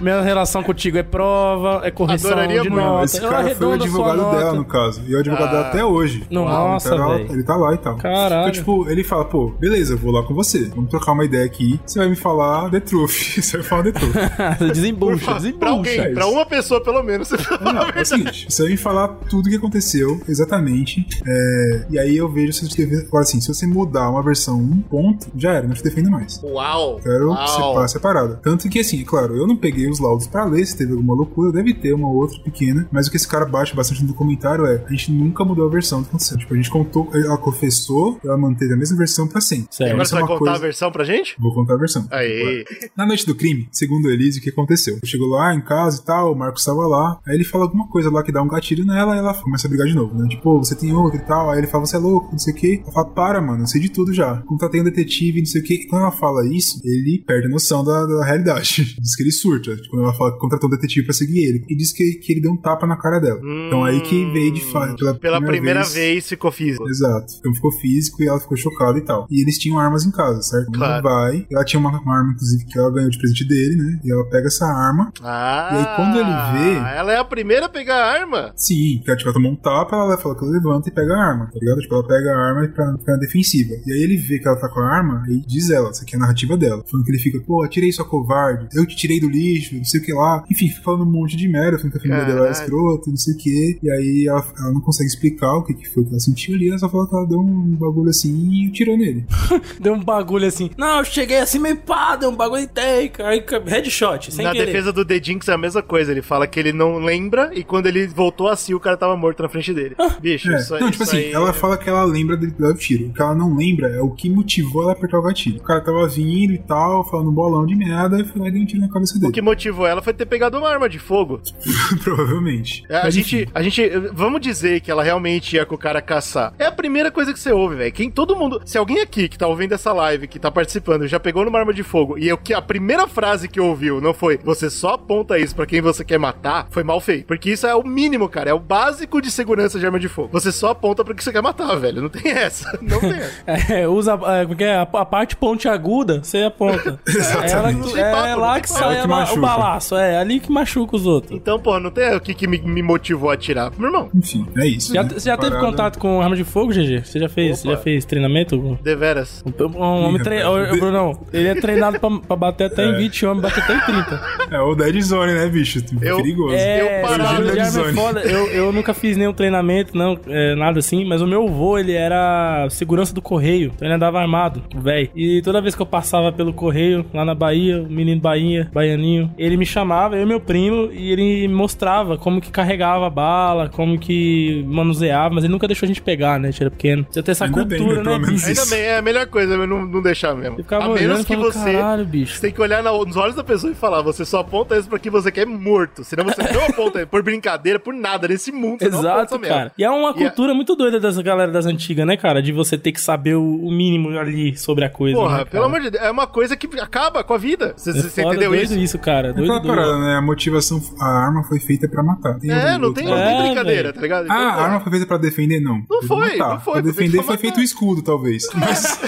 minha relação contigo é prova, é correção Adoraria de muito. nota. Esse eu cara foi o advogado dela, no caso. E é o advogado dela Ah. até hoje. Nossa, Então, ela- velho. Ele tá lá e tal. Caralho. Então, tipo, ele fala, pô, beleza, eu vou lá com você. Vamos trocar uma ideia aqui. Você vai me falar the truth. (laughs) você vai falar the truth. (laughs) desembucha, Pra desembucha. alguém, pra uma pessoa pelo menos. Você fala Não, a é o seguinte, você vai me falar tudo o que aconteceu, exatamente. é, e aí eu vejo se você deve. Agora, assim, se você mudar uma versão um ponto, já era, não te defendo mais. Uau. Quero uau. separar separada. Tanto que, assim, é claro, eu não peguei os laudos pra ler se teve alguma loucura, deve ter uma outra pequena, mas o que esse cara baixa bastante no documentário é: a gente nunca mudou a versão do que aconteceu. Tipo, a gente contou, ela confessou, ela manteve a mesma versão pra sempre. Certo. Agora Isso você é vai contar coisa- a versão pra gente? Vou contar a versão. Aí. Na noite do crime, segundo Elise, o que aconteceu? Chegou lá em casa e tal, o Marcos estava lá, aí ele fala alguma coisa lá que dá um gatilho nela, e ela começa a brigar de novo, né? Tipo, "Pô, você tem outro e tal, aí ele fala, você é louco, não sei o que. Ela fala, para, mano, eu sei de tudo já. Contratei um detetive, não sei o que. E quando ela fala isso, ele perde a noção da, da realidade. (laughs) diz que ele surta. Tipo, Quando ela fala que contratou um detetive pra seguir ele. E diz que, que ele deu um tapa na cara dela. então aí que veio de fato. Pela, Pela primeira vez ficou físico. Exato. Então ficou físico e ela ficou chocada e tal. E eles tinham armas em casa, certo? Claro. Ela vai, ela tinha uma, uma arma, inclusive, que ela ganhou de presente dele, né? E ela pega essa arma. Ah. E aí, quando ele vê- Ela é a primeira a pegar a arma. Sim, porque ela, tipo, ela tomou um tapa, ela fala que ela levanta e pega a arma, tá ligado? Tipo, ela pega a arma pra ficar na defensiva. E aí ele vê que ela tá com a arma e diz ela, isso aqui é a narrativa dela. Falando que ele fica, pô, atirei sua covarde, eu te tirei do lixo, não sei o que lá. Enfim, fica falando um monte de merda, falando que a família dela é escrota, não sei o que. E aí ela, ela não consegue explicar o que, que foi que ela sentiu ali, ela só fala que ela deu um bagulho assim e tirou nele. (laughs) Deu um bagulho assim. Não, eu cheguei assim meio pá, deu um bagulho e tem. Aí, headshot, sem na querer. defesa do The Jinx é a mesma coisa. Ele fala que ele não lembra e quando ele voltou assim, o cara tava morto na frente dele. Bicho, É. isso aí. não, tipo assim, aí ela é- fala que ela lembra de dar o tiro. O que ela não lembra é o que motivou ela a apertar o gatilho. O cara tava vindo e tal, falando um bolão de merda, e foi lá e deu um tiro na cabeça O dele. que motivou ela foi ter pegado uma arma de fogo. (laughs) Provavelmente. É, a Mas, gente, enfim. a gente, vamos dizer que ela realmente ia com o cara caçar. É a primeira coisa que você ouve, velho. Quem todo mundo, se alguém aqui que tá ouvindo essa live, que tá participando, já pegou numa arma de fogo e eu que a primeira frase que ouviu não foi você só aponta isso pra quem você quer matar, foi mal feito. Porque isso é o mínimo, cara, é o básico de segurança de arma de fogo. Você só aponta pra que você quer matar, velho. Não tem essa. (laughs) Não tem essa. (laughs) É, usa é, que é? a, a parte pontiaguda, você aponta. Exatamente. É, ela- é papo, não lá que papo. sai É a- o machuca. balaço, é ali que machuca os outros. Então, pô, não tem o que, que me, me motivou a atirar. Meu irmão, Enfim, é isso. Já, né? você já teve Parada. contato com arma de fogo, GG? Você já fez, você já fez treinamento? deveras. Um, um homem Ih, tre... rapaz. Ô, ô, Brunão, ele é treinado pra, pra bater até em É. 20 homens, bater até em 30. É o Dead Zone, né, bicho? Eu- Perigoso. É, Eu bagulho de é zone. foda. Eu, eu nunca fiz nenhum treinamento, não, é, nada assim, mas o meu avô, ele era segurança do correio, então ele andava armado, velho. E toda vez que eu passava pelo correio, lá na Bahia, o menino Bahia, baianinho, ele me chamava, eu e meu primo, e ele me mostrava como que carregava a bala, como que manuseava, mas ele nunca deixou a gente pegar, né, a gente era pequeno. Você tem essa Ainda bem, cultura, né, pelo né, menos bicho? Ainda bem, é a melhor coisa, não, não deixar mesmo. A menos que falando, você. caralho, bicho. Você tem que olhar nos olhos da pessoa e falar: você só aponta isso pra que você quer morto. Senão você não aponta (laughs) por brincadeira, por nada nesse mundo. você não aponta Exato, mesmo. cara. E é uma E a- cultura muito doida dessa galera das antigas, né, cara? De você ter que saber o, mínimo ali sobre a coisa. Porra, né, pelo amor de Deus, é uma coisa que acaba com a vida. Você, É você foda, entendeu doido isso? cara. É Doido, aquela doido. parada, né? A motivação, a arma foi feita pra matar. Tem É, não tem, não É, tem brincadeira, tá ligado? Ah, Então, a pô, arma foi feita pra defender, não. Não Foi foi, matar. não foi, Pra foi defender foi matar. feito o escudo, talvez. (laughs) Mas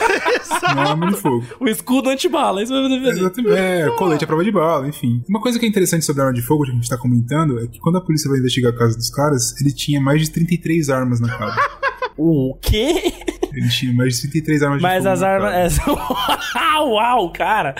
não é arma de fogo. O escudo antibala, isso vai defender. Exatamente. É, colete à prova de bala, enfim. Uma coisa que é interessante sobre a arma de fogo, que a gente tá comentando, é que quando a polícia vai investigar a casa dos caras, ele tinha mais de 33 armas na casa. (laughs) O quê? Ele tinha mais de 33 armas de Mas fogo. as na armas. (laughs) Essa... Uau, cara.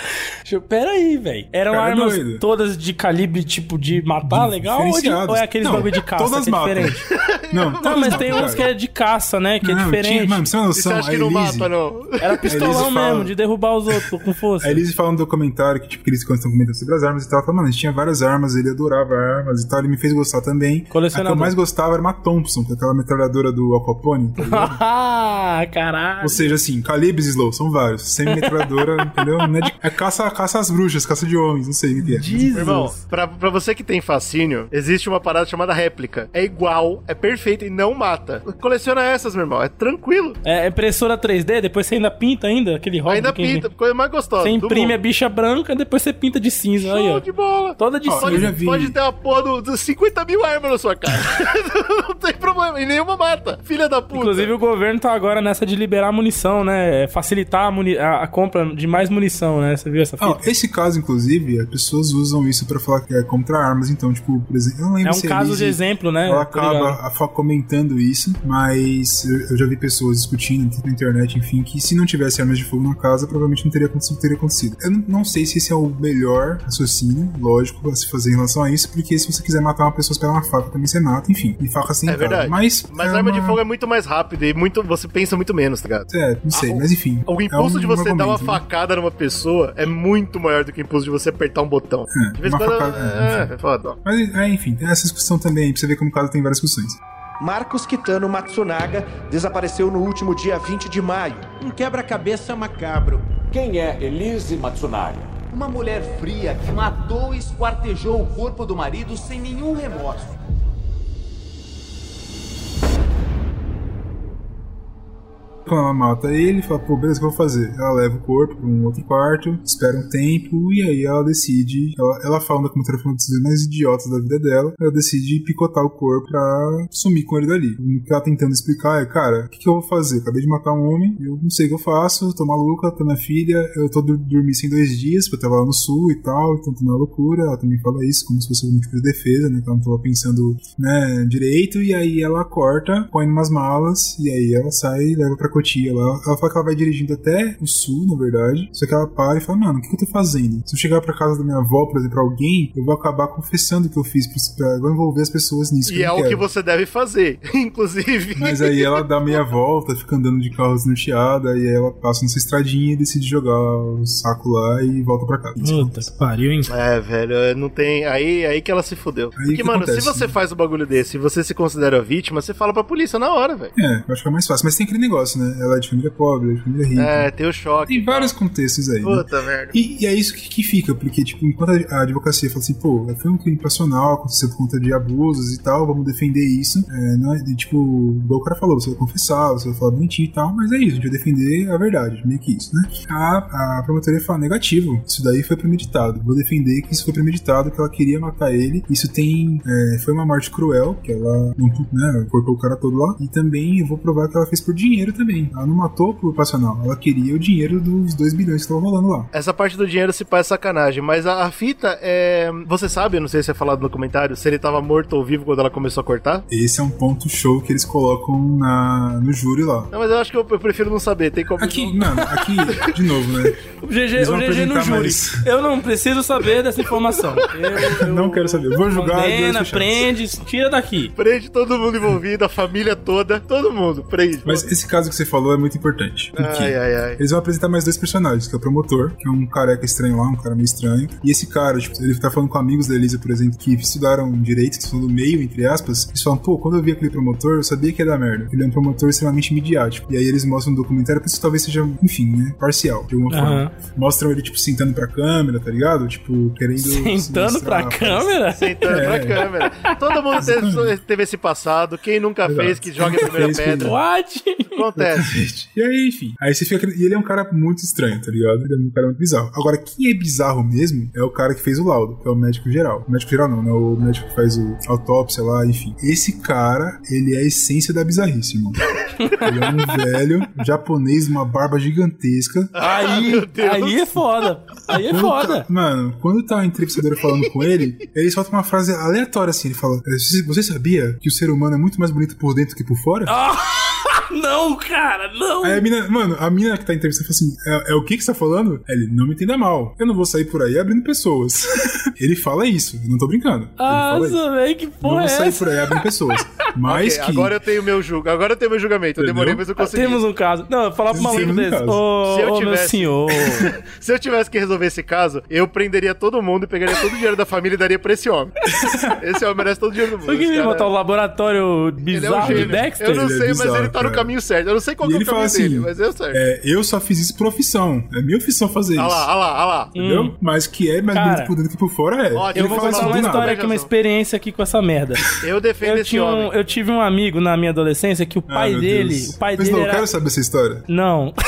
Pera aí, velho. Eram Cara, é armas doido. todas de calibre, tipo, de matar legal? Ou, de... Ou é aqueles Não, bagulho de caça todas que é matam. diferente? (laughs) Não, Não, mas matam, tem uns cara. que é de caça, né? Que é Não, diferente. Tinha, mano, você tem E noção, você acha que não Elise, mata, não? Era pistolão fala- mesmo, de derrubar os outros com força. A Elise fala no documentário que, tipo, que eles quando estão comentando sobre as armas e tal, ela fala, mano, a gente tinha várias armas, ele adorava armas e tal, ele me fez gostar também. A que eu mais gostava era uma Thompson, que é aquela metralhadora do Al Capone, tá (laughs) ligado? Ah, caralho. Ou seja, assim, calibres slow, são vários. Semi-metralhadora, (laughs) entendeu? Não é, de- é caça, caça às bruxas, caça de homens, não sei o que é. Jesus. Irmão, pra, pra você que tem fascínio, existe uma parada chamada réplica. É igual, é perfeita e não mata. Coleciona essas, meu irmão. É tranquilo. É impressora 3D, depois você ainda pinta ainda, aquele hobby. Ainda que- pinta, coisa mais gostosa. Você imprime a bicha branca, depois você pinta de cinza. Aí, Show ó. de bola. Toda de Ó, cinza. Pode, pode ter uma porra do- dos 50 mil armas na sua casa. (laughs) não tem problema. E nenhuma mata. Filha da puta. Inclusive, o governo tá agora nessa de liberar munição, né? É, Facilitar a, muni- a- a compra de mais munição, né? Você viu essa Ó, fita? esse caso, inclusive, as pessoas usam isso pra falar que é contra armas, então, tipo, por exemplo, eu não lembro É um se a caso de exemplo, né? Ela ligado. acaba comentando isso, mas eu, eu já vi pessoas discutindo na internet, enfim, que se não tivesse armas de fogo na casa, provavelmente não teria acontecido. Teria acontecido. Eu não, sei se esse é o melhor raciocínio, lógico, a se fazer em relação a isso, porque se você quiser matar uma pessoa, você pega uma faca também você mata, enfim. E faca sem É verdade. Mas, Mas é arma de uma- fogo é muito mais rápida e muito, você pensa muito menos, tá ligado? É, não sei, Ah, o- mas enfim. O é impulso um de você dar uma né? facada numa pessoa é muito maior do que o impulso de você apertar um botão. É, de vez em quando. facada- É, é, é foda. Mas, é, enfim, tem essa discussão também, pra você ver como o caso tem várias discussões. Marcos Kitano Matsunaga desapareceu no último dia 20 de maio. Um quebra-cabeça macabro. Quem é Elise Matsunaga? Uma mulher fria que matou e esquartejou o corpo do marido sem nenhum remorso. Ela mata ele, fala, pô, beleza, o que eu vou fazer? Ela leva o corpo pra um outro quarto, espera um tempo, e aí ela decide. Ela, ela fala no documentário foi uma das mais idiotas da vida dela. Ela decide picotar o corpo pra sumir com ele dali. O que ela tentando explicar é, cara, o que, que eu vou fazer? Acabei de matar um homem, eu não sei o que eu faço, tô maluca, tô minha filha, eu tô dormindo sem dois dias, porque eu tava lá no sul e tal, então tô na loucura. Ela também fala isso, como se fosse algum tipo de defesa, né? Que ela não tava pensando, né, direito, e aí ela corta, põe umas malas, e aí ela sai e leva pra Cotia lá. Ela fala que ela vai dirigindo até o sul, na verdade. Só que ela para e fala, mano, o que, que eu tô fazendo? Se eu chegar pra casa da minha avó, por exemplo, pra alguém, eu vou acabar confessando o que eu fiz pra, vou envolver as pessoas nisso. E é o que você deve fazer, (laughs) inclusive. Mas aí ela dá meia volta, fica andando de carro desnorteada, e aí ela passa nessa estradinha e decide jogar o saco lá e volta pra casa. Puta que pariu, hein? É, velho, não tem. Aí, aí que ela se fudeu. Porque, que mano, se acontece, você né? faz um bagulho desse e você se considera vítima, você fala pra polícia na hora, velho. É, eu acho que é mais fácil. Mas tem aquele negócio, né? Ela é de família pobre, é de família rica. É, tem o choque. Tem vários contextos aí. né? Puta merda. E, e é isso que, que fica, porque, tipo, enquanto a advocacia fala assim, pô, foi um crime passional, aconteceu por conta de abusos e tal, vamos defender isso. É, não é- e, tipo, igual o cara falou, você vai confessar, você vai falar bonitinho e tal, mas é isso, a gente vai defender a verdade, meio que isso, né? A, a promotoria fala, negativo, isso daí foi premeditado. Vou defender que isso foi premeditado, que ela queria matar ele. Isso tem. é, foi uma morte cruel, que ela não, né, cortou o cara todo lá. E também eu vou provar que ela fez por dinheiro também. Ela não matou por passional, ela queria o dinheiro dos 2 bilhões que estavam rolando lá. Essa parte do dinheiro se faz sacanagem, mas a, a fita é. Você sabe, eu não sei se é falado no comentário, se ele tava morto ou vivo quando ela começou a cortar? Esse é um ponto show que eles colocam na, no júri lá. Não, mas eu acho que eu, eu prefiro não saber. Tem como. Aqui, mano, aqui, de novo, né? O GG, o GG no júri. mais. Eu não preciso saber dessa informação. Eu, (laughs) eu Não quero saber. Vou julgar Condena, fechados. prende, tira daqui. Prende todo mundo envolvido, a família toda, todo mundo, prende. Mas esse caso que você falou é muito importante. Porque Ai, ai, ai. eles vão apresentar mais dois personagens, que é o promotor, que é um careca estranho lá, um cara meio estranho. E esse cara, tipo, ele tá falando com amigos da Elisa, por exemplo, que estudaram direito, que estão no meio, entre aspas. Eles falam, pô, quando eu vi aquele promotor, eu sabia que ia dar merda. Ele é um promotor extremamente midiático. E aí eles mostram um documentário, por isso talvez seja, enfim, né, parcial, de alguma Aham. forma. Mostram ele, tipo, sentando pra câmera, tá ligado? Tipo, querendo. se Sentando pra mostrar, câmera? Sentando É. pra câmera. Todo mundo teve, teve esse passado. Quem nunca Exato. fez, que joga a primeira Fez, pedra. What? Acontece. E aí, enfim. Aí você fica. E ele é um cara muito estranho, tá ligado? Ele é um cara muito bizarro. Agora, quem é bizarro mesmo é o cara que fez o laudo, que é o médico geral. O médico geral não, né? O médico que faz o autópsia lá, enfim. Esse cara, ele é a essência da bizarrice, irmão. ele é um (laughs) velho japonês, uma barba gigantesca. Aí, aí é foda. Aí é Quando foda. tá- mano, quando tá o entrevistador falando com ele, ele solta uma frase aleatória assim. Ele fala: "É, "Você você sabia que o ser humano é muito mais bonito por dentro que por fora? Ah, (laughs) não, cara, não. Aí a mina, mano, a mina que tá entrevistando fala assim: é, é o que que você tá falando? Ele, não me entenda mal. Eu não vou sair por aí abrindo pessoas. (laughs) ele fala isso, eu não tô brincando. Nossa, velho, que Não porra vou é sair essa? por aí abrindo pessoas. (laughs) Mas Ok, que. Agora eu tenho meu julgo. Agora eu tenho meu julgamento. Eu demorei, mas eu consegui. Temos um caso. Não, eu falar pro maluco um desse. caso. Ô, Se eu ô, meu tivesse- senhor. (laughs) Se eu tivesse que resolver esse caso, eu prenderia todo mundo, pegaria todo o dinheiro da família e daria pra esse homem. Esse homem merece todo o dinheiro do mundo. Por que ele botar o laboratório Ele é um bizarro de. Dexter? Eu não Ele é sei, mas bizarro, ele tá no cara. caminho certo. Eu não sei qual E que é o caminho dele, assim: mas é certo. é, eu só fiz isso profissão. É minha opção fazer Olha isso. lá, olha lá, olha lá. Entendeu? Mas que é mais Hum. Bonito por dentro que por fora é. ó, ele Eu vou contar isso uma história aqui, uma experiência aqui com essa merda. (laughs) Eu defendo Eu, esse homem. um, eu tive um amigo na minha adolescência que o Ah, pai meu dele. Deus. O pai Mas dele não, era. eu quero saber essa história. Não. (laughs)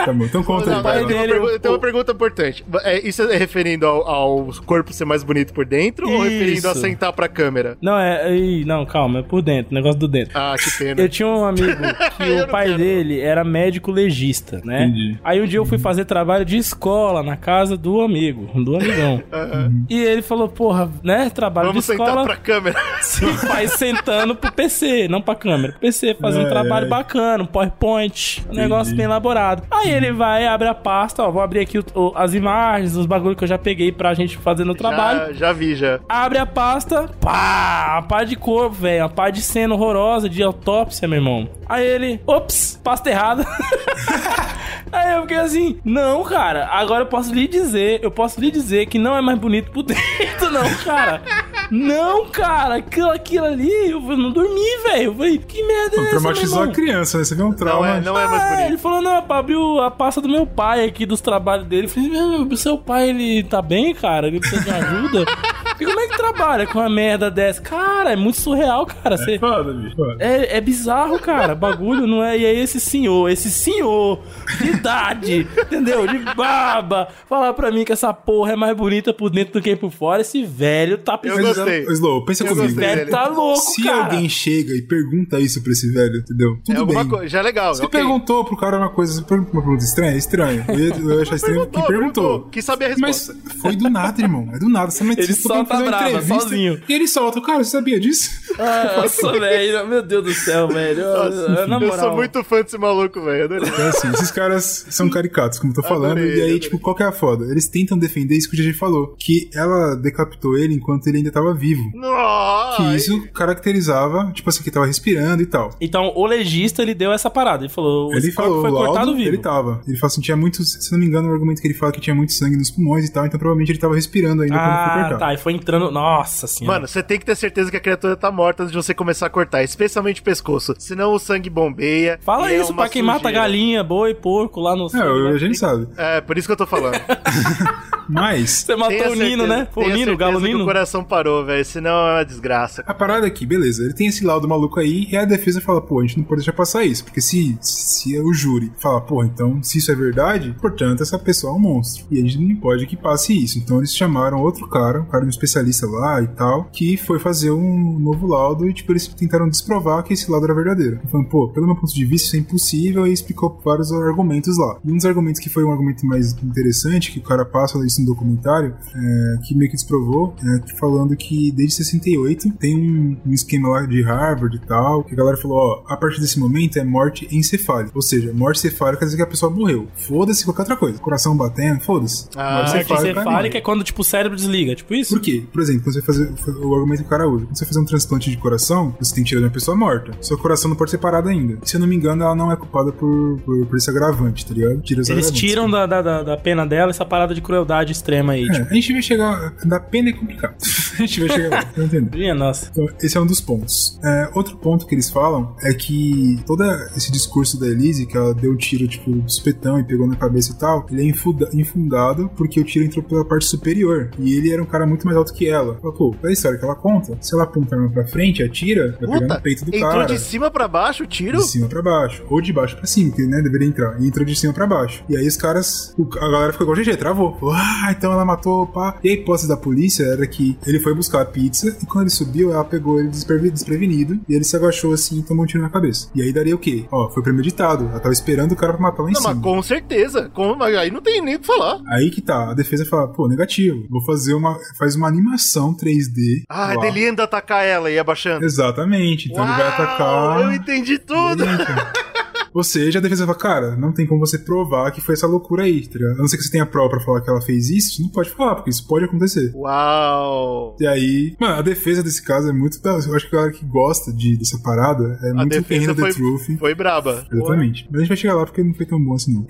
Tá bom, então conta Não, aí. uma dele, pergunta- eu tenho o- uma pergunta importante. É, isso é referindo ao, ao corpo ser mais bonito por dentro ou referindo a Isso. sentar pra câmera? Não, é. ih, Não, calma, é por dentro, negócio do dentro. Ah, que pena. Eu tinha um amigo que o pai quero. dele era médico legista, né? Entendi. Aí um dia eu fui fazer trabalho de escola na casa do amigo, do amigão. (laughs) E ele falou, porra, né? Trabalho Vamos de sentar escola. pra câmera. (laughs) Sim, pai sentando pro PC, não pra câmera. Pro PC, fazer um Ai, trabalho ai. bacana, um PowerPoint, um negócio bem elaborado. Aí ele vai, abre a pasta, ó, vou abrir aqui o- as imagens, os bagulhos que eu já peguei pra gente fazer no trabalho. Já, já vi, já. Abre a pasta, pá, uma pá de corpo, velho, uma pá de cena horrorosa de autópsia, meu irmão. Aí ele, ops, pasta errada. (laughs) Aí eu fiquei assim, não, cara, agora eu posso lhe dizer, eu posso lhe dizer que não é mais bonito por dentro, não, cara. Não, cara, aquilo, aquilo ali, eu não dormi, velho. Eu falei, que merda é essa, Traumatizou a criança, né? Você viu um trauma. Não é, não é mais É, bonito. ele falou, não, abriu a pasta do meu pai aqui, dos trabalhos dele. Eu falei, meu, seu pai, ele tá bem, cara? Ele precisa de ajuda? (laughs) e como é que trabalha com uma merda dessa? Cara, é muito surreal, cara. Você... Foda, bicho. Foda. É, é bizarro, cara. Bagulho, não é? E aí esse senhor, esse senhor de idade, entendeu? De barba, falar pra mim que essa porra é mais bonita por dentro do que por fora. Esse velho tá Eu precisando... gostei. Slow, pensa Eu comigo. gostei velho dele. tá louco, Se cara. alguém chega e pergunta isso pra esse velho, entendeu? É Tudo alguma bem. coisa. Já é legal. Você ok. perguntou pro cara uma coisa, uma pergunta estranha? É estranho. Eu ia, eu achar estranho que perguntou. Quis saber a resposta. Mas foi do nada, irmão. É do nada. Você Ele você tá solta fazendo uma brava, entrevista sozinho. E ele solta. Cara, você sabia disso? Ah, Nossa, velho. Meu Deus do céu, velho. Nossa, Na eu sou muito fã desse maluco, velho. Então, assim, esses caras são caricatos, como eu tô falando. Adorei, e aí, adorei. tipo, qual que é a foda? Eles tentam defender isso que o GG falou. Que ela decapitou ele enquanto ele ainda tava vivo. Nossa! Que isso caracterizava, tipo assim, que tava respirando e tal. Então, o legista, ele deu essa parada. Ele falou, Ele falou, foi cortado laudo, vivo. ele tava. Ele falou assim, tinha muito, se não me engano, o argumento que ele fala é que tinha muito sangue nos pulmões e tal, então provavelmente ele tava respirando ainda quando foi Ah, cortado. tá. E foi entrando... Nossa senhora. Mano, você tem que ter certeza que a criatura tá morta antes de você começar a cortar, especialmente o pescoço. Senão o sangue bombeia. Fala e é isso uma pra quem mata sujeira. galinha, boi, porco lá no... É, a gente sabe. É, por isso que eu tô falando. (laughs) Mas, Você matou o Nino, né? O Nino, o galo Nino? O coração parou, velho. Senão é uma desgraça. a parada aqui, beleza, ele tem esse laudo maluco aí, e a defesa fala, pô, a gente não pode deixar passar isso, porque se, se o júri fala, pô, então, se isso é verdade, portanto, essa pessoa é um monstro. E a gente não pode que passe isso. Então eles chamaram outro cara, um cara um especialista lá e tal, que foi fazer um novo laudo e, tipo, eles tentaram desprovar que esse laudo era verdadeiro. Falando, pô, pelo meu ponto de vista, isso é impossível, e explicou vários argumentos lá. E um dos argumentos que foi um argumento mais interessante, que o cara passa isso no documentário, é, que meio que desprovou, é, falando que desde 68 tem um, um esquema lá de Harvard e tal, que a galera falou, ó, a partir desse momento é morte encefálica. Ou seja, morte cefálica quer dizer que a pessoa morreu. Foda-se qualquer outra coisa. Coração batendo, foda-se. Ah, Morte morrer. é quando, tipo, o cérebro desliga. Tipo isso? Por quê? Por exemplo, quando você fazer o argumento que o cara usa, quando você fazer um transplante de coração, você tem que tirar de uma pessoa morta. Seu coração não pode ser parado ainda. Se eu não me engano, ela não é culpada por, por, por esse agravante, tá ligado? Tira Eles agravantes. tiram da, da, da pena dela essa parada de crueldade extrema aí. É, Tipo, a gente vai chegar. Da pena é complicado. (laughs) a gente vai chegar lá, (laughs) tá entendendo? minha nossa. Então, esse é um dos pontos. É, outro ponto que eles falam é que todo esse discurso da Elise, que ela deu um tiro, tipo, do supetão e pegou na cabeça e tal, ele é infuda- infundado porque o tiro entrou pela parte superior. E ele era um cara muito mais alto que ela. Fala, Pô, pela história que ela conta, se ela aponta a arma pra frente, atira, vai pegar Puta, no peito do entrou cara. de cima pra baixo o tiro? De cima pra baixo. Ou de baixo pra cima, que né, deveria entrar. E entrou de cima pra baixo. E aí os caras. a galera ficou igual GG, travou. Falou, ah, então ela matou, pá. E a hipótese da polícia era que ele foi buscar a pizza e quando ele subiu, ela pegou ele desprevenido. E ele se agachou assim e tomou um tiro na cabeça. E aí daria o quê? Ó, foi premeditado. Ela tava esperando o cara pra matar lá em Não, cima. mas com certeza. Com, mas aí não tem nem o que falar. Aí que tá, a defesa fala, pô, negativo. Vou fazer uma. Faz uma animação 3D. Ah, lá. dele ainda atacar ela e abaixando. Exatamente. Então ele vai Uau, atacar. Eu entendi tudo. (laughs) Ou seja, a defesa fala, cara, não tem como você provar que foi essa loucura aí, tá ligado? A não ser que você tenha prova pra falar que ela fez isso, você não pode falar, porque isso pode acontecer. Uau. E aí, mano, a defesa desse caso é muito. da- Eu acho que a galera que gosta de, dessa parada é A muito defesa terreno The foi, Truth. foi braba. Exatamente. Mas a gente vai chegar lá porque não foi tão bom assim, não.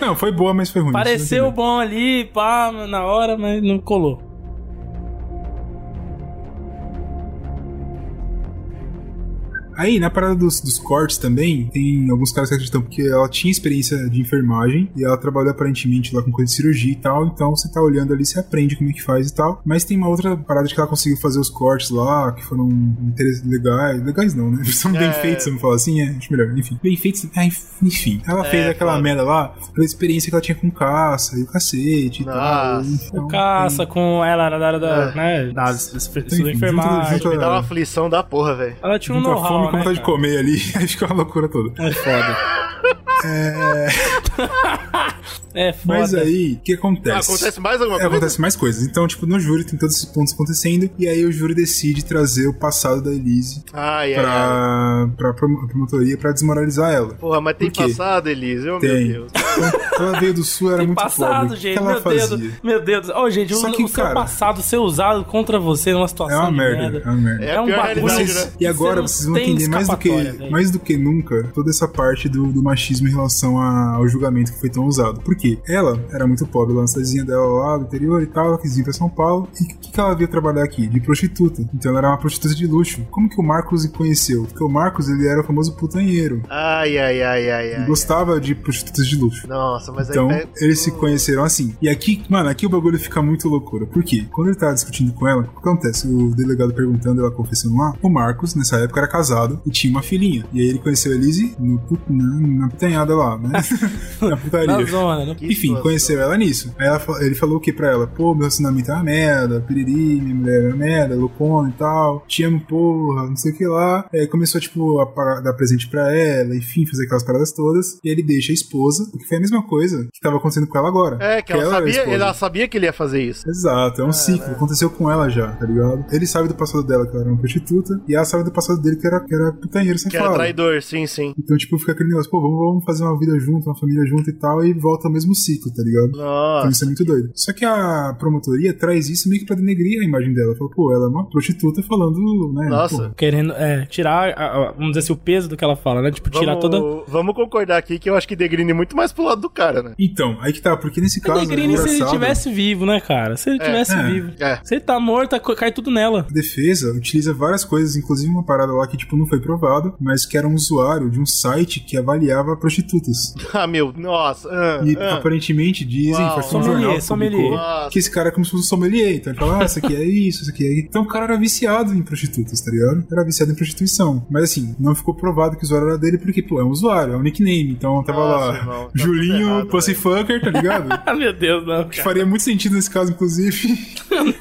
(laughs) não, foi boa, mas foi ruim. Pareceu bom ali, pá, na hora, mas não colou. Aí, na parada dos, dos cortes também, tem alguns caras que acreditam porque ela tinha experiência de enfermagem e ela trabalhou aparentemente lá com coisa de cirurgia e tal, então você tá olhando ali, você aprende como é que faz e tal. Mas tem uma outra parada de que ela conseguiu fazer os cortes lá, que foram legais. Legais não, né? (laughs) São bem É. feitos, vamos falar assim, é, acho melhor. Enfim, bem feitos. ah, enfim, ela fez É, aquela foda. merda lá pela experiência que ela tinha com caça e o cacete e tal. Nossa. Então, Caça com ela, era da área da, É. né, das, das, das Enfim, enfermagem. junto- Me dá uma aflição da porra, velho. Ela tinha um know-how, fome né, com vontade de cara? comer ali, (laughs) aí fica uma loucura toda. É foda. É. (laughs) É foda. Mas aí, o que acontece? Ah, acontece mais alguma É, coisa? acontece mais coisas. Então, tipo, no júri tem todos esses pontos acontecendo, e aí o júri decide trazer o passado da Elise Ai, ai, ai. pra, pra, prom- promotoria pra desmoralizar ela. Porra, mas tem passado, Elise. Oh, Tem. meu Deus. (laughs) Ela veio do sul, era Tem muito passado, pobre. O que gente. ela meu fazia? Deus. Meu Deus. Ô, gente, Só o, que, o seu cara- passado ser usado contra você numa É situação uma de merda, é uma merda. É a um bagulho. Vocês- né? e agora vocês vão entender mais do, que, velho. mais do que nunca toda essa parte do, do machismo em relação a- ao julgamento que foi tão usado. Por quê? Ela era muito pobre lá na cidadezinha dela lá do interior e tal, ela quis vir pra São Paulo. E o que, que ela veio trabalhar aqui? De prostituta. Então ela era uma prostituta de luxo. Como que o Marcos conheceu? Porque o Marcos, ele era o famoso putanheiro. Ai, ai, ai, ai, ai. gostava de prostitutas de luxo. Nossa, mas Então, aí. eles se conheceram assim. E aqui, mano, aqui o bagulho fica muito loucura. Por quê? Quando ele tava discutindo com ela, o que acontece? O delegado perguntando, ela confessando lá, o Marcos, nessa época, era casado e tinha uma filhinha. E aí ele conheceu a Elise no pu- na, na putanhada lá, né? (laughs) na putaria. Na zona, né? Que Enfim, situação. conheceu ela nisso. Aí ela ele falou o que pra ela? Pô, meu relacionamento é uma merda, piriri, minha mulher é uma merda, loucona e tal, te amo, porra, não sei o que lá. Aí começou, tipo, a dar presente pra ela, enfim, fazer aquelas paradas todas. E aí ele deixa a esposa, porque foi a mesma coisa que tava acontecendo com ela agora. É, que ela, era a sabia, ela sabia que ele ia fazer isso. Exato, é um ciclo. Aconteceu com ela já, tá ligado? Ele sabe do passado dela, que ela era uma prostituta, e ela sabe do passado dele, que era, que era putanheiro sem Que era falar. traidor, sim, sim. Então, tipo, fica aquele negócio, pô, vamos, vamos fazer uma vida junto, uma família junto e tal, e volta ao mesmo ciclo, tá ligado? Então Nossa. isso é muito doido. Só que a promotoria traz isso meio que pra denegrir a imagem dela. Fala, pô, ela é uma prostituta falando, né? Nossa. porra. Querendo é, tirar, a- a- vamos dizer assim, o peso do que ela fala, né? Tipo, tirar Vamos, toda. vamos concordar aqui que eu acho que degrine muito mais pro lado do cara, né? Então, aí que tá, porque nesse caso. A Negrini é se ele tivesse vivo, né, cara? Se ele É, tivesse é, vivo. é. Se ele tá morto, co- cai tudo nela. A defesa utiliza várias coisas, inclusive uma parada lá que, tipo, não foi provado, mas que era um usuário de um site que avaliava prostitutas. (laughs) Ah, meu, nossa. ah, E ah. aparentemente dizem, Uau. faz um Sommelier, jornal que sommelier. publicou, que esse cara é como se fosse um sommelier. Então ele fala, ah, isso aqui é isso, isso aqui é isso. Então o cara era viciado em prostitutas, tá ligado? Era viciado em prostituição. Mas assim, não ficou provado que o usuário era dele, porque, pô, é um usuário, é um nickname. Então tava Nossa, lá, irmão, tá Julinho errado, Pussyfucker, tá ligado? (laughs) Ah, meu Deus, não, Que cara. faria muito sentido nesse caso, inclusive. (laughs)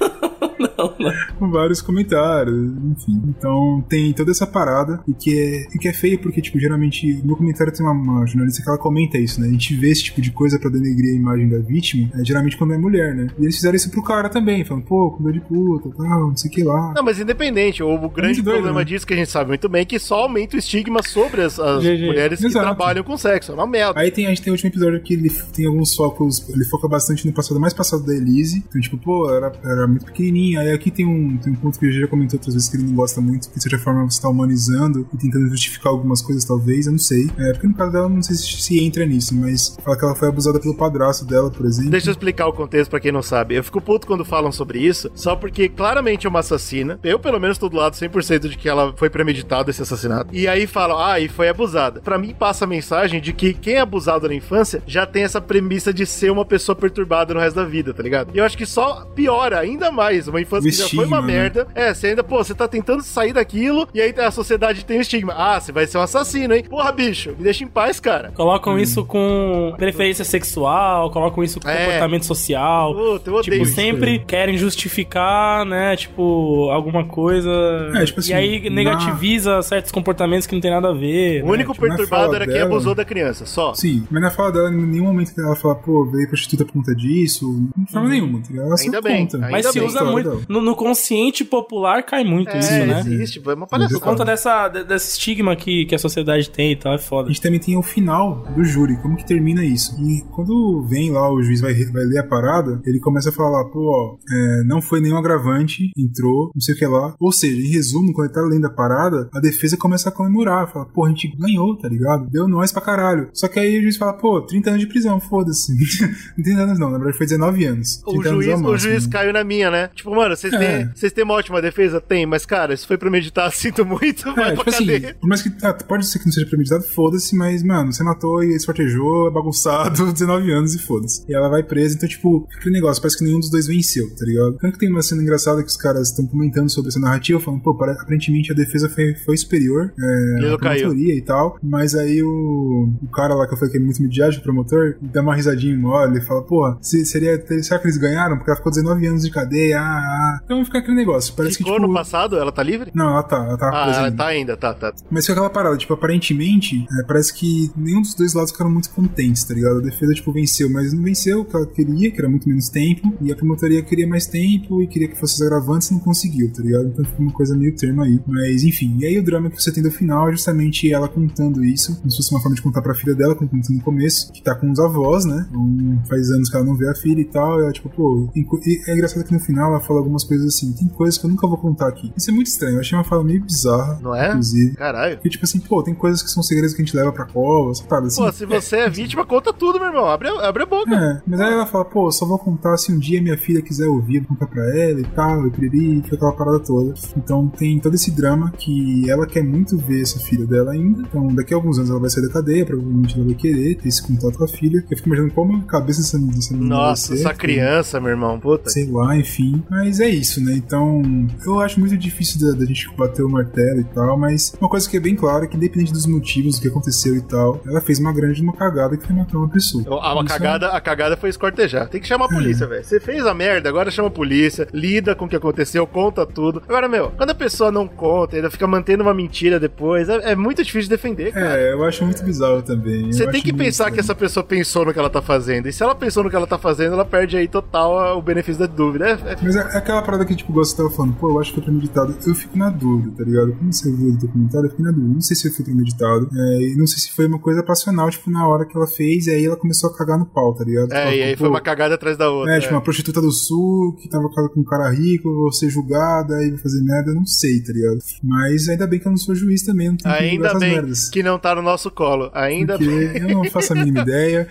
Com vários comentários, enfim. Então tem toda essa parada e que é, e que é feio porque, tipo, geralmente no comentário tem uma, uma jornalista que ela comenta isso, né? A gente vê esse tipo de coisa pra denegrir a imagem da vítima, é, geralmente quando é mulher, né? E eles fizeram isso pro cara também, falando, pô, comeu de puta, tal, não sei o que lá. Não, mas independente, o grande muito doido, problema né? disso que a gente sabe muito bem é que só aumenta o estigma sobre as, as mulheres que Exato. trabalham com sexo. É uma merda. Aí tem, a gente tem o último episódio que ele tem alguns focos, ele foca bastante no passado mais passado da Elise. Então, tipo, pô, era, era muito pequenininha. Aí aqui tem um, tem um ponto que ele já comentou outras vezes que ele não gosta muito, que de certa forma você tá humanizando e tentando justificar algumas coisas, talvez, eu não sei. É, porque no caso dela, não sei se, se entra nisso, mas fala que ela foi abusada pelo padrasto dela, por exemplo. Deixa eu explicar o contexto pra quem não sabe. Eu fico puto quando falam sobre isso, só porque claramente é uma assassina. Eu, pelo menos, tô do lado 100% de que ela foi premeditado esse assassinato. E aí falam, ah, e foi abusada. Pra mim, passa a mensagem de que quem é abusado na infância já tem essa premissa de ser uma pessoa perturbada no resto da vida, tá ligado? E eu acho que só piora ainda mais uma infância O que já foi uma estigma, né? merda. É, você ainda, pô, você tá tentando sair daquilo e aí a sociedade tem o estigma. Ah, você vai ser um assassino, hein? Porra, bicho, me deixa em paz, cara. Colocam isso com preferência sexual, colocam isso com É. comportamento social. Puta, eu odeio Tipo, isso. sempre querem justificar, né? Tipo, alguma coisa. É, tipo assim, e aí na- negativiza certos comportamentos que não tem nada a ver. O né? único tipo, na perturbado era quem dela- abusou da criança, só. Sim, mas na fala dela, em nenhum momento ela fala, pô, veio prostituta por conta disso. De forma nenhuma, tá ligado? Ela Ainda bem, conta. ainda Mas se bem. usa muito. No, no consciente popular cai muito É, isso, né? existe, é uma Por palhaçada. conta dessa, de- desse estigma que, que a sociedade tem e tal, é A foda. gente também tem o final do júri, como que termina isso. E quando vem lá, o juiz vai, vai ler a parada, ele começa a falar, pô, ó, é, não foi nenhum agravante, entrou, não sei o que lá. Ou seja, em resumo, quando ele tá lendo a parada, a defesa começa a comemorar, fala, pô, a gente ganhou, tá ligado? Deu nós pra caralho. Só que aí o juiz fala, pô, 30 anos de prisão, foda-se. (laughs) não 30 anos não, na verdade foi 19 anos. O 30 anos juiz, é o máximo. juiz caiu na minha, né? Tipo, mano, vocês É. têm, vocês têm uma ótima defesa? Tem, mas, cara, isso foi premeditado, (laughs) sinto muito, vai É, pra tipo assim, cadeia. por mais que ah, pode ser que não seja premeditado, foda-se, mas, mano, você matou e esfartejou, é bagunçado, (laughs) 19 anos e foda-se. E ela vai presa, então, tipo, aquele negócio, parece que nenhum dos dois venceu, tá ligado? Tanto que tem uma cena engraçada que os caras estão comentando sobre essa narrativa, falando, pô, pare- aparentemente a defesa foi, foi superior, é, a promotoria e tal, mas aí o, o cara lá que eu falei que é muito midiático, o promotor, dá uma risadinha mole, ele fala, pô, se, seria, será que eles ganharam? Porque ela ficou 19 anos de cadeia, ah, Ah, então fica aquele negócio. Parece Ficou que, tipo... no passado? Ela tá livre? Não, ela tá, ela tá Ah, ela ainda. tá ainda, tá, tá. Mas foi aquela parada, tipo, aparentemente, é, parece que nenhum dos dois lados ficaram muito contentes, tá ligado? A defesa, tipo, venceu, mas não venceu o que ela queria, que era muito menos tempo, e a promotoria queria mais tempo e queria que fosse agravantes e não conseguiu, tá ligado? Então ficou uma coisa meio termo aí. Mas, enfim, e aí o drama que você tem do final é justamente ela contando isso, como se fosse uma forma de contar pra filha dela, como contou no começo, que tá com os avós, né? Então, faz anos que ela não vê a filha e tal, e ela, tipo, pô, e é engraçado que no final ela fala algumas coisas assim, tem coisas que eu nunca vou contar aqui. Isso é muito estranho, eu achei uma fala meio bizarra, Não é? inclusive. Caralho. Porque, tipo assim, pô, tem coisas que são segredos que a gente leva pra cova, sabe? Assim, Pô, se você é vítima, conta tudo, meu irmão. Abre, abre a boca. é, mas aí ela fala, pô, só vou contar se um dia minha filha quiser ouvir, vou contar pra ela e tal, e piriri, e fica aquela parada toda. Então tem todo esse drama que ela quer muito ver essa filha dela ainda. Então daqui a alguns anos ela vai sair da cadeia, provavelmente ela vai querer ter esse contato com a filha. Eu fico imaginando como a cabeça dessa, menina Nossa, essa porque- criança, meu irmão. Puta. Sei lá, enfim. Mas é isso, né? Então, eu acho muito difícil da, da gente bater o martelo e tal, mas uma coisa que é bem clara é que, independente dos motivos, do que aconteceu e tal, ela fez uma grande uma cagada que foi matar uma pessoa. A, a Isso é- cagada, a cagada foi escortejar. Tem que chamar a polícia, velho. Você fez a merda, agora chama a polícia, lida com o que aconteceu, conta tudo. Agora, meu, quando a pessoa não conta, ainda fica mantendo uma mentira depois, é, é muito difícil de defender, cara. É, eu acho muito bizarro também. Você tem que pensar que essa pessoa pensou no que ela tá fazendo. E se ela pensou no que ela tá fazendo, ela perde aí total a- o benefício da dúvida. É, é- Mas é é aquela parada que, tipo, você tava falando, pô, eu acho que foi premeditado. Eu fico na dúvida, tá ligado? Quando você viu o documentário, eu fico na dúvida. Não sei se foi premeditado. É, e não sei se foi uma coisa passional, tipo, na hora que ela fez, e aí ela começou a cagar no pau, tá ligado? é, e aí foi uma cagada atrás da outra. É, tipo, uma prostituta do sul que tava casada com um cara rico, vou ser julgada e vou fazer merda, eu não sei, tá ligado? Mas ainda bem que eu não sou juiz também, não tenho que Ainda essas bem merdas. que não tá no nosso colo. Ainda Porque bem. eu não faço a mínima (laughs) ideia.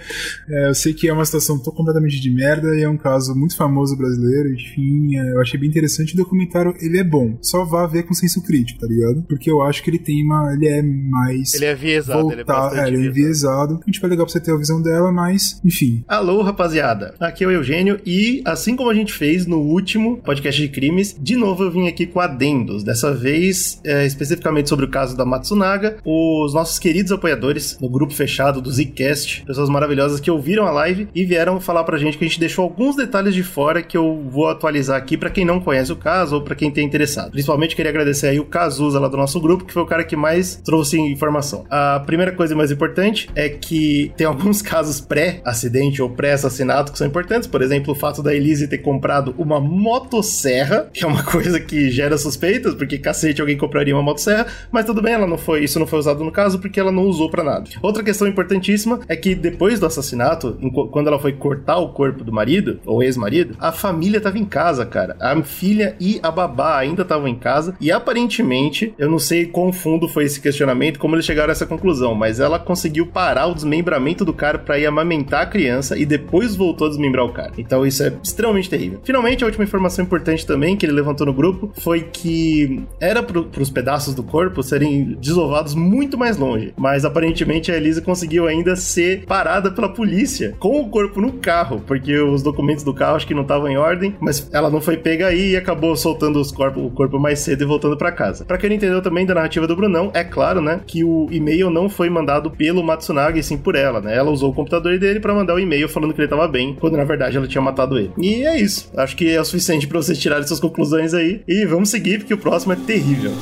É, eu sei que é uma situação tô completamente de merda e é um caso muito famoso brasileiro. Enfim, é, eu achei bem interessante. O documentário, ele é bom. Só vá ver com senso crítico, tá ligado? Porque eu acho que ele tem uma. Ele é mais. Ele é enviesado, ele é bastante é, ele é enviesado. A gente vai legal pra você ter a visão dela, mas, enfim. Alô, rapaziada. Aqui é o Eugênio e, assim como a gente fez no último podcast de crimes, de novo eu vim aqui com adendos. Dessa vez, é, especificamente sobre o caso da Matsunaga, os nossos queridos apoiadores no grupo fechado do Zcast, pessoas maravilhosas que ouviram a live e vieram falar pra gente que a gente deixou alguns detalhes de fora que eu vou atualizar aqui pra quem não conhece o caso ou pra quem tem interessado. Principalmente queria agradecer aí o Cazuza lá do nosso grupo, que foi o cara que mais trouxe informação. A primeira coisa mais importante é que tem alguns (laughs) casos pré-acidente ou pré-assassinato que são importantes. Por exemplo, o fato da Elise ter comprado uma motosserra, que é uma (laughs) coisa que gera suspeitas, porque cacete alguém compraria uma motosserra, mas tudo bem, ela não foi, isso não foi usado no caso porque ela não usou pra nada. Outra questão importantíssima é que depois do assassinato, quando ela foi cortar o corpo do marido, ou ex-marido, a família tava em casa, cara. A filha e a babá ainda estavam em casa e aparentemente, eu não sei quão fundo foi esse questionamento, como eles chegaram a essa conclusão, mas ela conseguiu parar o desmembramento do cara pra ir amamentar a criança e depois voltou a desmembrar o cara. Então isso é extremamente terrível. Finalmente, a última informação importante também que ele levantou no grupo foi que era pro, pros pedaços do corpo serem desovados muito mais longe, mas aparentemente a Elisa conseguiu ainda ser parada pela polícia com o corpo no carro, porque os documentos do carro acho que não estavam em ordem, mas ela não foi pega aí e acabou soltando os corpos, o corpo mais cedo e voltando pra casa. Pra quem não entendeu também da narrativa do Brunão, é claro, né, que o e-mail não foi mandado pelo Matsunaga e sim por ela, né? Ela usou o computador dele pra mandar o e-mail falando que ele tava bem, quando na verdade ela tinha matado ele. E é isso. Acho que é o suficiente pra vocês tirarem suas conclusões aí e vamos seguir porque o próximo é terrível.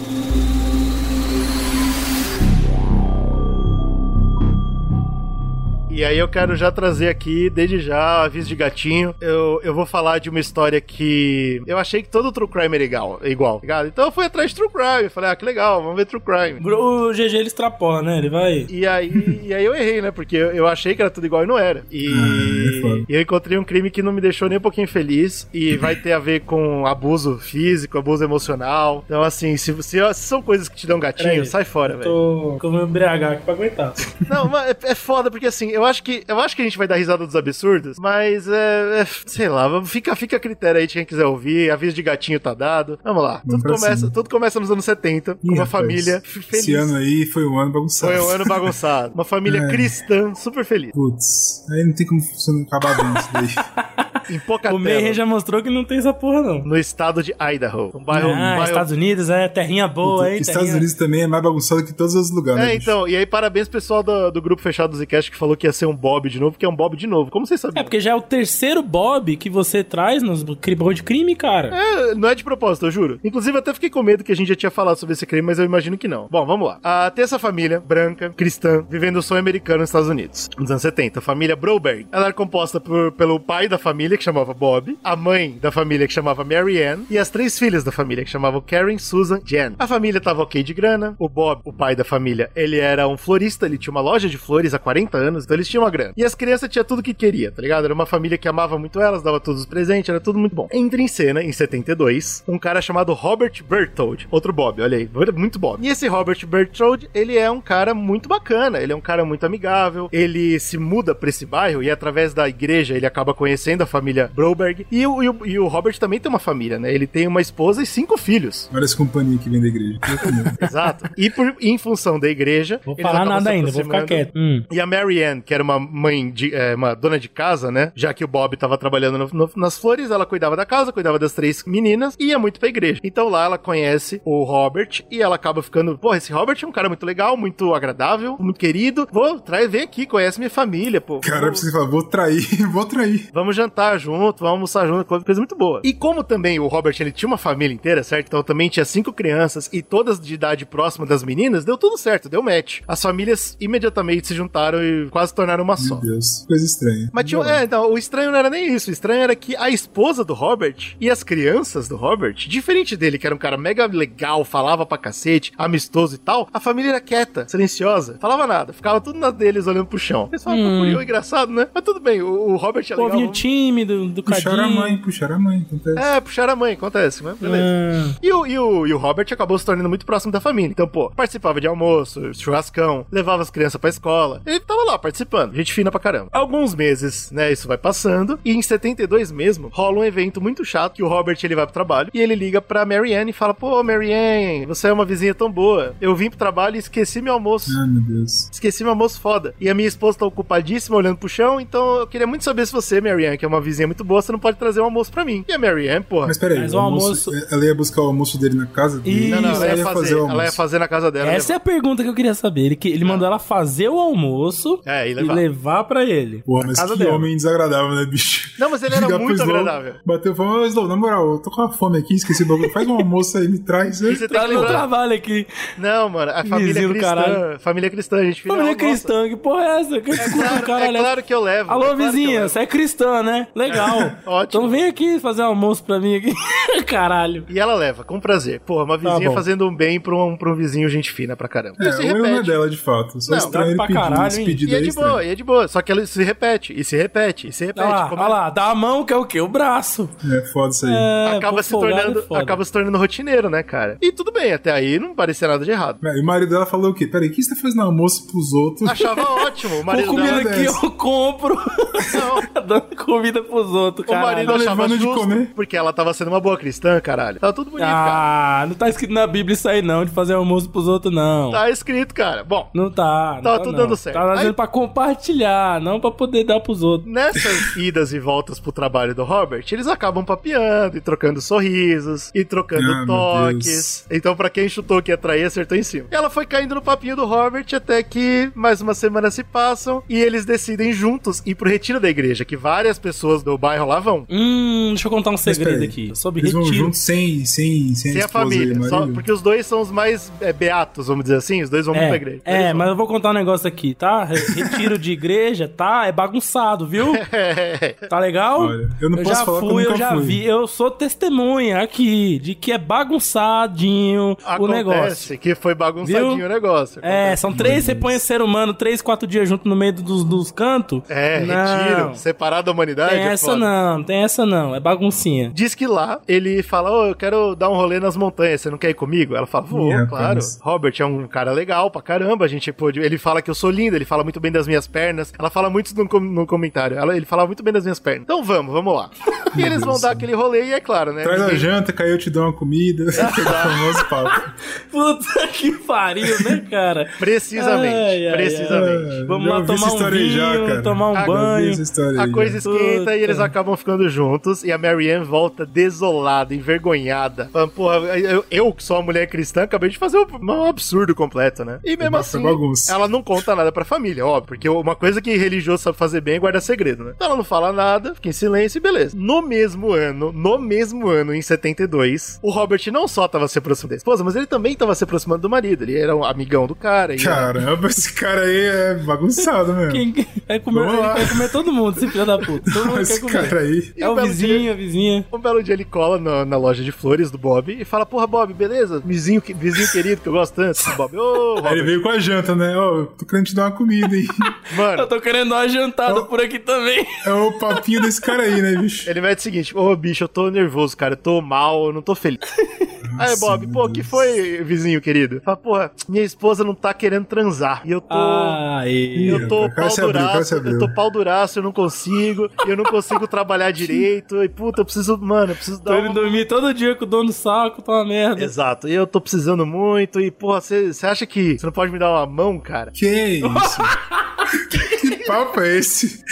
E aí eu quero já trazer aqui, desde já, aviso de gatinho. Eu, eu vou falar de uma história que eu achei que todo true crime era igual, igual, ligado? Então eu fui atrás de true crime. Falei, ah, que legal, vamos ver true crime. O GG ele extrapola, né? Ele vai. E aí, e aí eu errei, né? Porque eu, eu achei que era tudo igual e não era. E, e eu encontrei um crime que não me deixou nem um pouquinho feliz. E vai ter a ver com abuso físico, abuso emocional. Então, assim, se, se, se são coisas que te dão gatinho, Peraí, sai fora, velho. Tô com o embriagar aqui pra aguentar. Não, mas é, é foda, porque assim, eu acho que eu acho que a gente vai dar risada dos absurdos, mas é, é, sei lá, fica, fica a critério aí de quem quiser ouvir. Aviso de gatinho tá dado. Vamos lá. Vamos tudo começa, cima. tudo começa nos anos 70, com uma rapaz, família feliz. Esse ano aí foi um ano bagunçado. Foi um ano bagunçado. Uma família (laughs) É. cristã super feliz. Putz, aí não tem como acabar bem isso daí. (laughs) em Pocatello. O Mayhem já mostrou que não tem essa porra, não. No estado de Idaho. Um bairro, um Ah, bairro... Estados Unidos é terrinha boa, hein? Estados terrinha- Unidos também é mais bagunçado que todos os lugares. né, É, bicho? então, e aí parabéns pro pessoal do, do grupo fechado do Zcast que falou que ia ser um Bob de novo, que é um Bob de novo. Como vocês É, sabiam? porque já é o terceiro Bob que você traz nos crime de crime, cara. É, não é de propósito, eu juro. Inclusive, eu até fiquei com medo que a gente já tinha falado sobre esse crime, mas eu imagino que não. Bom, vamos lá. Ah, tem essa família branca, cristã, vivendo o sonho americano nos Estados Unidos, nos anos 70. A família Broberg. Ela era composta por- pelo pai da família, que chamava Bob, a mãe da família, que chamava Mary Ann, e as três filhas da família, que chamavam Karen, Susan, Jen. A família tava ok de grana. O Bob, o pai da família, ele era um florista, ele tinha uma loja de flores há 40 anos, então eles tinham uma grana. E as crianças tinham tudo que queria, tá ligado? Era uma família que amava muito elas, dava todos os presentes, era tudo muito bom. Entra em cena, em 72, um cara chamado Robert Berthold, outro Bob, olha aí, muito Bob. E esse Robert Berthold, ele é um cara muito bacana, ele é um cara muito amigável, ele se muda pra esse bairro e através da igreja ele acaba conhecendo a família Broberg. E o, e o, e o Robert também tem uma família, né? Ele tem uma esposa e cinco filhos. Olha essa companhia que vem da igreja. (laughs) Exato. E por, em função da igreja. Vou eles falar nada ainda, vou ficar quieto. Hum. E a Mary Ann, que era uma mãe de. é, uma dona de casa, né? Já que o Bob tava trabalhando no- no- nas flores, ela cuidava da casa, cuidava das três meninas e ia muito pra igreja. Então lá ela conhece o Robert e ela acaba ficando. Pô, esse Robert é um cara muito legal, muito agradável, muito querido. Vou, traz, vem aqui, conhece minha família, pô. Cara, você fala, vou trair, (laughs) vou trair. Vamos jantar junto, vamos almoçar junto, coisa coisa muito boa. E como também o Robert ele tinha uma família inteira, certo? Então também tinha cinco crianças e todas de idade próxima das meninas, deu tudo certo, deu match. As famílias imediatamente se juntaram e quase se tornaram uma só. Meu Deus, coisa estranha. Mas tinha, é, então, o estranho não era nem isso. O estranho era que a esposa do Robert e as crianças do Robert, diferente dele, que era um cara mega legal, falava pra cacete, amistoso e tal, a família era quieta, silenciosa, falava nada, ficava tudo na deles olhando pro chão. Falavam, Hum. engraçado, né? Mas tudo bem, o, o Robert é legal. Povinho vamos- tímido, do Puxaram a mãe, puxaram a mãe. Acontece. É, puxaram a mãe, acontece, mas beleza. Ah. E, o, e, o, e o Robert acabou se tornando muito próximo da família. Então, pô, participava de almoço, churrascão, levava as crianças pra escola. Ele tava lá participando, gente fina pra caramba. Alguns meses, né, isso vai passando. E em 72 mesmo, rola um evento muito chato que o Robert ele vai pro trabalho e ele liga pra Mary Ann e fala: Pô, Mary Ann, você é uma vizinha tão boa. Eu vim pro trabalho e esqueci meu almoço. Ah, meu Deus. Esqueci meu almoço foda. E a minha esposa tá ocupadíssima olhando pro chão, então eu queria muito saber se você, Mary Ann, que é uma vizinha muito boa, você não pode trazer um almoço pra mim. E a Mary Ann, porra. Mas peraí, Mas o o almoço, ela ia buscar o almoço dele na casa dele? Não, não, ela ia, ia fazer, o ela ia almoço. fazer na casa dela. Essa é a pergunta que eu queria saber. Ele, que- ele mandou ela fazer o almoço É, e e levar. levar pra ele. Na mas casa que dela. homem desagradável, né, bicho? Não, mas ele era (laughs) muito Slow, agradável. Bateu e falou, ô Slow, na moral, eu tô com uma fome aqui, esqueci o bagulho. Faz um almoço aí, me traz. E você Tá no trabalho aqui. Não, mano, a família cristã. caralho. Família cristã, a gente. Família "Oh, nossa, cristã, que porra é essa? Que É claro, (laughs) caralho é claro que eu levo. Alô, é vizinha, você é cristã, né? Legal. (laughs) Ótimo. Então vem aqui fazer um almoço pra mim aqui. (laughs) Caralho. E ela leva, com prazer. Porra, uma vizinha Tá fazendo um bem pra um, pra um vizinho gente fina pra caramba. É, se o erro é dela, de fato. Só Não, estranho ele pra pedir caralho, esse hein? pedido E é aí. de estranho. boa, e é de boa. Só que ela se repete, e se repete, e se repete. Olha lá, como- olha lá, dá a mão que é o quê? O braço. É foda isso aí. É, acaba se tornando, é foda. acaba se tornando rotineiro, né, cara? E tudo bem, até aí não parecia nada de errado. É, E o marido dela falou o quê? Peraí, o que você tá fazendo almoço pros outros? Achava (laughs) ótimo. O Com marido comida dela, que eu compro. Não. Dando comida pros outros, o marido. Tá achava levando de justo, comer. porque ela tava sendo uma boa cristã, caralho. Tava tudo bonito, cara. Ah, não tá escrito na Bíblia isso aí não, de fazer almoço pros outros não. Tá escrito, cara. Bom, Não tá. Não Tá tá tudo não. dando certo. Tá fazendo Aí- pra compartilhar, não pra poder dar pros outros. Nessas (laughs) idas e voltas pro trabalho do Robert, eles acabam papeando e trocando sorrisos e trocando Ah, toques. Então, pra quem chutou que ia trair, acertou em cima. Ela foi caindo no papinho do Robert até que mais uma semana se passam e eles decidem juntos ir pro retiro da igreja, que várias pessoas do bairro lá vão. Hum, deixa eu contar um segredo aqui. Sobre Eles vão retiro. juntos sem, sem, sem, Sem a esposa família, só- porque os dois são os mais é, beatos, vamos dizer assim. Os dois vão muito pra É, igreja. é mas eu vou contar um negócio aqui, tá? Re- Retiro de igreja, tá? É bagunçado, viu? (laughs) Tá legal? Olha, eu não posso já falar eu fui, eu nunca já fui. vi. Eu sou testemunha aqui de que é bagunçadinho o negócio. Acontece que foi bagunçadinho Viu? o negócio. É, são três, você põe ser humano três, quatro dias junto no meio dos, dos cantos. É, Não. retiro, separado da humanidade. Tem é essa foda. não, tem essa não, é baguncinha. Diz que lá ele fala: Ô, eu quero dar um rolê nas montanhas, você não quer ir comigo? Ela fala: Vou, rapaz. claro. Robert é um cara legal pra caramba. A gente pôde. Ele fala que eu sou linda, ele fala muito bem das minhas pernas. Ela fala muito isso no, com- no comentário. Ela- ele fala muito bem das minhas pernas. Então vamos, vamos lá. (laughs) E eles vão dar aquele rolê, e é claro, né? Traz a ninguém- janta, caiu, eu te dou uma comida. (laughs) (laughs) Aquele famoso papo. Puta que pariu, né, cara? Precisamente, Ai, ai, precisamente. ai. Vamos Já lá tomar um vinho, cara. tomar um Ah, banho. A coisa esquenta, Aí eles acabam ficando juntos e a Marianne volta desolada, envergonhada. Falando, porra, eu, eu que sou uma mulher cristã, acabei de fazer um, um absurdo completo, né? E mesmo assim, bagunça. ela não conta nada pra família, óbvio, porque uma coisa que religioso sabe fazer bem é guardar segredo, né? Então ela não fala nada, fica em silêncio e beleza. No mesmo ano, no mesmo ano, em 72, o Robert não só tava se aproximando da esposa, mas ele também tava se aproximando do marido. Ele era um amigão do cara. E Caramba, esse cara aí é bagunçado mesmo. Quem quer comer, comer todo mundo, esse filho da puta. (laughs) Todo mundo Esse cara aí. É o um vizinho, dia- a vizinha. Um belo dia ele cola na, na loja de flores do Bob e fala: Porra, Bob, beleza? Vizinho, que- vizinho querido que eu gosto tanto. Bob, ô, Aí ele veio com a janta, né? Ó, tô querendo te dar uma comida, hein? (laughs) Mano, Eu tô querendo dar uma jantada por aqui também. É o papinho desse cara aí, né, bicho? ele mete o seguinte: Ô, bicho, eu tô nervoso, cara. Eu tô mal, eu não tô feliz. (laughs) Aí, Bob, pô, que foi, vizinho querido? Fala, porra, minha esposa não tá querendo transar. E eu tô. Ai. Eu tô pau abriu, duraço, eu tô pau duraço, eu não consigo, e eu não consigo trabalhar (laughs) direito, e puta, eu preciso, mano, eu preciso Tô dar indo uma... dormir todo dia com o dono do saco, tá uma merda. Exato, e eu tô precisando muito, e porra, você acha que você não pode me dar uma mão, cara? Que isso? (laughs) (laughs) que papo é esse?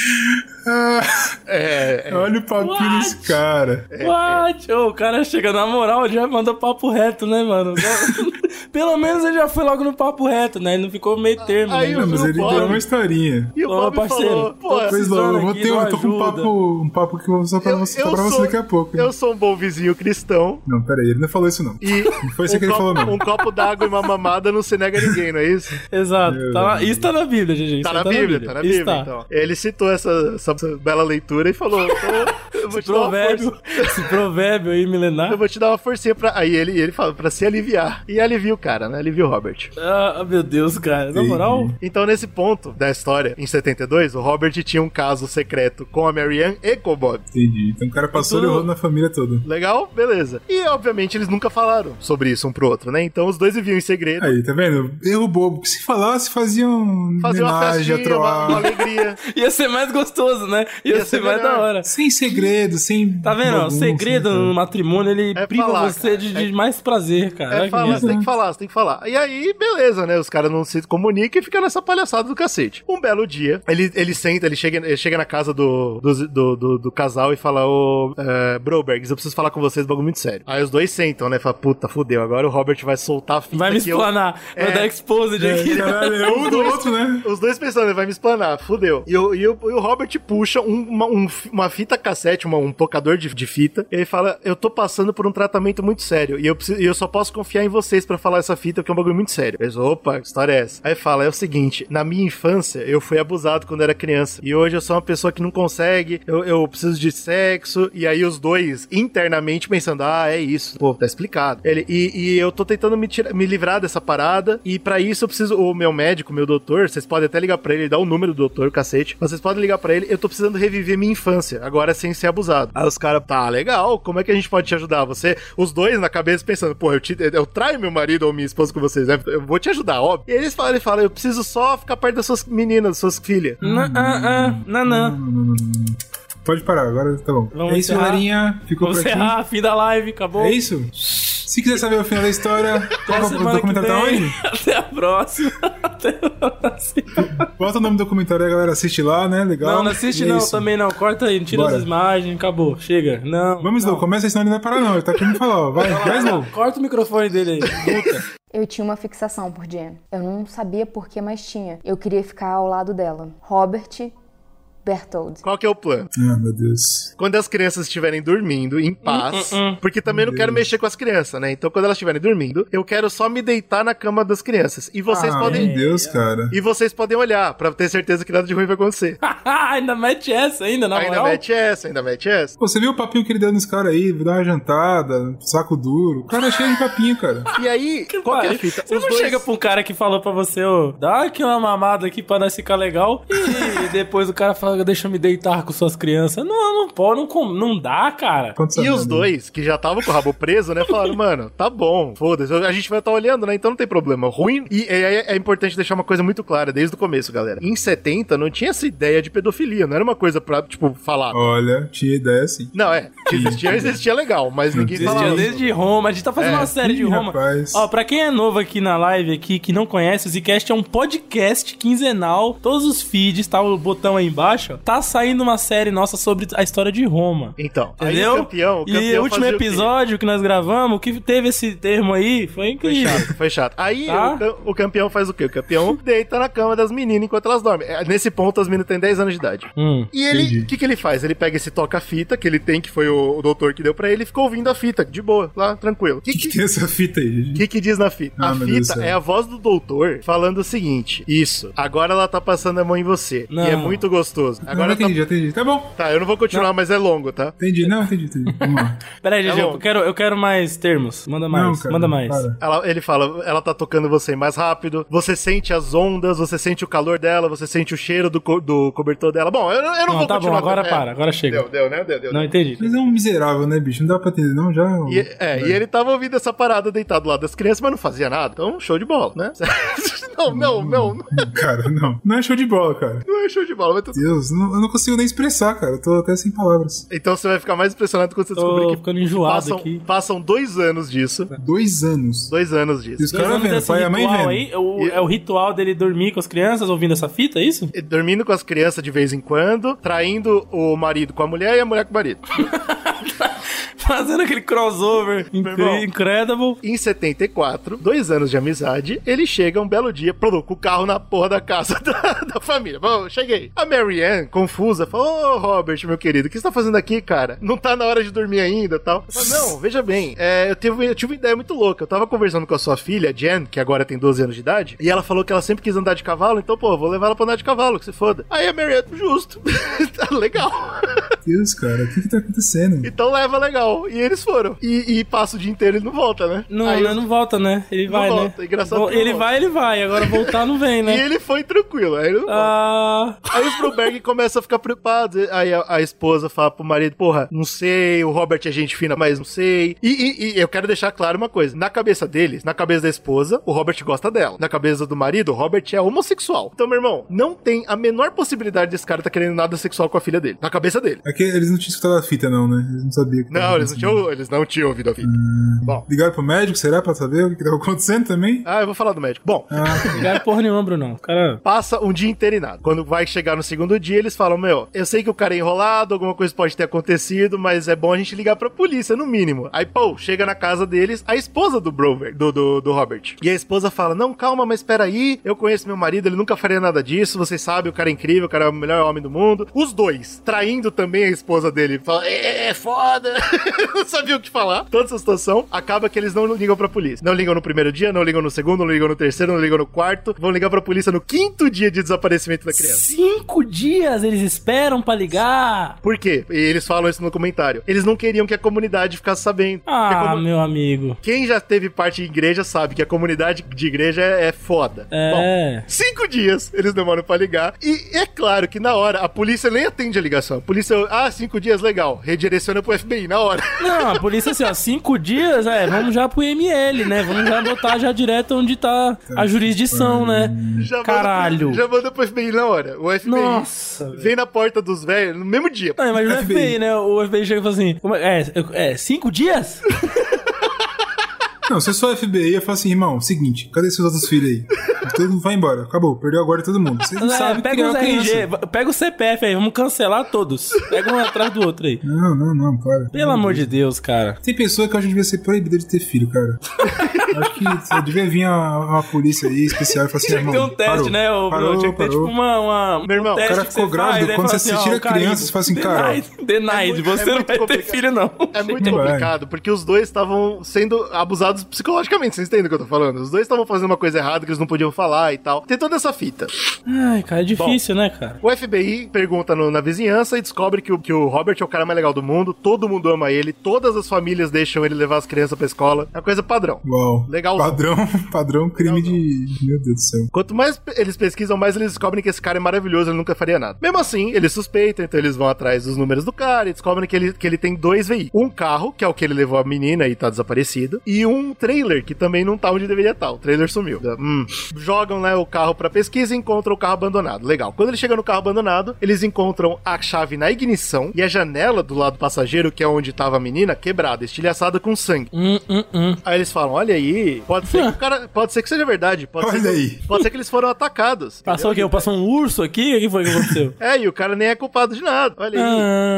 Ah, (laughs) É, é. olha o papinho What? desse cara. What? Ô, o cara chega na moral, já manda papo reto, né, mano? (laughs) (laughs) Pelo menos ele já foi logo no papo reto, né? Ele não ficou meio termo. Aí né? Não, mas ele Bob- deu uma historinha. E o Ô, Bob parceiro, falou, pô, Pois logo, eu vou ter um, tô com um papo, um papo que eu vou só pra você, só pra você sou, daqui a pouco. né? eu sou um bom vizinho cristão, Não, pera aí, ele não falou isso não. e Não foi isso um, que ele copo, falou, não. um copo d'água e uma mamada não se nega a ninguém, não é isso? Exato. Tá na- isso tá na Bíblia, isso Tá aí na Bíblia, tá na Bíblia, tá. então. Ele citou essa, essa bela leitura e falou, então, eu vou te dar uma Provérbio, força. esse provérbio aí milenar. Eu vou te dar uma forcinha pra. Aí ele, ele fala pra se aliviar. E alivia o cara, né? Alivia o Robert. Ah, meu Deus, cara. Na moral, Então, nesse ponto da história, em 72, o Robert tinha um caso secreto com a Marianne e com o Bob. Entendi. Então o cara passou Então- levando na família toda. Legal? Beleza. E, obviamente, eles nunca falaram sobre isso um pro outro, né? Então, os dois viviam em segredo. Aí, tá vendo? Erro bobo. Que se falasse, faziam Faziam uma festinha, uma, uma alegria. (laughs) ia ser mais gostoso, né? Ia, Ia ser, ser mais melhor. da hora. Sem segredo, sem. Tá vendo? bagunça, segredo né, no matrimônio, ele É priva falar, você de, de mais prazer, cara. É, merda. você tem que falar, você tem que falar. E aí, beleza, né? Os caras não se comunicam e fica nessa palhaçada do cacete. Um belo dia, ele, ele senta, ele chega, ele chega na casa do, do, do, do- do cara e fala: Ô, é, Brobergs, eu preciso falar com vocês um bagulho muito sério. Aí os dois sentam, né? Fala, puta, fudeu, agora o Robert vai soltar a fita. Vai me que eu- explanar. Vai É. dar exposed É, aqui. caralho, é um do dois- outro, né? Os dois pensando, ele vai me explanar, fudeu. E, o- e o, e o Robert puxa um- uma, um- uma fita cassete, uma- um tocador de, de fita. E ele fala: Eu tô passando por um tratamento muito sério. E eu, preciso, eu só posso confiar em vocês pra falar essa fita, porque é um bagulho muito sério. Eles, opa, que história é essa? Aí fala: É o seguinte, na minha infância, eu fui abusado quando era criança. E hoje eu sou uma pessoa que não consegue, eu, eu preciso de sexo. E aí os dois internamente pensando: Ah, é isso. Pô, tá explicado. Ele, e, e eu tô tentando me, tirar- me livrar dessa parada. E pra isso eu preciso. O meu médico, meu doutor, vocês podem até ligar pra ele, dar o número do doutor, cacete. Mas vocês podem ligar pra ele. Eu tô precisando reviver minha infância, agora sem ser abusado. Aí os caras, tá, legal. Como é que a gente pode te ajudar? Você, os dois na cabeça pensando, pô, eu, te, eu traio meu marido ou minha esposa com vocês, né? Eu vou te ajudar, óbvio. E eles falam, ele fala, eu preciso só ficar perto das suas meninas, das suas filhas. Não, ah, ah, não, não. Pode parar, agora tá bom. Vamos é isso, encerrar. galerinha. Ficou Vamos por aqui. encerrar, fim da live, acabou. É isso? Se quiser saber o final da história, (laughs) qual o documentário tá onde? (laughs) Até a próxima. (laughs) Até a próxima. Bota o nome do documentário aí, galera. Assiste lá, né? Legal. Não, não assiste é não, isso. também não. Corta aí, tira Bora. as imagens, acabou. Chega. Não. Vamos, Slow. Começa, senão ele não vai parar, não. Ele tá querendo falar, ó. Vai, vai, Slow. Corta o microfone dele aí. Puta. Eu tinha uma fixação por Jen. Eu não sabia por que, mas tinha. Eu queria ficar ao lado dela. Robert Berthold. Qual que é o plano? Ah, meu Deus. Quando as crianças estiverem dormindo em paz, Hum, hum, hum. porque também não quero mexer com as crianças, né? Então, quando elas estiverem dormindo, eu quero só me deitar na cama das crianças. E vocês ah, podem. Meu Deus, cara. E vocês podem olhar pra ter certeza que nada de ruim vai acontecer. (laughs) ainda mete essa ainda, na ainda moral. mete essa, ainda mete essa. Pô, você viu o papinho que ele deu nos caras aí? Dar uma jantada, saco duro. O cara é cheio de papinho, cara. (laughs) E aí, qual que é a fita? Você não chega pra um cara que falou pra você, ô, dá aqui uma mamada aqui pra nós ficar legal, e (laughs) depois o cara fala, deixa eu me deitar com suas crianças. Não, não pode, não, com- não dá, cara. E os dois, que já estavam com o rabo preso, né, falaram, mano, tá bom, foda-se, a gente vai estar olhando, né, então não tem problema. Ruim, e é, é importante deixar uma coisa muito clara desde o começo, galera. Em 70, não tinha essa ideia de pedofilia, não era uma coisa pra, tipo, falar. Olha, tinha ideia sim. Não, é, existia, existia legal, mas ninguém Existia falava. desde Roma, a gente tá fazendo É. uma série de Ih, Roma. rapaz. Ó, pra quem é novo aqui na live aqui, que não conhece, o Zcast é um podcast quinzenal, todos os feeds, tá o botão aí embaixo. Acho? Tá saindo uma série nossa sobre a história de Roma. Então, Entendeu? aí o campeão, o e campeão o último fazia o episódio que nós gravamos, que teve esse termo aí, foi Foi incrível. chato, foi chato. Aí Tá? o, o campeão faz o quê? O campeão (laughs) deita na cama das meninas enquanto elas dormem. É, Nesse ponto, as meninas têm 10 anos de idade. Hum. E ele, o que, que ele faz? Ele pega esse toca-fita que ele tem, que foi o, o doutor que deu pra ele, e ficou ouvindo a fita, de boa, lá, tranquilo. O que, que, Tem essa fita aí. o que que diz na fita? Ah, a fita é a voz do doutor falando o seguinte: Isso, agora ela tá passando a mão em você. Não. E é muito gostoso. Agora Agora já tá. entendi, já entendi. Tá bom. Tá, eu não vou continuar, mas é longo, tá? Entendi, não, entendi, entendi. Vamos lá. (laughs) Peraí, É GG, bom. eu quero, eu quero mais termos. Manda mais, Não, cara, manda mais. Ela- ele fala, ela tá tocando você mais rápido, você sente as ondas, você sente o calor dela, você sente o cheiro do, co- do cobertor dela. Bom, eu, não- eu não, Não, vou tá bom, continuar. agora é, para, agora chega. Deu, deu, né? Deu, deu. Não deu. entendi. Mas é um miserável, né, bicho? Não dá pra entender, não? Já. E, é, e ele tava ouvindo essa parada deitado do lado das crianças, mas não fazia nada. Então, show de bola, né? (laughs) não, não, não. Cara, não. Não é show de bola, cara. Não é show de bola. Mas tu- Deus, não- eu não consigo nem expressar, cara. Eu tô até sem palavras. Então você vai ficar mais impressionado quando você descobrir Tô que ficando enjoado passam, aqui. passam dois anos disso. Dois anos. Dois anos E disso. os Dois caras vendo, pai e a mãe vendo. aí, o- é o ritual dele dormir com as crianças ouvindo essa fita, é isso? E Dormindo com as crianças de vez em quando, traindo o marido com a mulher e a mulher com o marido. (laughs) (laughs) Fazendo aquele crossover incredible. Em 74, dois anos de amizade, ele chega um belo dia, coloca o carro na porra da casa (laughs) da, da família. Bom, cheguei. A Marianne, confusa, falou: Ô, Robert, meu querido, o que você tá fazendo aqui, cara? Não tá na hora de dormir ainda tal. Eu falei, não, veja bem, é, eu, tive, eu tive uma ideia muito louca. Eu tava conversando com a sua filha, Jen, que agora tem 12 anos de idade, e ela falou que ela sempre quis andar de cavalo, então, pô, vou levar ela pra andar de cavalo, que se foda. Aí a Marianne, justo. (laughs) tá legal. Deus, cara, o que que tá acontecendo? Então leva legal. E eles foram. E, e passa o dia inteiro e não volta, né? Não, Aí não, os- não volta, né? Ele Não vai, volta, né? engraçado que não Ele volta. vai, ele vai. Agora voltar não vem, (laughs) E né? ele foi tranquilo. Aí, ele não volta. Ah, aí os Broberg começam a ficar preocupados. Aí a, a esposa fala pro marido: Porra, não sei, o Robert é gente fina, mas não sei. E, e- e eu quero deixar claro uma coisa: na cabeça deles, na cabeça da esposa, o Robert gosta dela. Na cabeça do marido, o Robert é homossexual. Então, meu irmão, não tem a menor possibilidade desse cara tá querendo nada sexual com a filha dele. Na cabeça dele. É que eles não tinham escutado a fita, não, né? Eles não sabiam. Não, eles não, tinham, eles não tinham ouvido a fita. Bom. Ligaram pro médico, será? Pra saber o que que tava acontecendo também? Ah, eu vou falar do médico. Bom, Ah, ligaram porra nenhuma, Bruno. Cara, passa um dia internado. Quando vai chegar no segundo dia, eles falam: Meu, eu sei que o cara é enrolado, alguma coisa pode ter acontecido, mas é bom a gente ligar pra polícia, no mínimo. Aí, pô, chega na casa deles a esposa do Brover, do, do, do Robert. E a esposa fala: Não, calma, mas peraí, eu conheço meu marido, ele nunca faria nada disso, vocês sabem, o cara é incrível, o cara é o melhor homem do mundo. Os dois, traindo também a esposa dele. Fala, é, é foda. (laughs) não sabia o que falar. Toda essa situação, acaba que eles não ligam pra polícia. Não ligam no primeiro dia, não ligam no segundo, não ligam no terceiro, não ligam no quarto. Vão ligar pra polícia no quinto dia de desaparecimento da criança. cinco dias eles esperam pra ligar. Por quê? E eles falam isso no comentário. Eles não queriam que a comunidade ficasse sabendo. Ah, meu amigo. Quem já teve parte de igreja sabe que a comunidade de igreja é, é foda. É. Bom, cinco dias eles demoram pra ligar. E é claro que na hora a polícia nem atende a ligação. A polícia, ah, cinco dias, legal. Redireciona pro FBI na hora. (laughs) Não, a polícia assim, ó, cinco dias, é, vamos já pro ML, né? Vamos já botar já direto onde tá a jurisdição, né? Já manda Caralho. pro- já manda pro FBI na hora. O FBI Nossa, vem na porta dos velhos no mesmo dia. Não, imagina o FBI. FBI, né? O FBI chega e fala assim: como é, é, é, cinco dias? não, se eu sou FBI, eu falo assim, irmão, seguinte, cadê seus outros filhos aí? (laughs) Todo mundo vai embora, acabou, perdeu agora todo mundo. Vocês não É, sabem pega os. RG, pega o CPF aí, vamos cancelar todos. Pega um atrás do outro aí. Não, não, não, para. Pelo amor de Deus, cara. Tem pessoa que eu acho que devia ser proibida de ter filho, cara. (laughs) acho que só devia vir uma, uma polícia aí especial e falar assim, Tinha que ter um teste, parou, né, ô, Bruno? parou, Tinha que ter parou. tipo uma. uma Meu irmão, um o cara ficou você grávido, faz, quando você assim, tira a criança, você fala assim, cara, Denied, muito- você é não vai ter complicado. filho, não. É muito Vai. complicado, porque os dois estavam sendo abusados psicologicamente, vocês entendem o que eu tô falando? Os dois estavam fazendo uma coisa errada que eles não podiam falar e tal. Tem toda essa fita. Ai, cara, é difícil, né, cara? O FBI pergunta no- na vizinhança e descobre que o, que o Robert é o cara mais legal do mundo, todo mundo ama ele, todas as famílias deixam ele levar as crianças pra escola. É uma coisa padrão. Uau. Legal. Padrão, (laughs) padrão crime de. Meu Deus do céu. Quanto mais eles pesquisam, mais eles descobrem que esse cara é maravilhoso, ele nunca faria nada. Mesmo assim, eles suspeitam, então eles vão atrás dos números do cara e descobrem que ele, que ele tem dois veículos. Um carro, que é o que ele levou a menina e tá desaparecido, e um trailer, que também não tá onde deveria estar. O trailer sumiu. Hum. Jogam né, o carro pra pesquisa e encontram o carro abandonado. Legal. Quando ele chega no carro abandonado, eles encontram a chave na ignição e a janela do lado passageiro, que é onde tava a menina, quebrada, estilhaçada com sangue. Hum, hum, hum. Aí eles falam: olha aí, pode ser que o (laughs) cara. Pode ser que seja verdade. Pode Olha ser, aí. (laughs) Pode ser que eles foram atacados. Passou o quê? Passou um urso aqui? O que foi que aconteceu? (laughs) É, e o cara nem é culpado de nada. Olha aí.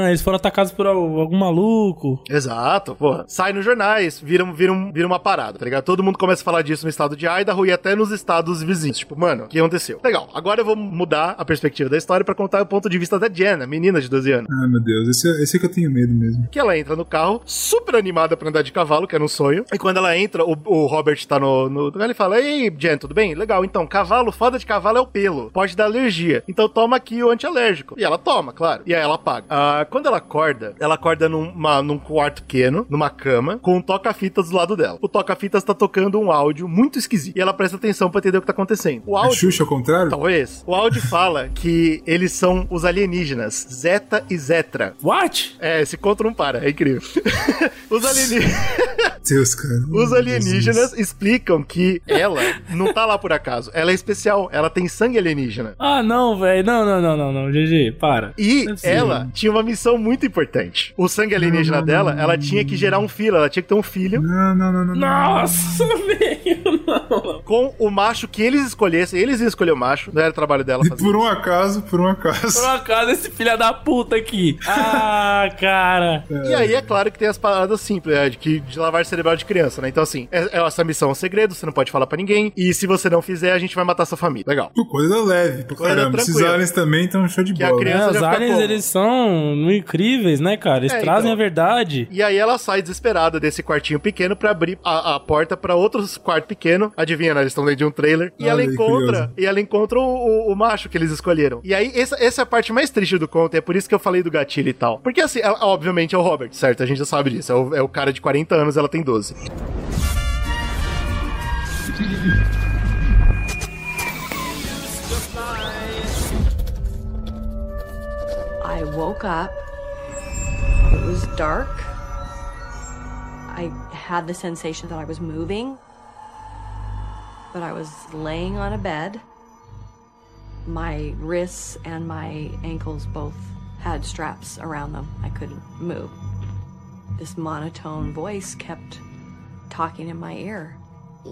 ah, eles foram atacados por al- algum maluco. Exato, porra. Sai nos jornais, vira, vira, vira uma parada, tá ligado? Todo mundo começa a falar disso no estado de Idaho e até nos estados vizinhos. Tipo, mano, o que aconteceu? Legal, agora eu vou mudar a perspectiva da história pra contar o ponto de vista da Jenna, menina de 12 anos. Ah, meu Deus, esse, é- esse é que eu tenho medo mesmo. Que ela entra no carro, super animada pra andar de cavalo, que era um sonho. E quando ela entra, o, o Robert tá no, no. Ele fala: Ei, Jen, tudo bem? Legal, então, cavalo, foda de cavalo é o pelo. Pode dar alergia. Então toma aqui o antialérgico. E ela toma, claro. E aí ela paga. Ah, quando ela acorda, ela acorda numa, num quarto pequeno, numa cama, com um toca-fitas do lado dela. O toca-fitas tá tocando um áudio muito esquisito. E ela presta atenção pra entender o que tá acontecendo. O A áudio. Xuxa ao contrário? Talvez. O áudio (laughs) fala que eles são os alienígenas, Zeta e Zetra. What? É, esse conto não para, é incrível. (laughs) os, alieni... (laughs) Deus, cara. os alienígenas explicam que ela não tá lá por acaso. Ela é especial, ela tem sangue alienígena. Ah, não, velho. Não, não, não, não, não. GG, para. E Não é ela tinha uma missão muito importante. O sangue alienígena dela, ela tinha que gerar um filho, ela tinha que ter um filho Não, não, não, não. Nossa, velho, não. com o macho que eles escolhessem. Eles iam escolher o macho, não era trabalho dela E fazer. por um acaso, por um acaso. Por acaso esse filho da puta aqui. Ah, cara. E aí é claro que tem as paradas simples, né, de, que, de lavar cerebral de criança, né? Então, assim, é, é- essa missão é um segredo, você não pode falar pra ninguém. E se você não fizer, a gente vai matar sua família. Legal. Pô, coisa leve, pra Coisa caramba. Esses aliens também estão show de Que a bola. criança É, já os aliens, eles são incríveis, né, cara? Eles É, trazem então. a verdade. E aí ela sai desesperada desse quartinho pequeno pra abrir a, a porta pra outros quartos pequenos. Adivinha, né? Eles estão dentro de um trailer. E Olha ela encontra. curioso. E ela encontra o, o- o macho que eles escolheram. E aí, essa, essa é a parte mais triste do conto. É por isso que eu falei do gatilho e tal. Porque assim, ela- obviamente é o Robert, certo? A gente já sabe disso. É o, é o cara de 40 anos, ela tem 12. I woke up. It was dark. I had the sensation that I was moving, but I was laying on a bed. My wrists and my ankles both had straps around them. I couldn't move. This monotone voice kept talking in my ear. It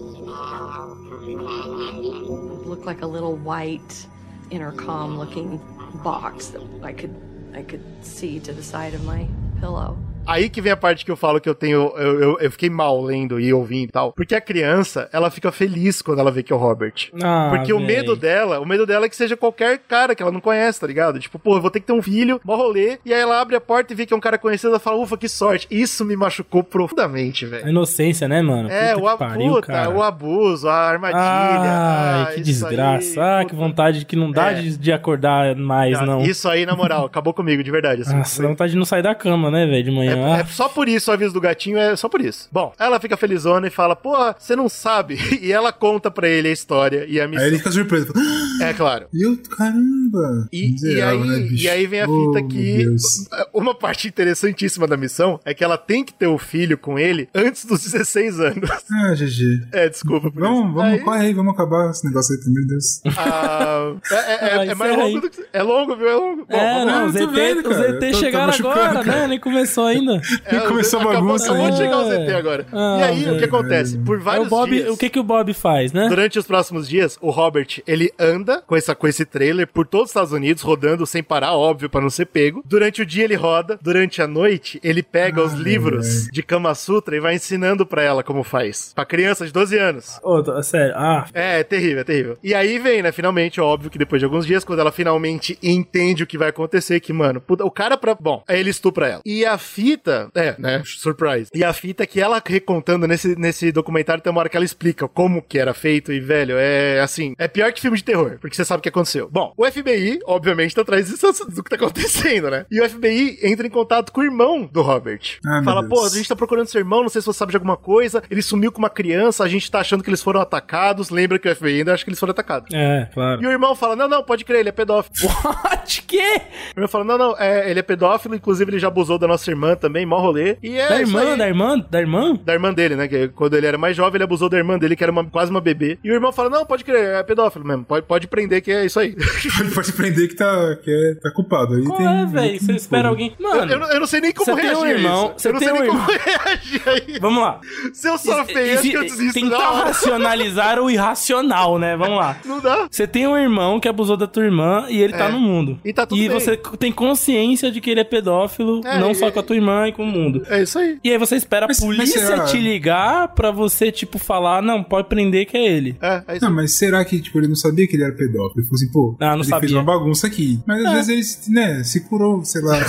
looked like a little white intercom looking box that I could I could see to the side of my pillow. Aí que vem a parte que eu falo que eu tenho. Eu, eu, eu fiquei mal lendo e ouvindo e tal. Porque a criança, ela fica feliz quando ela vê que é o Robert. Ah, Porque o véi. medo dela, o medo dela é que seja qualquer cara que ela não conhece, tá ligado? Tipo, pô, eu vou ter que ter um filho, mó rolê. E aí ela abre a porta e vê que é um cara conhecido, ela fala, ufa, que sorte. Isso me machucou profundamente, A velho. inocência, né, mano? É, Puta o, pariu, puta, o abuso, a armadilha. Ai, ah, que desgraça. aí, ah, que vontade que não dá É. de, de acordar mais, Ah, não. Isso aí, na moral, acabou comigo, de verdade. Assim, Nossa, dá vontade de não sair da cama, né, velho, de manhã. É, é Ah, só por isso o aviso do gatinho, é só por isso. Bom, ela fica felizona e fala, pô, você não sabe. (laughs) E ela conta pra ele a história e a missão. Aí ele fica surpreso. fala, "Ah, É claro. E (gasps) eu, caramba. E, e, aí, né, e aí vem a Oh, fita meu que. (laughs) Uma parte interessantíssima da missão é que ela tem que ter o filho com ele antes dos (laughs) 16 anos. Ah, GG. É, desculpa. por Vamos, isso. vamos, Aí, corre aí, vamos acabar esse negócio aí, pelo amor de Deus. ah, é, é- é- Ah, é mais longo aí. do que. É longo, viu? É longo. Bom, é, vamos lá. não, os ET, vendo, os. ET chegaram agora, cara. né? Nem começou ainda. É, (laughs) começou a acabou- bagunça Acabou de ainda. chegar o ZT É. agora. Ah, e aí, o que acontece? Por Aí vários o Bob, dias... o que que o Bob faz, né? Durante os próximos dias, o Robert, ele anda com, essa, com esse trailer por todos os Estados Unidos, rodando sem parar, óbvio, pra não ser pego. Durante o dia ele roda, durante a noite ele pega os livros de Kama Sutra e vai ensinando pra ela como faz. Pra criança de 12 anos. Ô, tô- sério, ah, É, é terrível, é terrível. E aí vem, né, finalmente, óbvio que depois de alguns dias, quando ela finalmente entende o que vai acontecer, que, mano, puta, o cara pra... Bom, aí ele estupra ela. E a fita... É, né, surprise. E a fita que ela recontando nesse, nesse documentário, tem uma hora que ela explica como que era feito e, velho, é assim, é pior que filme de terror, porque você sabe o que aconteceu. Bom, o FBI, obviamente, tá atrás do que tá acontecendo, né? E o FBI entra em contato com o irmão do Robert. Ah, meu Fala, pô, a gente tá procurando seu irmão, não sei se você sabe de alguma coisa, ele sumiu com uma criança, a gente tá achando que eles foram atacados, lembra que o FBI ainda acha que eles foram atacados. é, claro. E o irmão fala, não, não, pode crer, ele é pedófilo. (laughs) What? Que? O irmão fala, não, não, é, ele é pedófilo, inclusive ele já abusou da nossa irmã também, mó rolê. E é da irmã, da irmã, da irmã? Da irmã dele, né? Que quando ele era mais jovem, ele abusou da irmã dele, que era uma- quase uma bebê. E o irmão fala: Não, pode crer, é pedófilo mesmo. Pode, pode prender, que é isso aí. (laughs) Pode prender que tá, que é, tá culpado. Aí Qual tem, é, velho? Você espera alguém. Mano, eu, não- eu não sei nem como você tem reagir um a irmão, isso. você eu não tem sei um nem como irmão. reagir aí. Vamos lá. Se eu sou feio, acho que eu desisto Tentar racionalizar o irracional, né? Vamos lá. Não dá. Você tem um irmão que abusou da tua irmã e ele É. tá no mundo. E tá tudo bem. você tem consciência de que ele é pedófilo, É, não e- só com a tua irmã e com o mundo. É isso aí. E aí você espera Mas- a polícia será? te ligar pra você, tipo, falar, não, pode prender que é ele. É, é isso Não, mas será que tipo, ele não sabia que ele era pedófilo? Ele falou assim, pô, Ah, não ele sabia. fez uma bagunça aqui. Mas às vezes ele, né, se curou, sei lá. (laughs)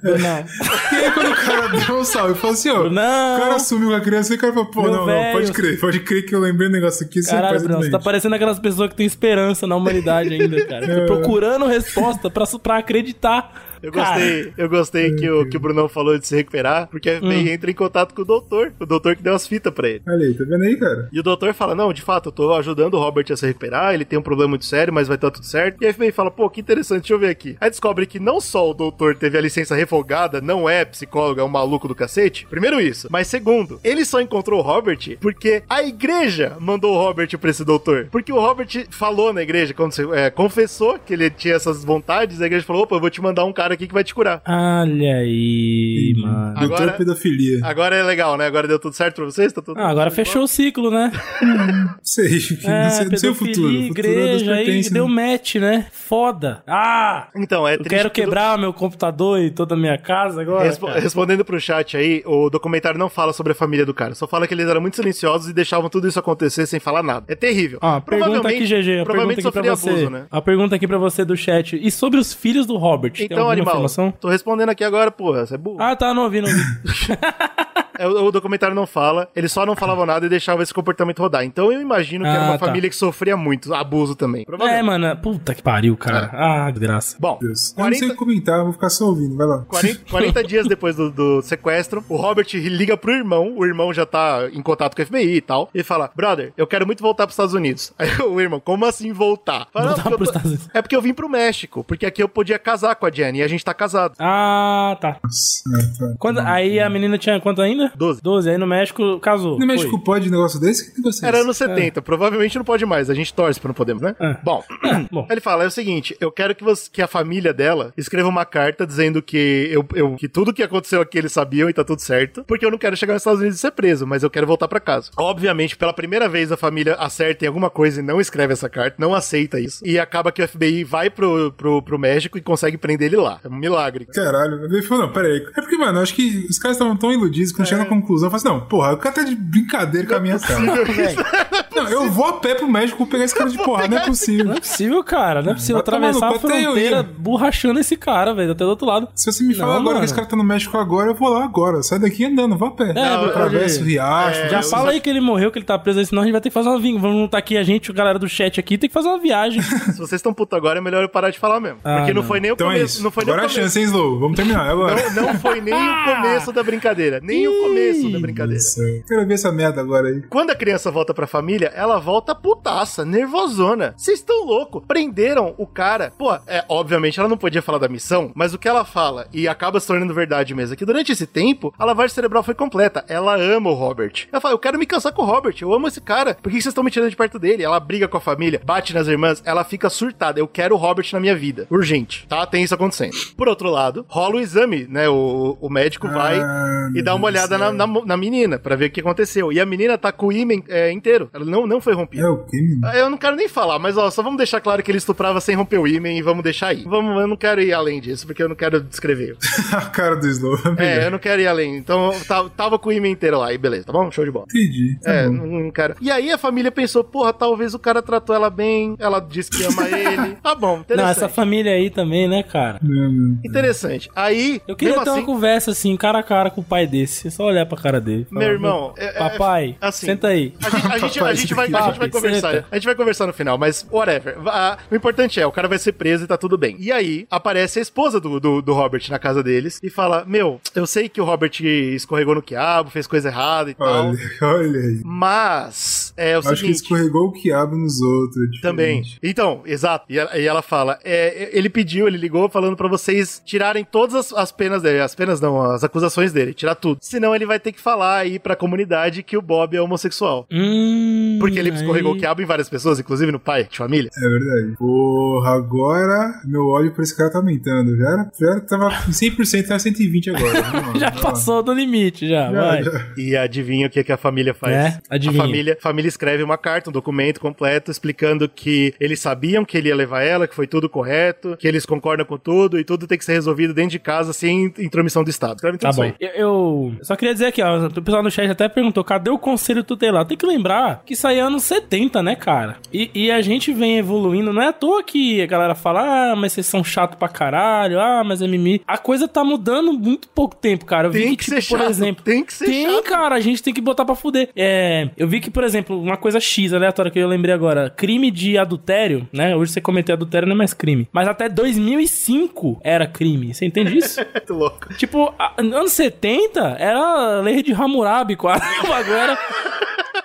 Não. e aí quando o cara deu um salve, ele falou assim, ó, Não. o cara assumiu com a criança e o cara falou, pô, Meu não, velho. não, pode crer, pode crer que eu lembrei um negócio aqui, você Caralho, faz Bruno, você tá parecendo aquelas pessoas que têm esperança na humanidade ainda, cara. (laughs) Tô procurando resposta pra, pra acreditar. Eu Cara, gostei, eu gostei que o, que o Brunão falou de se recuperar, porque a FBI Hum. entra em contato com o doutor, o doutor que deu as fitas pra ele. Olha aí, tá vendo aí, cara? E o doutor fala: Não, de fato, eu tô ajudando o Robert a se recuperar, ele tem um problema muito sério, mas vai estar tudo certo. E a FBI fala: Pô, que interessante, deixa eu ver aqui. Aí descobre que não só o doutor teve a licença revogada, não é psicólogo, é um maluco do cacete. Primeiro isso. Mas segundo, ele só encontrou o Robert porque a igreja mandou o Robert pra esse doutor. Porque o Robert falou na igreja, quando você, é, confessou que ele tinha essas vontades, a igreja falou: Opa, eu vou te mandar um cara aqui que vai te curar. Olha aí, mano. Agora- Doutor pedofilia. Agora é legal, né? Agora deu tudo certo pra vocês? Tá tudo Ah, agora fechou o ciclo, né? (laughs) Sei, É, não sei, não sei o futuro. É igreja, aí deu né? match, né? Foda. Ah! Então, é Eu triste quero que o do- quebrar meu computador e toda a minha casa agora. Respo- cara. respondendo pro chat aí, o documentário não fala sobre a família do cara, só fala que eles eram muito silenciosos e deixavam tudo isso acontecer sem falar nada. É terrível. Ó, pergunta aqui, GG. A provavelmente pergunta aqui pra você. abuso, né? A pergunta aqui pra você do chat. E sobre os filhos do Robert? Então, alguma animal, informação? tô respondendo aqui agora, porra, você é burro. Ah, tá, não ouvi, não ouvi. (laughs) É, o, o documentário não fala, eles só não falavam nada e deixavam esse comportamento rodar. Então eu imagino que era Ah, uma tá. família que sofria muito, abuso também. é, Provavelmente. mano, puta que pariu, cara. Ah, desgraça. Bom, Deus. Eu não sei 40, comentar, vou ficar só ouvindo, vai lá. 40, 40 (laughs) dias depois do, do sequestro, o Robert liga pro irmão, o irmão já tá em contato com a FBI e tal, e fala: Brother, eu quero muito voltar pros Estados Unidos. (laughs) Aí o irmão, como assim voltar? Fala, "Não, Voltar porque eu pros tô- Estados Unidos. É porque eu vim pro México, porque aqui eu podia casar com a Jenny e a gente tá casado. Ah, tá. Nossa, é, tá. Quando, aí a menina tinha quanto ainda? 12. 12. Aí no México casou. No México Foi. pode um negócio desse? Que negócio é Era anos 70, provavelmente não pode mais, a gente torce pra não podemos, né? É. Bom, (clears throat) bom. ele fala: é o seguinte, eu quero que, você, que a família dela escreva uma carta dizendo que, eu, eu- que tudo que aconteceu aqui eles sabiam e tá tudo certo, porque eu não quero chegar nos Estados Unidos e ser preso, mas eu quero voltar pra casa. Obviamente, pela primeira vez a família acerta em alguma coisa e não escreve essa carta, não aceita isso, e acaba que o FBI vai pro, pro, pro México e consegue prender ele lá. É um milagre. Caralho, ele falou, não, pera aí. É porque, mano, eu acho que os caras estavam tão iludidos que quando chega na conclusão, eu falo assim, não, porra, o cara tá de brincadeira com a minha cara. (laughs) Não, eu vou a pé pro México pegar esse cara de porra, não é possível. Não é possível, cara. Não é possível Vai atravessar a cu, até eu fronteira borrachando esse cara, velho, até do outro lado. Se você me fala Não, agora mano. que esse cara tá no México agora, eu vou lá agora. Sai daqui andando, vou a pé. É, eu atravesso o riacho. Já eu- fala aí que ele morreu, que ele tá preso aí, senão a gente vai ter que fazer uma vingança. Vamos juntar aqui a gente, a galera do chat aqui, tem que fazer uma viagem. (laughs) Se vocês estão putos agora, é melhor eu parar de falar mesmo. Ah, porque não, não. foi nem o Então é começo. isso. Não foi nem Agora o a chance, hein, Slow? Vamos terminar é agora. Não, não foi nem o começo da brincadeira. Nem o começo da brincadeira. Quero ver essa merda agora aí. Quando a criança volta pra família, ela volta putaça, nervosona. Vocês estão louco? Prenderam o cara. Pô, é, obviamente ela não podia falar da missão, mas o que ela fala, e acaba se tornando verdade mesmo, é que durante esse tempo, a lavagem cerebral foi completa. Ela ama o Robert. Ela fala, eu quero me cansar com o Robert, eu amo esse cara. Por que vocês estão me tirando de perto dele? Ela briga com a família, bate nas irmãs, ela fica surtada. Eu quero o Robert na minha vida. Urgente, tá? Tem isso acontecendo. Por outro lado, rola o exame, né? O, o médico vai Ah, e dá uma olhada Na, na, na menina pra ver o que aconteceu. E a menina tá com o ímã é, inteiro. Ela não, não foi rompida. É o quê, menino? Ah, Eu não quero nem falar, mas ó, só vamos deixar claro que ele estuprava sem romper o ímã e vamos deixar aí. Vamos, eu não quero ir além disso, porque eu não quero descrever. (laughs) a cara do Slow. (laughs) É, eu não quero ir além. Então, tá- tava com o ímã inteiro lá, e beleza, tá bom? Show de bola. Entendi. Tá É, bom. não, não quero. E aí a família pensou, porra, talvez o cara tratou ela bem, ela disse que ama ele. (laughs) Tá bom, interessante. Não, essa família aí também, né, cara? Não, não. Interessante. Aí, Eu queria ter assim, uma conversa assim, cara a cara com o pai desse. É só olhar pra cara dele. falar, Meu irmão, é- é- papai, assim, senta aí. A gente, a gente- a gente vai, a gente vai Papi, conversar. senta. A gente vai conversar no final, mas whatever. Ah, o importante é, o cara vai ser preso e tá tudo bem. E aí, aparece a esposa do, do, do Robert na casa deles e fala: Meu, eu sei que o Robert escorregou no quiabo, fez coisa errada e tal. Olha, olha aí. Mas é o Acho que seguinte. escorregou o quiabo nos outros. é. Também. Então, exato. E ela, e ela fala: é, ele pediu, ele ligou falando pra vocês tirarem todas as, as penas dele. As penas não, as acusações dele, tirar tudo. Senão ele vai ter que falar aí pra comunidade que o Bob é homossexual. Hum, Porque ele aí- escorregou o quiabo em várias pessoas, inclusive no pai de família. É verdade. Porra, agora meu ódio por esse cara tá aumentando. Já era, já era tava em 100%, tá 120 agora. Lá, (laughs) Já lá. passou do limite, já, Já, vai. já. E adivinha o que, que a família faz? É? Adivinha. A família, a família escreve uma carta, um documento completo, explicando que eles sabiam que ele ia levar ela, que foi tudo correto, que eles concordam com tudo e tudo tem que ser resolvido dentro de casa sem intromissão do Estado. Escreve tudo Tá isso bom. aí. Eu, eu só queria dizer aqui, ó. O pessoal no chat até perguntou: cadê o conselho tutelar? Tem que lembrar que isso aí é anos 70, né, cara? E, e a gente vem evoluindo. Não é à toa que a galera fala: ah, mas vocês são chato pra caralho. Ah, mas é mimi. A coisa tá mudando muito pouco tempo, cara. Eu vi Tem que, que tipo, por chato, exemplo. tem que ser Tem, chato. cara. A gente tem que botar pra fuder. É, eu vi que, por exemplo, uma coisa X aleatória que eu lembrei agora: crime de adultério, né? Hoje você cometeu adultério não é mais crime. Mas até 2005 era crime. Você entende isso? (laughs) Louco. Tipo, a- anos 70 era lei de Hammurabi quase. (laughs) Agora.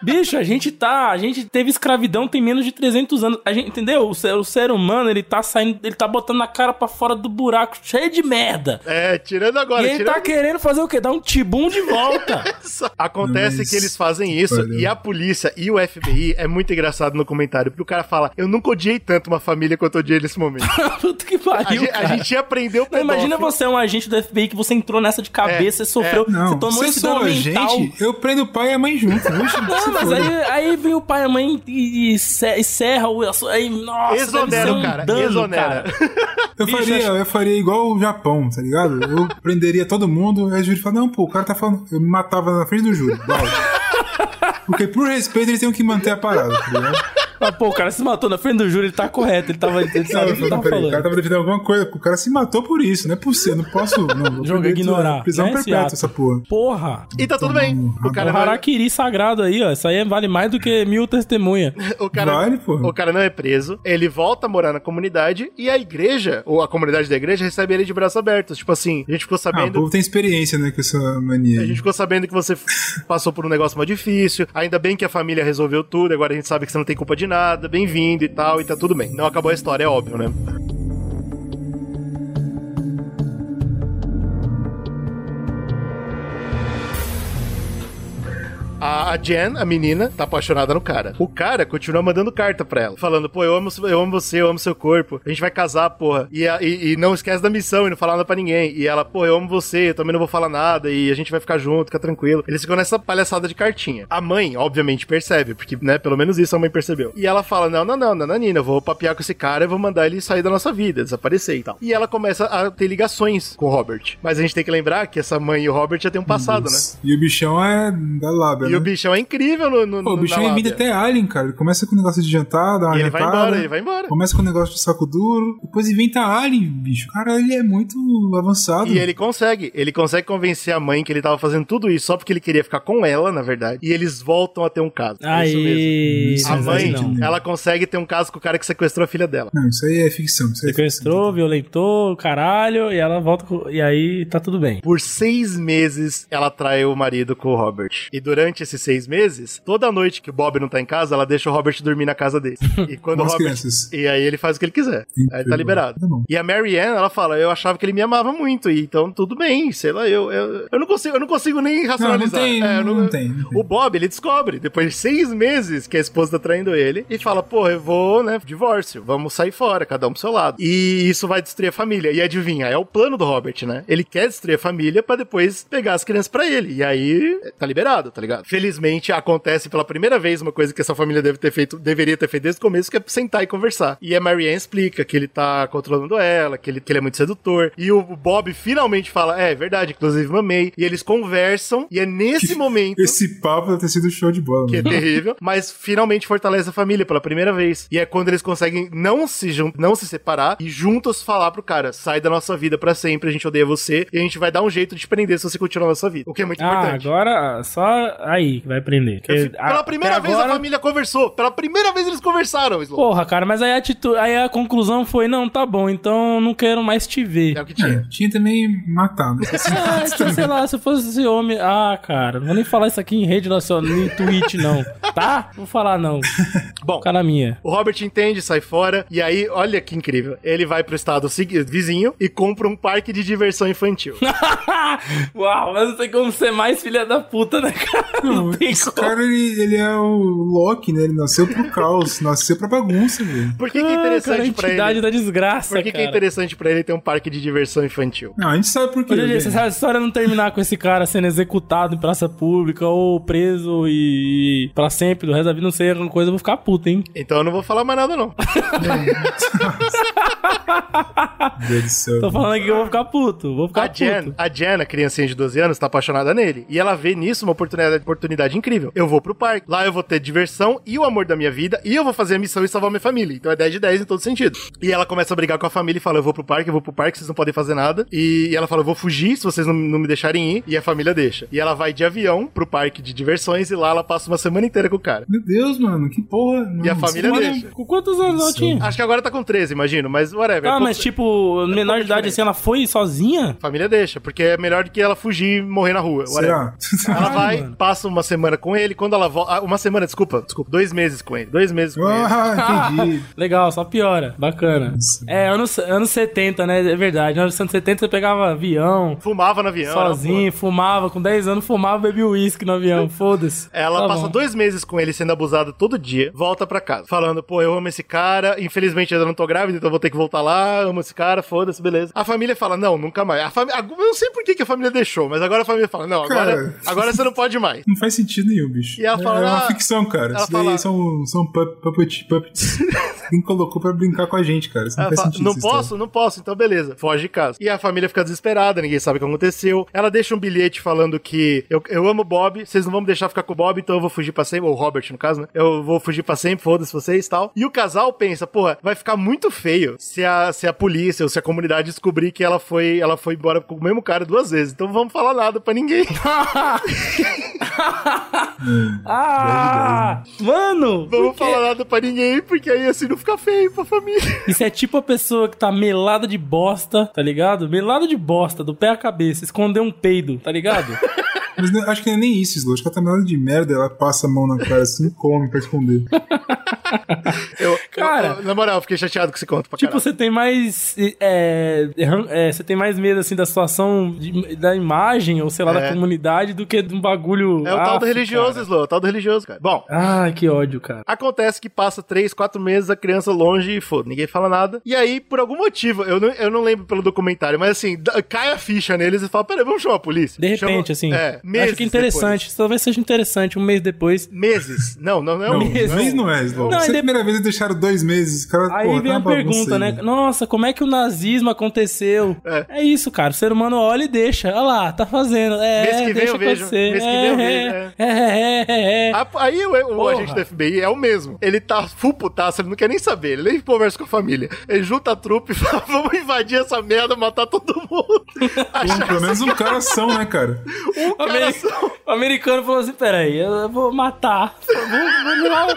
Bicho, a gente tá. A gente teve escravidão tem menos de 300 anos. A gente, entendeu? O ser, o ser humano, ele tá saindo. Ele tá botando a cara pra fora do buraco cheio de merda. É, tirando agora. e ele tirando... tá querendo fazer o quê? Dar um tibum de volta. (laughs) Acontece Mas- que eles fazem isso Valeu. e a polícia e o FBI é muito engraçado no comentário, porque o cara fala: Eu nunca odiei tanto uma família quanto eu odiei nesse momento. (laughs) Puta que pariu. a, gente, a gente aprendeu Não, imagina pedófilo. você é um agente do FBI que você entrou nessa de cabeça, É, você sofreu, Não, você tomou se esse dano mental. gente, eu prendo o pai e a mãe junto. (laughs) Não, mas aí, aí vem o pai e a mãe e, e, e serra o. Aí, nossa, Exonera um cara, dano, exonera. cara. (laughs) Eu Bicho, faria, eu faria igual o Japão, tá ligado? Eu prenderia todo mundo, aí o júri fala, não, pô, o cara tá falando. Eu me matava na frente do júri. Vai. Porque por respeito eles têm que manter a parada, tá ligado? Ah, pô, o cara se matou na frente do júri, ele tá correto, ele tava. Ele Não, sabe eu o que ele falei, tava peraí, o cara tava defendendo alguma coisa. O cara se matou por isso, não é por ser, não posso. Não, Jogo ignorar, Prisão né, perpétua essa porra. Porra! E tá tudo bem. O cara, O não é, Harakiri sagrado aí, ó. Isso aí vale mais do que mil testemunhas. (laughs) o, cara, Vale, porra. o cara não é preso, ele volta a morar na comunidade e a igreja, ou a comunidade da igreja, recebe ele de braços abertos. Tipo assim, a gente ficou Ah, o sabendo. povo tem experiência, né, com essa mania. A gente ficou sabendo que você passou por um negócio mais difícil. Ainda bem que a família resolveu tudo. Agora a gente sabe que você não tem culpa de nada. Bem-vindo e tal, e tá tudo bem. Não acabou a história, é óbvio, né? A Jen, a menina, tá apaixonada no cara. O cara continua mandando carta pra ela, falando: pô, eu amo, eu amo você, eu amo seu corpo, a gente vai casar, porra. E, a- e- e não esquece da missão e não fala nada pra ninguém. E ela, pô, eu amo você, eu também não vou falar nada e a gente vai ficar junto, fica tranquilo. Eles ficam nessa palhaçada de cartinha. A mãe, obviamente, percebe, porque, né, pelo menos isso a mãe percebeu. E ela fala: não, não, não, Nananina, eu vou papear com esse cara e vou mandar ele sair da nossa vida, desaparecer e tal. E ela começa a ter ligações com o Robert. Mas a gente tem que lembrar que essa mãe e o Robert já têm um passado, né? E o bichão é da lábia, E né? o bichão é incrível no. no Pô, o bichão imita lábia. até Alien, cara. Ele começa com o negócio de jantar, dá uma E ele vai embora, ele vai embora. Começa com o negócio de saco duro, depois inventa Alien, bicho. Cara, ele é muito avançado. E ele consegue, ele consegue convencer a mãe que ele tava fazendo tudo isso só porque ele queria ficar com ela, na verdade. E eles voltam a ter um caso. É isso Aí. mesmo. A Isso, mãe, exatamente. ela consegue ter um caso com o cara que sequestrou a filha dela. Não, isso aí é ficção. Isso aí é Sequestrou, violentou, caralho, e ela volta com... E aí tá tudo bem. Por seis meses, ela trai o marido com o Robert. E durante esses seis meses, toda noite que o Bob não tá em casa, ela deixa o Robert dormir na casa dele. (laughs) E quando o Robert. crianças. E aí ele faz o que ele quiser. Aí tá liberado. Tá. E a Mary Ann, ela fala: Eu achava que ele me amava muito, e então tudo bem, sei lá, eu, eu, eu, não, consigo, eu não consigo nem racionalizar. tem, É, eu não tem, não tem. O Bob, ele descobre, depois de seis meses que a esposa tá traindo ele, e fala: Pô, eu vou, né, divórcio, vamos sair fora, cada um pro seu lado. E isso vai destruir a família. E adivinha, é o plano do Robert, né? Ele quer destruir a família pra depois pegar as crianças pra ele. E aí tá liberado, tá ligado? Felizmente acontece pela primeira vez uma coisa que essa família deve ter feito, deveria ter feito desde o começo, que é sentar e conversar. E a Marianne explica que ele tá controlando ela, que ele, que ele é muito sedutor. E o Bob finalmente fala: É, é verdade, inclusive mamei. E eles conversam, e é nesse momento. Esse papo deve ter sido show de bola. Que é mano. terrível, mas finalmente fortalece a família pela primeira vez. E é quando eles conseguem não se, não se separar e juntos falar pro cara: sai da nossa vida pra sempre, a gente odeia você e a gente vai dar um jeito de te prender se você continuar na nossa vida. O que é muito Ah, importante. agora só aí. que vai prender. Porque Pela a- primeira vez agora- a família conversou. Pela primeira vez eles conversaram, Slow. Porra, cara, mas aí a, atitude, aí a conclusão foi: não, tá bom, então não quero mais te ver. É o que tinha. É, tinha também matar, né? (laughs) Ah, sei lá, se eu fosse esse homem. Ah, cara, não vou nem falar isso aqui em rede nacional, em Twitch, não. Tá? Vou falar, não. (laughs) Bom, Cara minha. O Robert entende, sai fora, e aí, olha que incrível. Ele vai pro estado vizinho e compra um parque de diversão infantil. (laughs) Uau, mas não tem como ser mais filha da puta, né, cara? Não, tem Esse como. cara, ele, ele é o Loki, né? Ele nasceu pro caos, (laughs) nasceu pra bagunça, velho. Por que, que é Ah, cara, a interessante pra ele? da desgraça, Por que, que é interessante pra ele ter um parque de diversão infantil? Não, a gente sabe por quê. Se essa história não terminar com esse cara sendo executado em praça pública ou preso e pra sempre, do resto da vida, não sei, alguma coisa, eu vou ficar puto, hein? Então eu não vou falar mais nada, não. (laughs) (laughs) Meu (laughs) Deus do céu. Tô falando aqui que eu vou ficar puto, vou ficar A Jen, puto. a Jen, a criancinha de 12 anos, tá apaixonada nele. E ela vê nisso uma oportunidade, oportunidade incrível. Eu vou pro parque. Lá eu vou ter diversão e o amor da minha vida. E eu vou fazer a missão e salvar minha família. Então é 10 de 10 em todo sentido. E ela começa a brigar com a família e fala: Eu vou pro parque, eu vou pro parque, vocês não podem fazer nada. E, ela fala: Eu vou fugir se vocês não, não me deixarem ir. E a família deixa. E ela vai de avião pro parque de diversões e lá ela passa uma semana inteira com o cara. Meu Deus, mano, que porra. E a Não, família deixa. Com quantos anos ela tinha? Acho que agora tá com 13, imagino, mas whatever. Ah, É mas tipo, menor de idade assim, ela foi sozinha? Família deixa, porque é melhor do que ela fugir e morrer na rua. whatever. Será? (laughs) Ela vai, mano. passa uma semana com ele, quando ela volta. Uma semana, desculpa, desculpa, dois meses com ele. Dois meses com ele. Ah, entendi. (laughs) Legal, só piora. Bacana. É, anos, anos 70, né? É verdade. Nos anos 70 você pegava avião, Fumava no avião. sozinho, fumava. Com 10 anos fumava, bebia uísque no avião. (laughs) Foda-se. Ela Tá passa bom. dois meses com ele sendo abusada todo dia, volta pra casa, falando, pô, eu amo esse cara, infelizmente eu ainda não tô grávida, então eu vou ter que voltar lá, amo esse cara, foda-se, beleza. A família fala, não, nunca mais. A família, eu não sei por que, que a família deixou, mas agora a família fala, não, agora, Cara. agora você não pode mais. Não faz sentido nenhum, bicho. E ela é, fala, é uma ah, ficção, cara. Isso daí fala- são, são pup- puppet, puppets. (laughs) Quem colocou pra brincar com a gente, cara. Isso não faz fala, sentido. não essa história. posso, não posso, então beleza, foge de casa. E a família fica desesperada, ninguém sabe o que aconteceu. Ela deixa um bilhete falando que eu, eu amo o Bob, vocês não vão me deixar ficar com o Bob, então eu vou fugir pra sempre, ou o Robert no caso, né? Eu vou fugir pra sempre, foda-se vocês e tal. E o casal pensa, porra, vai ficar muito feio se a, se a polícia ou se a comunidade descobrir que ela foi, ela foi embora com o mesmo cara duas vezes. Então vamos falar nada pra ninguém. (laughs) Ah! Mano! Vamos falar nada pra ninguém, porque aí assim não fica feio pra família. Isso é tipo a pessoa que tá melada de bosta, tá ligado? Melada de bosta, do pé à cabeça, esconder um peido, tá ligado? (laughs) Mas não- acho que não é nem isso, Slow. Acho que ela tá melhor de merda, ela passa a mão na cara assim e come pra esconder. Eu, Cara. eu- na moral, eu fiquei chateado com esse conto pra Tipo, caralho. você tem mais. É, é, você tem mais medo, assim, da situação de- da imagem, ou sei lá, É. da comunidade, do que de um bagulho. É o tal do religioso, cara. Slow, é o tal do religioso, cara. Bom, Ai, que ódio, cara. Acontece que passa três, quatro meses, a criança longe e foda, ninguém fala nada. E aí, por algum motivo, eu não, eu não lembro pelo documentário, mas assim, cai a ficha neles e fala: peraí, vamos chamar a polícia. De repente, Chama- assim. É, meses acho que interessante. Talvez seja interessante, um mês depois. depois. Meses. Não, não, não é um mês. mês não é, Slow. Não, Se a de- primeira vez eles deixaram dois meses, cara, Aí porra, vem tá a pergunta, né? Nossa, como é que o nazismo aconteceu? É. isso, cara. O ser humano olha e deixa. Olha lá, tá fazendo. É, Mês que vem deixa eu vejo. acontecer. Mês que vem eu é, vejo, é, é, é, é. A- Aí o, o agente do FBI é o mesmo. Ele tá full putaço, ele não quer nem saber, ele nem conversa com a família. Ele junta a trupe e (laughs) fala: vamos invadir essa merda, matar todo mundo. (laughs) Pô, pelo menos um cara são, né, cara? Um O, ameri- o americano falou assim: peraí, eu vou matar. Vou, vou, vou,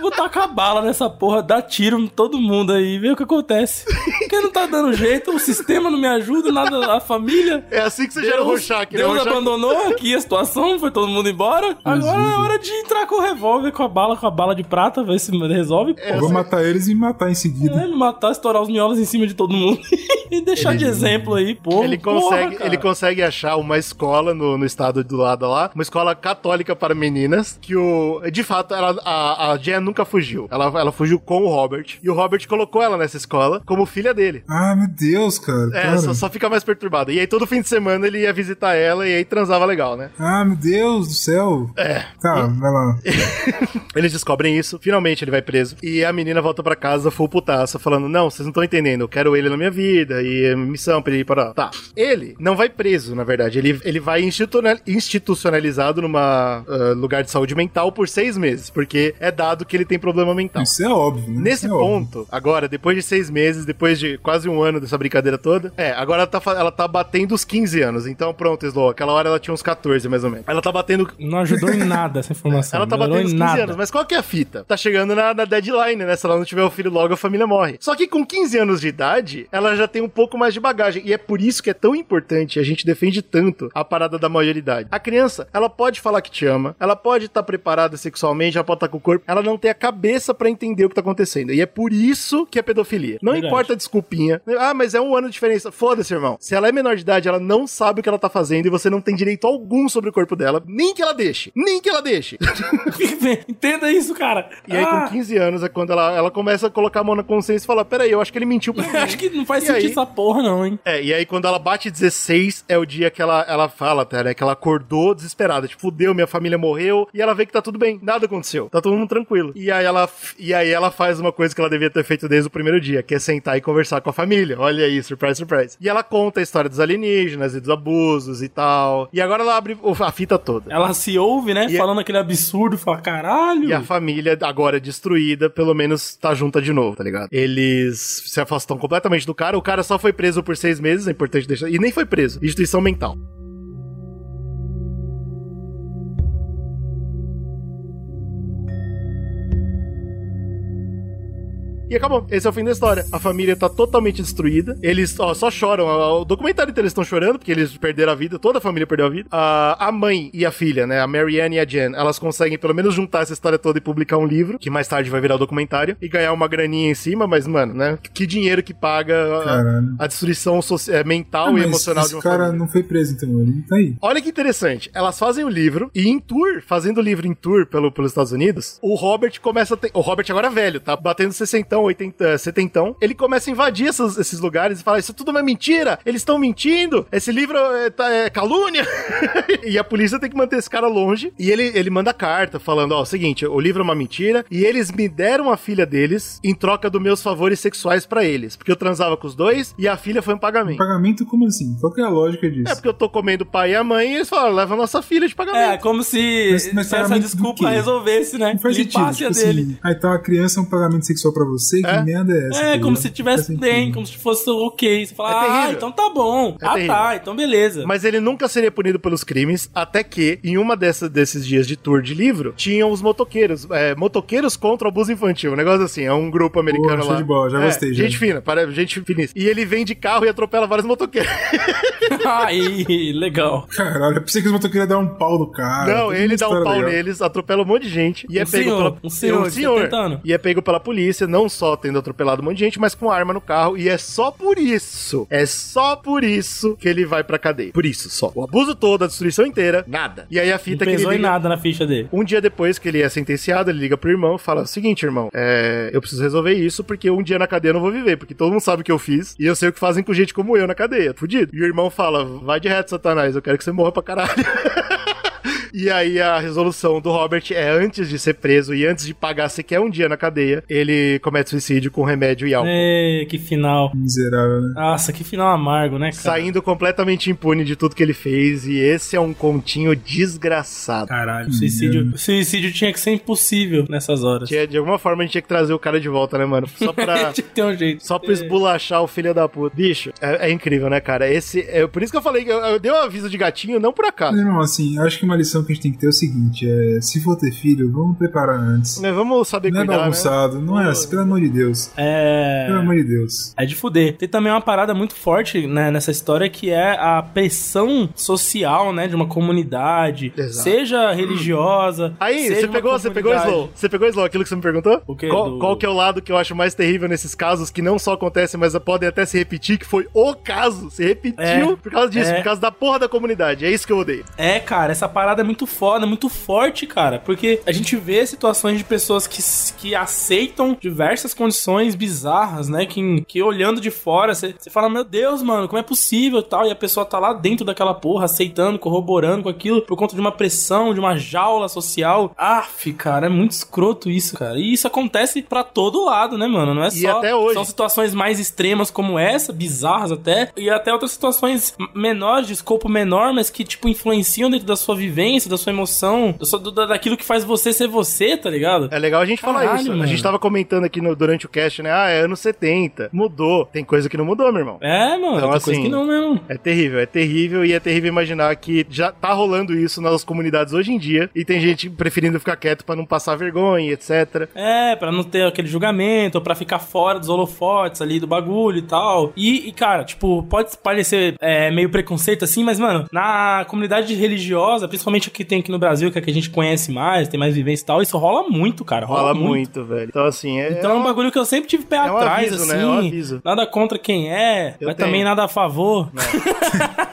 vou tacar bala nessa porra, dar tiro em todo mundo aí, ver o que acontece. Porque não tá dando jeito, o sistema não me ajuda, nada, a família. É assim que você gera o Rorschach, né? Deus O Rorschach- abandonou aqui a situação, foi todo mundo embora. Agora é hora de entrar com o revólver, com a bala, com a bala de prata, ver se resolve. É, Eu vou matar eles e me matar em seguida. É, me matar, estourar os miolos em cima de todo mundo. (laughs) e deixar de exemplo aí, pô. Ele porra, consegue, cara. ele consegue achar uma escola no, no estado do lado lá, uma escola católica para meninas, que o. De fato, ela, a, a Jen nunca fugiu. Ela, ela fugiu com o Robert. E o Robert colocou ela nessa escola como filha dele. Ah, meu Deus, cara. É, cara. só, só fica mais perturbado. E aí todo fim de semana ele ia visitar ela e aí transava legal, né? Ah, meu Deus do céu. É. Tá, vai lá. (laughs) Eles descobrem isso, finalmente ele vai preso. E a menina volta pra casa full putaça, falando: Não, vocês não estão entendendo, eu quero ele na minha vida. e é missão pra ele ir para. Tá. Ele não vai preso, na verdade. Ele, ele vai institucional- institucionalizado numa ah, lugar de saúde mental por seis meses, porque é dado que ele tem problema mental. Isso é óbvio, né? Nesse é óbvio. ponto, agora, depois de seis meses, depois de quase um ano dessa brincadeira toda, é, agora ela tá, ela tá batendo os 15 anos. Então, pronto, Slow, aquela hora ela tinha uns 14, mais ou menos. Ela tá batendo. Não ajudou em nada essa informação. Ela tá não batendo os em 15 nada. anos, mas qual que é a fita? Tá chegando na, na deadline, né? Se ela não tiver o filho logo, a família morre. Só que com 15 anos de idade, ela já tem um pouco mais de bagagem. E é por isso que é tão importante, a gente defende tanto a parada da maioridade. A criança, ela pode falar que te ama, ela pode estar preparada sexualmente, ela pode estar com o corpo, ela não tem a cabeça pra entender o que tá acontecendo. E é por isso que é pedofilia. Não Verdade. importa a desculpinha. Ah, mas é um ano de diferença. Foda-se, irmão. Se ela é menor de idade, ela não sabe o que ela tá fazendo e você não tem direito algum sobre o corpo dela, nem que ela deixe. Nem que ela deixe. (laughs) Entenda isso, cara. E aí, Ah, com 15 anos, é quando ela, ela começa a colocar a mão na consciência e fala: Peraí, eu acho que ele mentiu pra (laughs) mim. Acho que não faz E sentido aí- essa porra, não, hein? É, e aí quando ela bate 16, é o dia que ela, ela fala, até, né? Que ela acordou desesperada. Tipo, fudeu, minha família morreu. E ela vê que tá tudo bem, nada aconteceu. Tá todo mundo tranquilo. E aí ela, e aí ela faz uma coisa que ela devia ter feito desde o primeiro dia, que é sentar e conversar com a família. Olha aí, surprise, surprise. E ela conta a história dos alienígenas e dos abusos e tal. E agora ela abre a fita toda. Ela se ouve, né? E- falando aquele absurdo, fala, caralho. E a família, agora destruída, pelo menos tá junta de novo, tá ligado? Eles se afastam completamente do cara. O cara só foi preso por seis meses, é importante deixar. E nem foi preso. Instituição mental. E acabou. Esse é o fim da história. A família tá totalmente destruída. Eles ó, só choram. O documentário inteiro eles estão chorando, porque eles perderam a vida. Toda a família perdeu a vida. A, a mãe e a filha, né? A Marianne e a Jen, elas conseguem pelo menos juntar essa história toda e publicar um livro, que mais tarde vai virar o documentário, e ganhar uma graninha em cima. Mas, mano, né? Que dinheiro que paga a, a destruição soci- é, mental Ah, e emocional de uma cara família. não foi preso, então. Ele tá aí. Olha que interessante. Elas fazem o livro e em tour, fazendo o livro em tour pelo, pelos Estados Unidos, o Robert começa a ter. O Robert agora é velho, tá batendo 60, 80, 70. Ele começa a invadir essas- esses lugares e fala: Isso tudo é mentira, eles estão mentindo, esse livro é, tá- é calúnia. (laughs) e a polícia tem que manter esse cara longe. E ele, ele manda carta falando: Ó, o seguinte, o livro é uma mentira e eles me deram a filha deles em troca dos meus favores sexuais pra eles. Porque eu transava com os dois e a filha foi um pagamento. Pagamento como assim? Qual que é a lógica disso? É porque eu tô comendo o pai e a mãe e eles falaram, leva a nossa filha de pagamento. É, como se, Mas- mas essa desculpa resolvesse, né? Não faz sentido. Limpasse Tipo a dele. assim, ah, então a criança é um pagamento sexual pra você? Que merda é essa? É, tá como se tivesse bem, como se fosse ok. Você fala, É ah, então tá bom. É ah, terrível. tá, então beleza. Mas ele nunca seria punido pelos crimes, até que, em uma dessas, desses dias de tour de livro, tinham os motoqueiros. É, motoqueiros contra o abuso infantil. Um negócio assim, é um grupo americano lá. de bola, já É, gostei, já. Gente fina, para, gente finíssima. E ele vem de carro e atropela vários motoqueiros. (laughs) (laughs) Aí, legal. Caralho, eu pensei que os motoqueiros iam dar um pau no cara. Não, Tem ele dá um pau legal. neles, atropela um monte de gente. E é Um pego senhor, pela. um senhor de 70 anos. E é pego pela polícia, não só tendo atropelado um monte de gente, mas com arma no carro. E é só por isso. É só por isso que ele vai pra cadeia. Por isso só. O abuso todo, a destruição inteira, nada. E aí a Não fita que ele em liga- nada na ficha dele. um dia depois que ele é sentenciado, ele liga pro irmão e fala: Seguinte, irmão, é, eu preciso resolver isso porque um dia na cadeia eu não vou viver, porque todo mundo sabe o que eu fiz e eu sei o que fazem com gente como eu na cadeia. Fudido. E o irmão fala: Vai de reto, Satanás, eu quero que você morra pra caralho. (laughs) E aí a resolução do Robert é antes de ser preso e antes de pagar sequer um dia na cadeia, ele comete suicídio com remédio e álcool. Ê, que final. Miserável, né? Nossa, que final amargo, né, cara? Saindo completamente impune de tudo que ele fez, e esse é um continho desgraçado. Caralho, suicídio, suicídio tinha que ser impossível nessas horas. Tinha- De alguma forma a gente tinha que trazer o cara de volta, né, mano? Só pra. (laughs) Tinha que ter um jeito. Só pra esbulachar o filho da puta. Bicho, é, é incrível, né, cara? Esse. É, por isso que eu falei que eu, eu dei um aviso de gatinho, não por acaso. Irmão, assim, eu acho que uma lição que a gente tem que ter é o seguinte: é, se for ter filho, vamos preparar antes. Né, vamos saber Não é né? bagunçado, não é assim, pelo amor de Deus. É. Pelo amor de Deus. É de fuder. Tem também uma parada muito forte né, nessa história que é a pressão social, né, de uma comunidade, Exato. seja religiosa. Aí, seja você pegou, você pegou slow. Você pegou o slow, aquilo que você me perguntou? O quê? Qual, Do- qual que é o lado que eu acho mais terrível nesses casos, que não só acontecem, mas podem até se repetir, que foi o caso. Se repetiu É, por causa disso, é. por causa da porra da comunidade. É isso que eu odeio. É, cara, essa parada é muito foda, muito forte, cara. Porque a gente vê situações de pessoas que, que aceitam diversas condições bizarras, né? Que, que olhando de fora, você fala, meu Deus, mano, como é possível tal? E a pessoa tá lá dentro daquela porra, aceitando, corroborando com aquilo, por conta de uma pressão, de uma jaula social. Aff, cara, é muito escroto isso, cara. E isso acontece para todo lado, né, mano? Não é E só. até hoje. São situações mais extremas como essa, bizarras até, e até outras situações menores, de escopo menor, mas que, tipo, influenciam dentro da sua vivência, da sua emoção, da sua- do- da- daquilo que faz você ser você, tá ligado? É legal a gente falar Caralho, isso. mano. A gente tava comentando aqui no- durante o cast, né? Ah, é anos 70. Mudou. Tem coisa que não mudou, meu irmão. É, mano, Então, tem coisa assim, que não mesmo. É terrível, é terrível e é terrível imaginar que já tá rolando isso nas comunidades hoje em dia e tem gente preferindo ficar quieto pra não passar vergonha, etc. É, pra não ter aquele julgamento, pra ficar fora dos holofotes ali do bagulho e tal. E, e, cara, tipo, pode parecer é, meio preconceito assim, mas, mano, na comunidade religiosa, principalmente que tem aqui no Brasil, que é a que a gente conhece mais, tem mais vivência e tal, isso rola muito, cara. Rola, Rola muito. muito, velho. Então, assim, é. Então é um bagulho que eu sempre tive pé É um atrás, aviso, assim. né? É um aviso. Nada contra quem é, Eu mas tenho. também nada a favor. (laughs)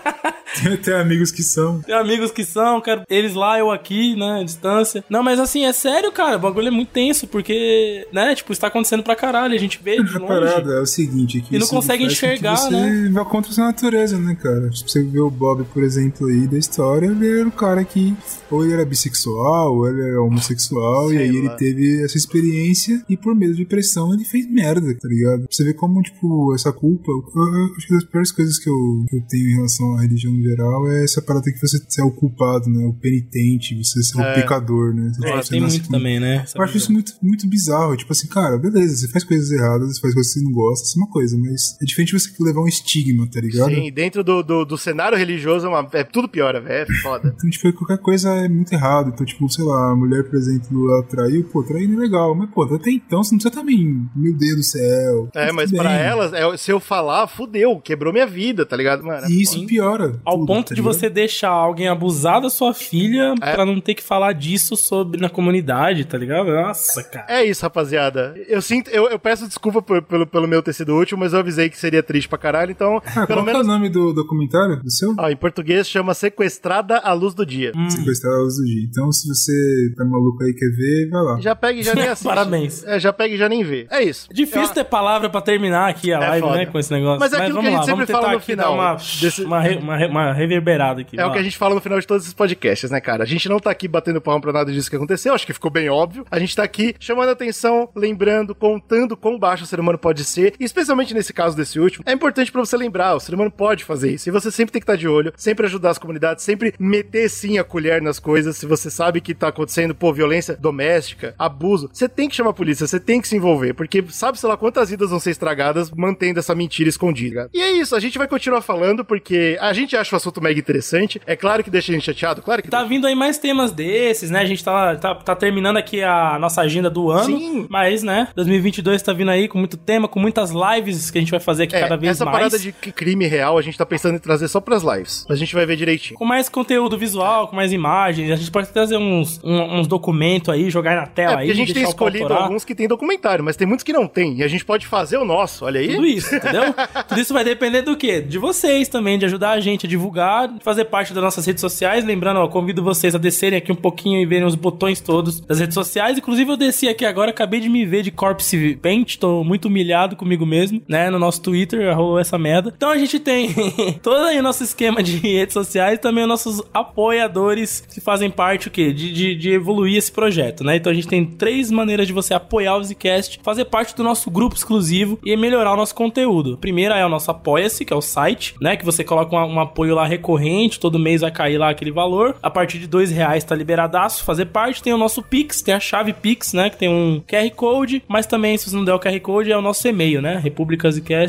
Tem amigos que são. Tem amigos que são, quero eles lá, eu aqui, né, à distância. Não, mas assim, é sério, cara, o bagulho é muito tenso, porque, né, tipo, está acontecendo pra caralho, a gente vê de A longe. parada é o seguinte, que E não consegue enxergar, você né? vai contra a sua natureza, né, cara? Tipo, você vê o Bob, por exemplo, aí da história, ele era um cara que ou ele era bissexual, ou ele era homossexual, e Sei aí lá. ele teve essa experiência e por medo de pressão ele fez merda, tá ligado? Pra Você vê como, tipo, essa culpa, eu, eu acho que das piores coisas que eu, que eu tenho em relação à religião no geral é essa parada que você é o culpado, né? O penitente, você ser É. o pecador, né? Você, É, tem muito com- também, né? essa eu acho isso muito, muito bizarro. Tipo assim, cara, beleza, você faz coisas erradas, você faz coisas que você não gosta, isso é uma coisa, mas é diferente você levar um estigma, tá ligado? Sim, dentro do, do, do cenário religioso é, uma- é tudo piora, velho. É foda. Então, tipo, qualquer coisa é muito errado. Então, tipo, sei lá, a mulher, por exemplo, ela traiu, pô, trair não é legal. Mas, pô, até então você não precisa também, meu Deus do céu. É, mas tudo pra bem. elas, é, se eu falar, fudeu, quebrou minha vida, tá ligado, mano? É E isso piora. Ao ponto tá de ligado? você deixar alguém abusar da sua filha É. pra não ter que falar disso sobre na comunidade, tá ligado? Nossa, cara. É isso, rapaziada. Eu sinto, eu, eu peço desculpa por- pelo, pelo meu ter sido útil, mas eu avisei que seria triste pra caralho, então, Ah, pelo qual é menos. o nome do documentário? Do seu? Ah, em português chama Sequestrada à Luz do Dia. Hum. Sequestrar a luz do dia. Então, se você tá maluco aí e quer ver, vai lá. Já pega e já nem (laughs) assiste. Parabéns. É, já pega e já nem vê. É isso. Difícil ter palavra pra terminar aqui a É live, foda. né, com esse negócio. Mas é aquilo que a gente sempre vamos tentar fala no final uma, desse- uma, re- uma, re- uma reverberada aqui. É o que a gente fala no final de todos esses podcasts, né, cara? A gente não tá aqui batendo palma pra nada disso que aconteceu, acho que ficou bem óbvio. A gente tá aqui chamando atenção, lembrando, contando quão baixo o ser humano pode ser, e especialmente nesse caso desse último, é importante pra você lembrar, o ser humano pode fazer isso, e você sempre tem que estar de olho, sempre ajudar as comunidades, sempre meter sim a colher nas coisas, se você sabe que tá acontecendo, pô, violência doméstica, abuso, você tem que chamar a polícia, você tem que se envolver, porque sabe, sei lá, quantas vidas vão ser estragadas mantendo essa mentira escondida. E é isso, a gente vai continuar falando, porque a gente acha o assunto mega interessante, é claro que deixa a gente chateado, claro que Tá vindo aí mais temas desses, né? A gente tá, tá, tá terminando aqui a nossa agenda do ano. Sim. Mas, né? 2022 tá vindo aí com muito tema, com muitas lives que a gente vai fazer aqui É, cada vez essa mais. parada de crime real a gente tá pensando em trazer só pras lives. A gente vai ver direitinho. Com mais conteúdo visual, com mais imagens. A gente pode trazer uns, um- uns documentos aí, jogar na É, tela porque aí. a gente tem escolhido alguns que tem documentário, mas tem muitos que não tem. E a gente pode fazer o nosso, olha aí. Tudo isso, entendeu? (laughs) Tudo isso vai depender do quê? De vocês também, de ajudar a gente a divulgar, fazer parte das nossas redes sociais. Lembrando, ó, convido vocês a descerem aqui um pouquinho e verem os botões todos das redes sociais. Inclusive, eu desci aqui agora, acabei de me ver de Corpse Paint, tô muito humilhado comigo mesmo, né? No nosso Twitter, rolou essa merda. Então a gente tem (laughs) todo aí o nosso esquema de redes sociais, também os nossos apoiadores que fazem parte o quê? De, de, de evoluir esse projeto, né? Então a gente tem três maneiras de você apoiar o Zcast, fazer parte do nosso grupo exclusivo e melhorar o nosso conteúdo. A primeira é o nosso Apoia-se, que é o site, né? Que você coloca um, um apoio lá recorrente, todo mês vai cair lá aquele valor. A partir de dois reais tá liberadaço fazer parte. Tem o nosso Pix, tem a chave Pix, né? Que tem um QR Code, mas também, se você não der o QR Code, é o nosso e-mail, né?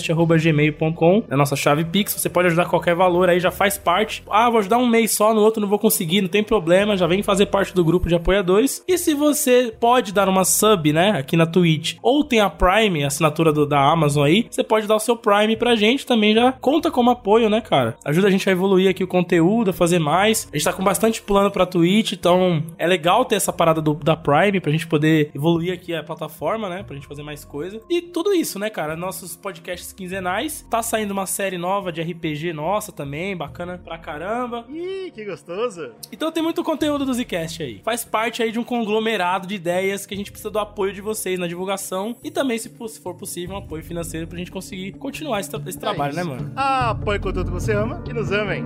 republicascast.gmail.com é a nossa chave Pix. Você pode ajudar qualquer valor aí, já faz parte. Ah, vou ajudar um mês só, no outro não vou conseguir, não tem problema, já vem fazer parte do grupo de apoiadores. E se você pode dar uma sub, né, aqui na Twitch, ou tem a Prime, assinatura do- da Amazon aí, você pode dar o seu Prime pra gente, também já conta como apoio, né, cara? Ajuda a gente a evoluir aqui o conteúdo, a fazer mais. A gente tá com bastante plano pra Twitch, então é legal ter essa parada do, da Prime pra gente poder evoluir aqui a plataforma, né? Pra gente fazer mais coisa. E tudo isso, né, cara? Nossos podcasts quinzenais. Tá saindo uma série nova de RPG nossa também, bacana pra caramba. Ih, que gostoso. Então tem muito conteúdo do Zcast aí. Faz parte aí de um conglomerado de ideias que a gente precisa do apoio de vocês na divulgação e também, se for possível, um apoio financeiro pra gente conseguir continuar esse, esse trabalho, é né, mano? Ah, apoie o conteúdo que você ama e nos também.